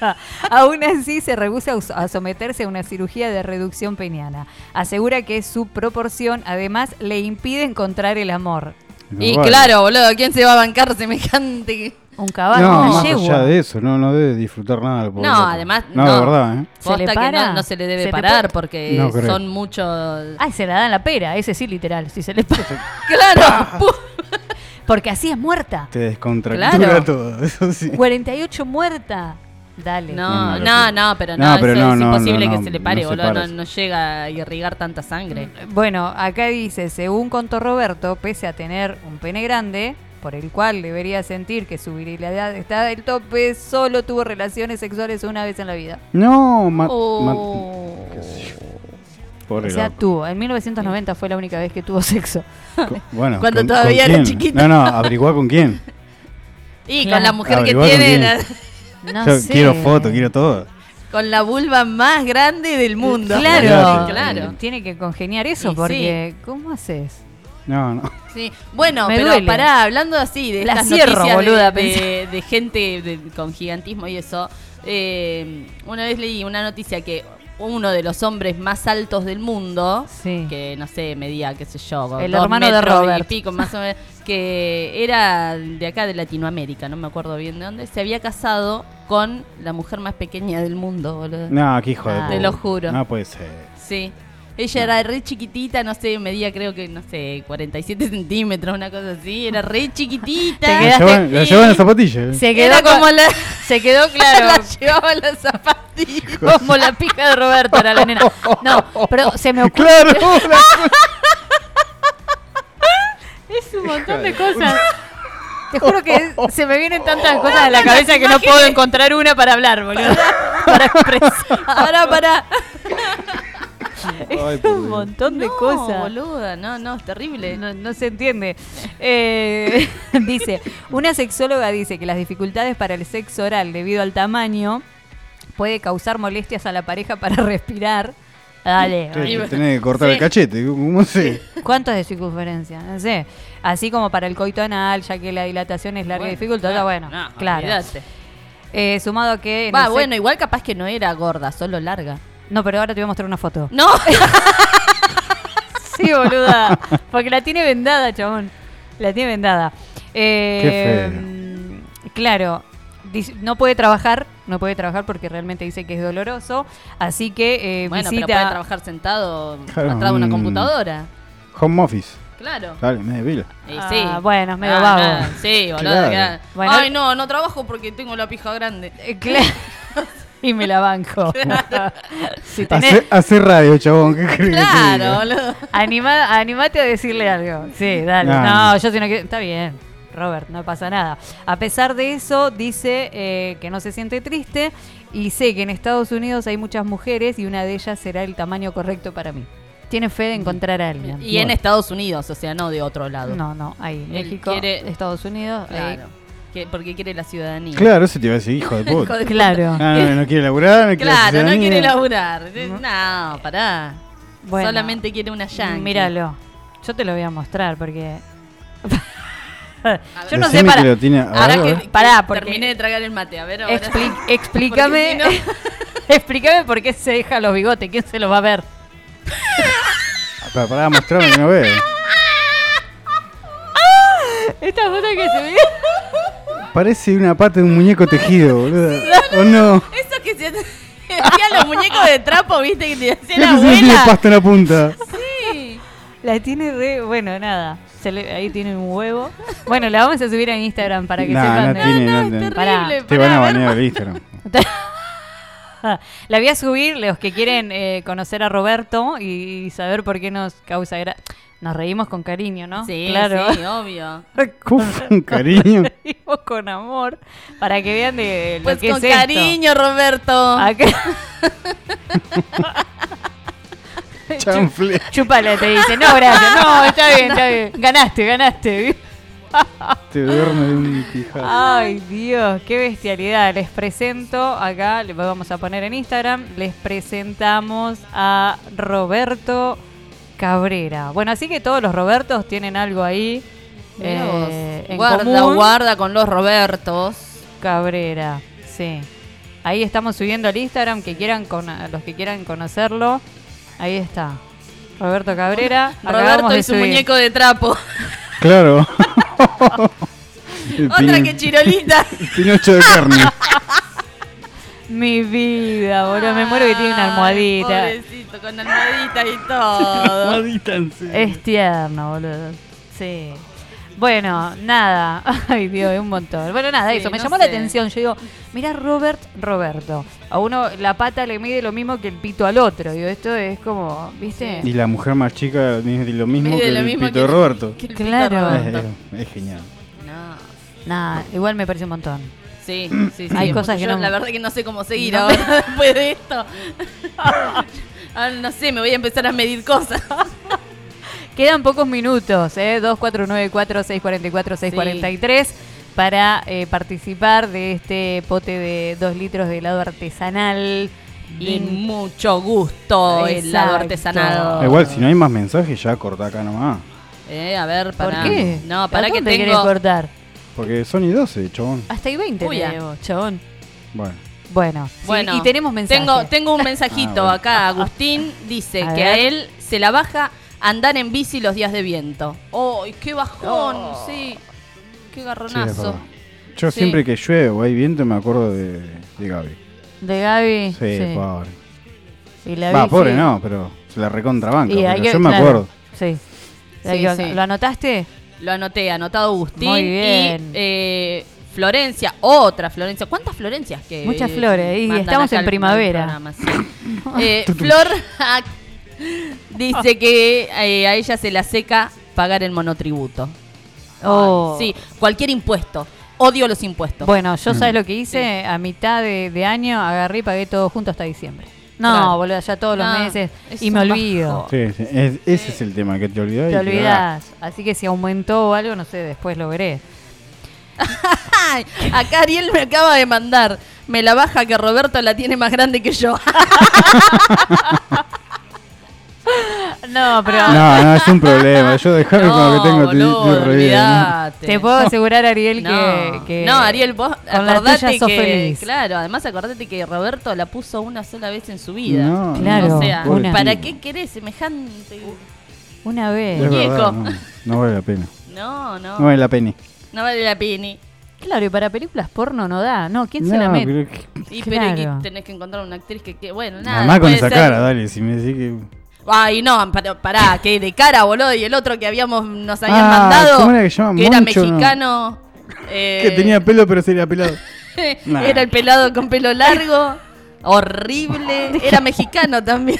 aún así se rehúsa a someterse a una cirugía de reducción peniana. Asegura que su proporción además le impide encontrar el amor. No Y vale. claro, boludo, ¿quién se va a bancar semejante? Un caballo, No, una más yegua. allá de eso, no, no debe disfrutar nada. No, además, No, no. de verdad, ¿eh? ¿Se le para? no, no se le debe ¿Se te parar porque No son muchos. Ay, se la dan la pera, ese sí literal, si se le para. Claro, Porque así es muerta. Te descontractura Claro. todo, eso sí. 48 muerta. Dale. No, No, no, pero No, no, pero eso no, es imposible no, que se le pare, boludo, no, no llega a irrigar tanta sangre. Bueno, acá dice, según contó Roberto, pese a tener un pene grande, por el cual debería sentir que su virilidad está del tope, solo tuvo relaciones sexuales una vez en la vida. No, ma- Oh. ma- qué sé yo. Pobre o sea, loco. tuvo. En 1990 fue la única vez que tuvo sexo. Bueno, Cuando ¿con- todavía con era quién? chiquito. No, no, averiguá con quién. Y Claro. con la mujer que Averiguá tiene, la- No Yo sé. quiero fotos, quiero todo. con la vulva más grande del mundo. Claro, Claro. claro. Tiene que congeniar eso Y porque ¿cómo haces? No, no. Sí. Bueno, Me pero duele. pará, hablando así de La estas cierro, noticias de- boluda, de, de gente de- con gigantismo y eso, eh, una vez leí una noticia que uno de los hombres más altos del mundo, Sí. que no sé, medía, qué sé yo, El dos hermano de metros y Robert. pico, más o menos, que era de acá de Latinoamérica, no me acuerdo bien de dónde, se había casado con la mujer más pequeña del mundo, boludo. No, qué hijo de Ah. puta. Te lo juro. No puede ser. Sí. Ella era re chiquitita, no sé, medía creo que, no sé, 47 centímetros, una cosa así. Era re chiquitita. Te La la llevan en zapatillas. ¿eh? Se quedó Era como la, Se quedó claro. la llevaba las zapatillas. como la pija de Roberto era la nena. No, pero se me ocurre. Claro, la- Es un montón de cosas. Te juro que se me vienen tantas cosas a la cabeza que no puedo encontrar una para hablar, boludo. Para expresar. Ahora para. Ay, Es por un montón de No, cosas. boluda, no, no, es terrible. No, no se entiende. Eh, dice, una sexóloga dice que las dificultades para el sexo oral debido al tamaño puede causar molestias a la pareja para respirar. Dale. Tenés que cortar el cachete, ¿cómo sé? ¿Cuánto es de circunferencia? No sé. Así como para el coito anal, ya que la dilatación es larga y Bueno, dificultosa, no, bueno, no, claro. Eh, sumado a que... Va, bueno, igual capaz que no era gorda, solo larga. No, pero ahora te voy a mostrar una foto. No. Sí, boluda. Porque la tiene vendada, chabón. La tiene vendada. Eh, Claro. dice- No puede trabajar, no puede trabajar porque realmente dice que es doloroso. Así que eh, Bueno, visita. pero puede trabajar sentado Claro, atrás de una computadora. Home office. Claro. Dale, me de pila. Y Ah, sí. bueno, es medio Ah, vago. nada, Sí, boludo. Claro. Bueno. Ay, no, no trabajo porque tengo la pija grande. Eh, claro. y me la banco. si tenés- Hace, hace radio, chabón. ¿Qué crees que te Claro, boludo. Anima, animate a decirle algo. Sí, dale. No, No, no. yo si no quiero. Está bien, Robert, no pasa nada. A pesar de eso, dice eh, que no se siente triste y sé que en Estados Unidos hay muchas mujeres y una de ellas será el tamaño correcto para mí. Tiene fe de encontrar a alguien. Y en Estados Unidos, o sea, no de otro lado. No, no, ahí. Él México, quiere- Estados Unidos. ahí. Que- porque quiere la ciudadanía. Claro, eso te iba a decir, hijo de Hijo puta. de Claro. Ah, no, no quiere laburar, no quiere Claro, no quiere laburar. No, pará. Bueno, Solamente quiere una yankee. Míralo. Yo te lo voy a mostrar porque. Yo no Decime sé para. que lo tiene- a Ahora a que, Pará, porque- terminé de tragar el mate. A ver, ahora. Expli- explícame. Porque si explícame por qué se deja los bigotes. ¿Quién se los va a ver? Para, para mostrarme que no ve. Esta foto que se ve. Parece una pata de un muñeco tejido, boludo. ¿O no? Eso que se hacían los muñecos de trapo, viste, que te hacía la le tiene abuela. pasta en la punta. Sí. La tiene re. Bueno, nada. Se le- ahí tiene un huevo. Bueno, la vamos a subir a Instagram para que Nah, sepan. no de- tiene, no, no, no. Pará. Te van a banear el Instagram. La voy a subir, los que quieren eh, conocer a Roberto y, saber por qué nos causa gra Nos reímos con cariño, ¿no? Sí, claro. sí, obvio. Con cariño. Nos reímos con amor. Para que vean de lo Pues que con es esto. cariño, Roberto. Acá- Chanfle. Chúpala, te dice. No, gracias. No, está bien, está bien. Ganaste, ganaste. Te duerme de un pijazo. Ay, Dios, qué bestialidad. Les presento acá, le vamos a poner en Instagram, les presentamos a Roberto Cabrera. Bueno, así que todos los Robertos tienen algo ahí eh, en guarda, común. guarda con los Robertos. Cabrera, sí. Ahí estamos subiendo al Instagram, que quieran con, los que quieran conocerlo. Ahí está. Roberto Cabrera. Roberto y su subir. muñeco de trapo. Claro. Otra que chirolita. Pinocho de carne. Mi vida, boludo. Me muero que tiene una almohadita. Pobrecito, con almohadita y todo. Almohadita en serio. Es tierno, boludo. Sí. Bueno, nada. Ay, Dios, es un montón. Bueno, nada, Sí, eso. Me no llamó la atención. Yo digo, mira Robert, Roberto. A uno la pata le mide lo mismo que el pito al otro. Digo, esto es como, ¿viste? Y la mujer más chica mide lo mismo Mide que lo el mismo pito que el- Roberto. que el pito Claro. Es, genial. No. Nada, igual me parece un montón. Sí, sí, sí. Hay cosas que Yo no- La verdad que no sé cómo seguir No. ahora después de esto. Ahora no sé, me voy a empezar a medir cosas. Quedan pocos minutos, ¿eh? 2494-644-643 para eh, participar de este pote de 2 litros de helado artesanal. Y mucho gusto el helado Exacto. artesanal. Igual, si no hay más mensajes, ya corta acá nomás. Eh, a ver, ¿Por para. qué? No, para ¿A que dónde querés tengo. cortar? Porque son y 12, chabón. Hasta y 20 Uy, chabón. Bueno. Bueno, sí, Bueno, y tenemos mensajes. Tengo, tengo un mensajito Ah, bueno. acá. Agustín dice A que ver. a él se la baja andar en bici los días de viento. ¡Ay, qué bajón! Sí, qué Sí, es garronazo. Yo Sí. siempre que llueve o hay viento me acuerdo de, de Gaby. De Gaby. Sí, sí. pobre. Y la Va, bici- pobre no, pero se la recontrabanca. Yo me claro, acuerdo. Sí. ¿Lo anotaste? Lo anoté, anotado Agustín. Muy bien. Y eh, Florencia, otra Florencia. ¿Cuántas Florencias que Muchas flores, y estamos en primavera. Eh, Flor dice que eh, a ella se la seca pagar el monotributo. Oh. Sí, cualquier impuesto. Odio los impuestos. Bueno, yo sabes lo que hice a mitad de, de año, agarré y pagué todo junto hasta diciembre. No, Claro. boludo, ya todos los No, meses es y me olvido. Sí, sí, es- ese es el tema, que te olvidás. Te te olvidás. Así que si aumentó o algo, no sé, después lo veré. Acá Ariel me acaba de mandar. Me la baja que Roberto la tiene más grande que yo. No, pero. No, no, es un problema. Yo dejarme con lo que tengo, boludo, ¿no? olvidate. Te puedo asegurar, Ariel, No, que, que- no, Ariel, vos acordate que, feliz. claro, además acordate que Roberto la puso una sola vez en su vida. No, Claro, o sea, una. ¿para qué querés semejante? Una vez. Verdad, Muñeco. no, no vale la pena. No, no. No vale la pena. No vale la pena. Claro, y para películas porno no da. No, ¿quién se No, la mete? pero que- Y pero Claro. tenés que encontrar una actriz que, que bueno, nada. Además con esa ser- cara, dale, si me decís que... Ay, no, pará, pará, que de cara, boludo, y el otro que habíamos nos habían Ah, mandado, ¿cómo era que que era Moncho, no. mexicano, eh, Que tenía pelo pero sería pelado. Nah. era el pelado con pelo largo, horrible, era mexicano también.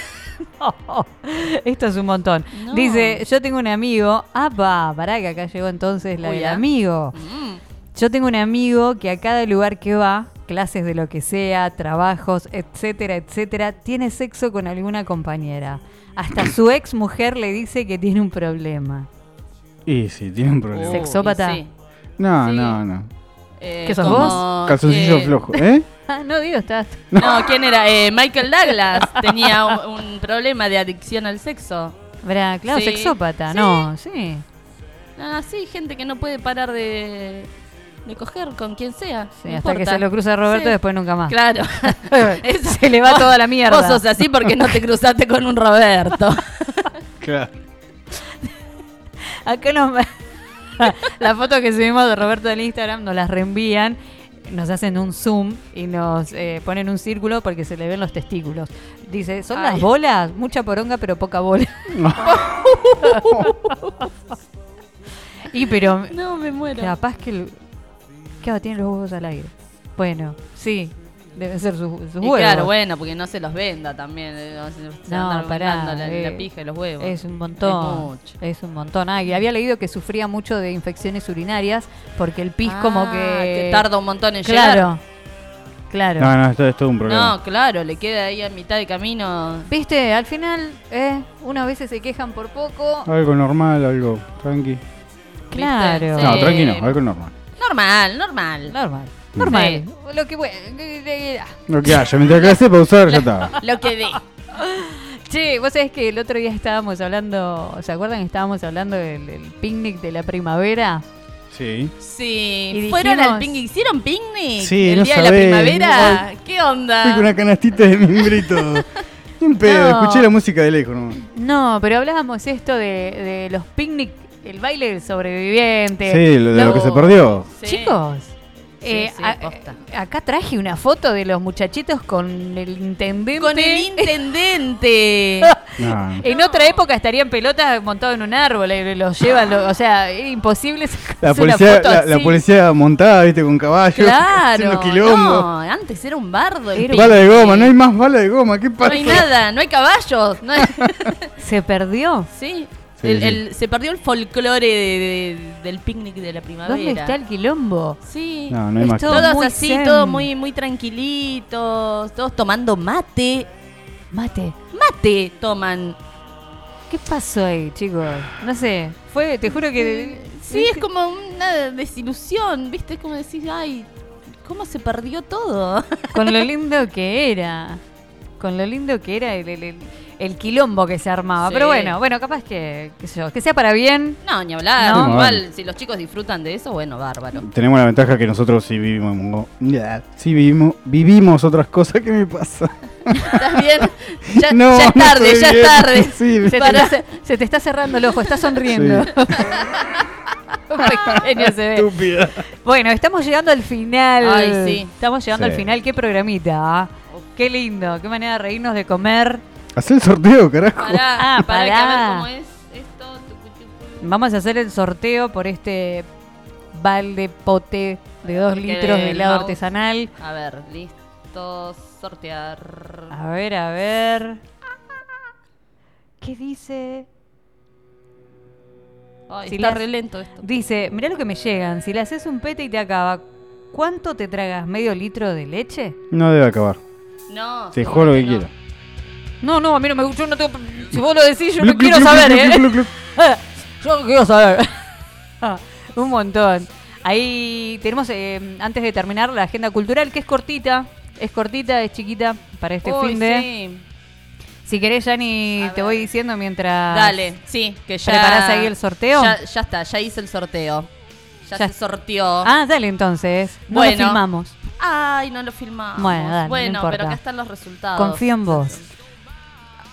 Esto es un montón. No. Dice, yo tengo un amigo. Ah, pa, pará, que acá llegó entonces la Uy, del ah. amigo. Mm. Yo tengo un amigo que a cada lugar que va, clases de lo que sea, trabajos, etcétera, etcétera, tiene sexo con alguna compañera. Hasta su ex mujer le dice que tiene un problema. Y sí, tiene un problema. Oh, ¿Sexópata? sí. No, Sí. no, no. Eh, ¿Qué sos como, vos? Calzoncillo eh, flojo, ¿eh? Ah, no digo, estás. No, ¿quién era? Eh, Michael Douglas tenía un, un problema de adicción al sexo. Verá, claro, Sí. sexópata, Sí. no, sí. Ah, sí, gente que no puede parar de, de coger con quien sea. Sí, no hasta que se lo cruza Roberto Sí. después nunca más. Claro. Eso- Se le va Vos- toda la mierda. Vos sos así porque no te cruzaste con un Roberto. Claro. Acá nos la foto que subimos de Roberto del Instagram nos las reenvían, nos hacen un zoom y nos eh, ponen un círculo porque se le ven los testículos. Dice, son Ay. las bolas, mucha poronga pero poca bola. y pero No, me muero. capaz que el, claro, tiene los huevos al aire. Bueno, sí, deben ser sus, huevos. claro, bueno, porque no se los venda también. eh, no se- No, andan pará, vendando la, eh, la pija y los huevos. Es un montón. Es mucho. Es un montón. Ah, y había leído que sufría mucho de infecciones urinarias porque el pis como Ah, que... que tarda un montón en claro, llegar. Claro. No, no, esto es todo un problema. No, claro, le queda ahí a mitad de camino. Viste, al final, eh, unas veces se quejan por poco. Algo normal, algo tranqui. Claro. Sí. No, tranqui no, algo normal. Normal, normal. Normal. Normal. Lo que bueno. Lo que haya, mientras que la sepa usar, ya está. Lo que dé. Che, vos sabés que el otro día estábamos hablando, ¿se acuerdan que estábamos hablando del, del picnic de la primavera? Sí. Sí, fueron al picnic, hicieron picnic Sí, el no día sabés, de la primavera. ¿Qué onda? Fui con una canastita de mimbre y todo. Ni un pedo, No. escuché la música de lejos. ¿no? No, pero hablábamos esto de, de los picnic, el baile del sobreviviente. Sí, lo de lo que se perdió. Sí. Chicos, Sí, eh, sí, a- posta. acá traje una foto de los muchachitos con el intendente. Con el intendente. No. En otra época estarían pelotas montados en un árbol y los llevan, lo- o sea, era imposible La una policía, foto la, policía montada, viste, con caballos, Claro. quilombo. No, antes era un bardo. el Bala de goma, no hay más bala de goma, ¿qué No pasa? hay nada, no hay caballos. No hay... Se perdió. sí. Sí, El- sí. el- se perdió el folclore de- de- del picnic de la primavera. ¿Dónde está el quilombo? Sí. No, no hay Es más. todo Todos muy así, zen. todos muy, muy tranquilitos, todos tomando mate. Mate. Mate toman. ¿Qué pasó ahí, chicos? No sé. Fue, te juro que. Sí, es como una desilusión, ¿viste? Es como decir, ay, ¿cómo se perdió todo? Con lo lindo que era. Con lo lindo que era el, el- el- quilombo que se armaba. Sí. Pero bueno, bueno, capaz que, qué sé yo, que sea para bien. No, ni hablar. No. Igual, si los chicos disfrutan de eso, bueno, bárbaro. Tenemos la ventaja que nosotros sí vivimos, sí vivimos, vivimos otras cosas. ¿Qué me pasa? ¿Estás bien? Ya, No, ya es tarde, ya es tarde. Sí, Se te, Para- se- se te está cerrando el ojo, estás sonriendo. Sí. Pequeño se ve. Estúpida. Bueno, estamos llegando al final. Ay, sí. Estamos llegando Sí. al final. Qué programita. ¿ah? Qué lindo. Qué manera de reírnos de comer. Hacé el sorteo, carajo. Pará, Ah, pará, que a pará. ver cómo es esto. Tucu, tucu. Vamos a hacer el sorteo por este balde pote de dos Que litros de el helado mouse- artesanal. A ver, listo, sortear. A ver, a ver. ¿Qué dice? Ay, Si está las- re lento esto. Dice, mirá lo que me llegan. Si le haces un pete y te acaba, ¿cuánto te tragas? ¿Medio litro de leche? No debe acabar. No, Te juro que seguramente quiero. No, no, a mí no me yo no tengo. Si vos lo decís, yo no quiero saber, ¿eh? yo no quiero saber. Un montón. Ahí tenemos, eh, antes de terminar, la agenda cultural, que es cortita. Es cortita, es chiquita para este Uy, fin de. sí. Si querés, Yanni, te voy diciendo mientras. Dale, sí, que ya. ¿Preparás ahí el sorteo? Ya, ya está, ya hice el sorteo. Ya, Ya- se sorteó. Ah, dale entonces. No Bueno. lo filmamos. Ay, no lo filmamos. Bueno, dale, no Bueno, pero acá están los resultados. Confío en vos.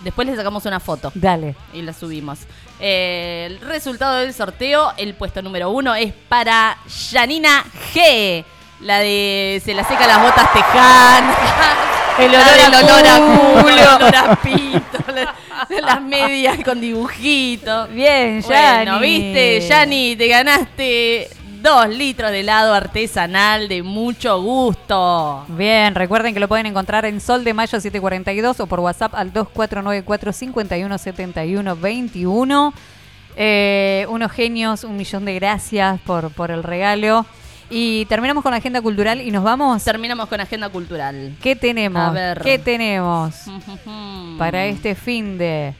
Después le sacamos una foto. Dale. Y la subimos. Eh, el resultado del sorteo, el puesto número uno, es para Janina G. La de se la seca las botas teján. El olor del a olor a culo. el olor a pito, la- las medias con dibujitos. Bien, Bueno, Yani. viste, Yani, te ganaste dos litros de helado artesanal de mucho gusto. Bien, recuerden que lo pueden encontrar en Sol de Mayo 742 o por WhatsApp al 2494 5171 21. Eh, unos genios, un millón de gracias por, por el regalo. Y terminamos con la agenda cultural y nos vamos. Terminamos con agenda cultural. ¿Qué tenemos? A ver. ¿Qué tenemos para este fin de...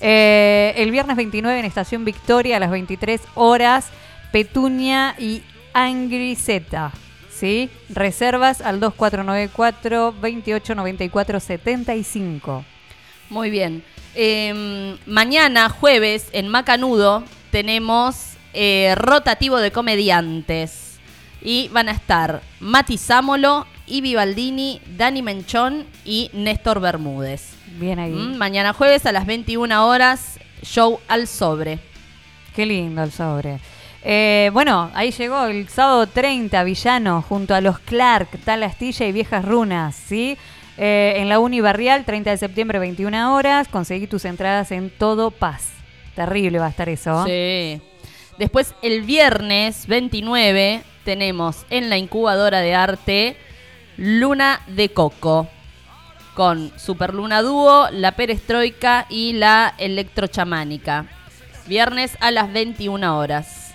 Eh, el viernes 29 en Estación Victoria a las 23 horas, Petunia y Angriseta. ¿Sí? Reservas al 2494 2894 75. Muy bien. Eh, mañana, jueves, en Macanudo, tenemos eh, rotativo de comediantes. Y van a estar Mati Sámolo, Ivi Baldini, Dani Menchón y Néstor Bermúdez. Bien ahí. Mm, mañana jueves a las 21 horas, show al sobre. Qué lindo el sobre. Eh, bueno, ahí llegó el sábado 30, Villano, junto a los Clark, Tal Astilla y Viejas Runas, ¿sí? Eh, en la Uni Barrial, 30 de septiembre, 21 horas. Conseguí tus entradas en Todo Paz. Terrible va a estar eso. Sí. Después, el viernes 29, tenemos en la incubadora de arte Luna de Coco. Con Super Luna Dúo, la Perestroika y la Electrochamánica. Viernes a las 21 horas.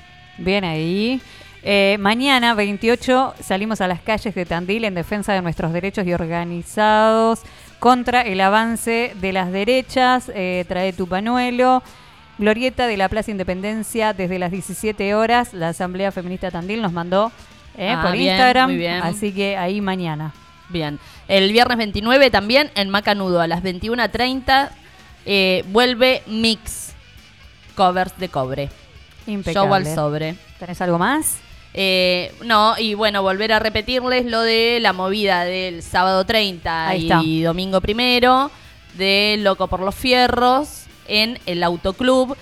Bien ahí. Eh, mañana, 28, salimos a las calles de Tandil en defensa de nuestros derechos y organizados contra el avance de las derechas. Eh, trae tu panuelo. Glorieta de la Plaza Independencia desde las 17 horas. La Asamblea Feminista Tandil nos mandó eh, Ah, por bien, Instagram. muy bien. Así que ahí mañana. Bien. El viernes 29 también en Macanudo a las 21.30 eh, vuelve Mix Covers de Cobre. Impecable. Show al sobre. ¿Tenés algo más? Eh, no, y bueno, volver a repetirles lo de la movida del sábado 30 Ahí y domingo primero de Loco por los Fierros en el Autoclub.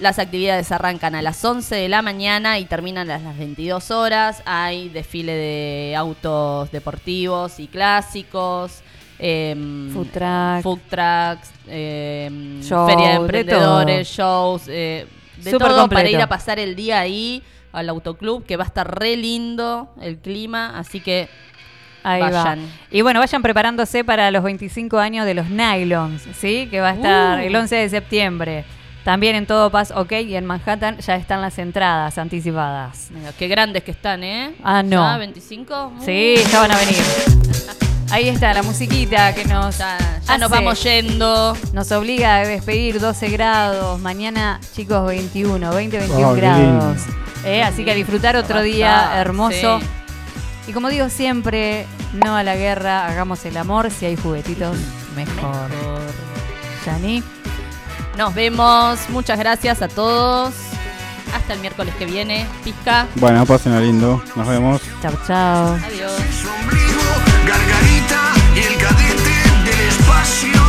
Las actividades arrancan a las 11 de la mañana y terminan a las 22 horas. Hay desfile de autos deportivos y clásicos. em, Food food trucks, em, feria de de emprendedores, shows, eh, de Súper todo para ir a pasar el día ahí al autoclub, que va a estar re lindo el clima, así que Ahí vayan. va. Y bueno, vayan preparándose para los 25 años de los Nylons, ¿sí? Que va a estar Uh. el 11 de septiembre. También en Todo Paz OK y en Manhattan ya están las entradas anticipadas. Mira, qué grandes que están, ¿eh? Ah, no. ¿Ya 25? Sí, ya van a venir. Ahí está la musiquita que nos Ya, ya nos vamos yendo. Nos obliga a despedir 12 grados. Mañana, chicos, 21, 20, 21 Oh, qué grados. Eh, así que a disfrutar otro día hermoso. sí. Y como digo siempre, no a la guerra, hagamos el amor. Si hay juguetitos, mejor. Yani. Nos vemos. Muchas gracias a todos. Hasta el miércoles que viene. Pizca. Bueno, pasen a lindo. Nos vemos. Chao, chao. Adiós. paixão.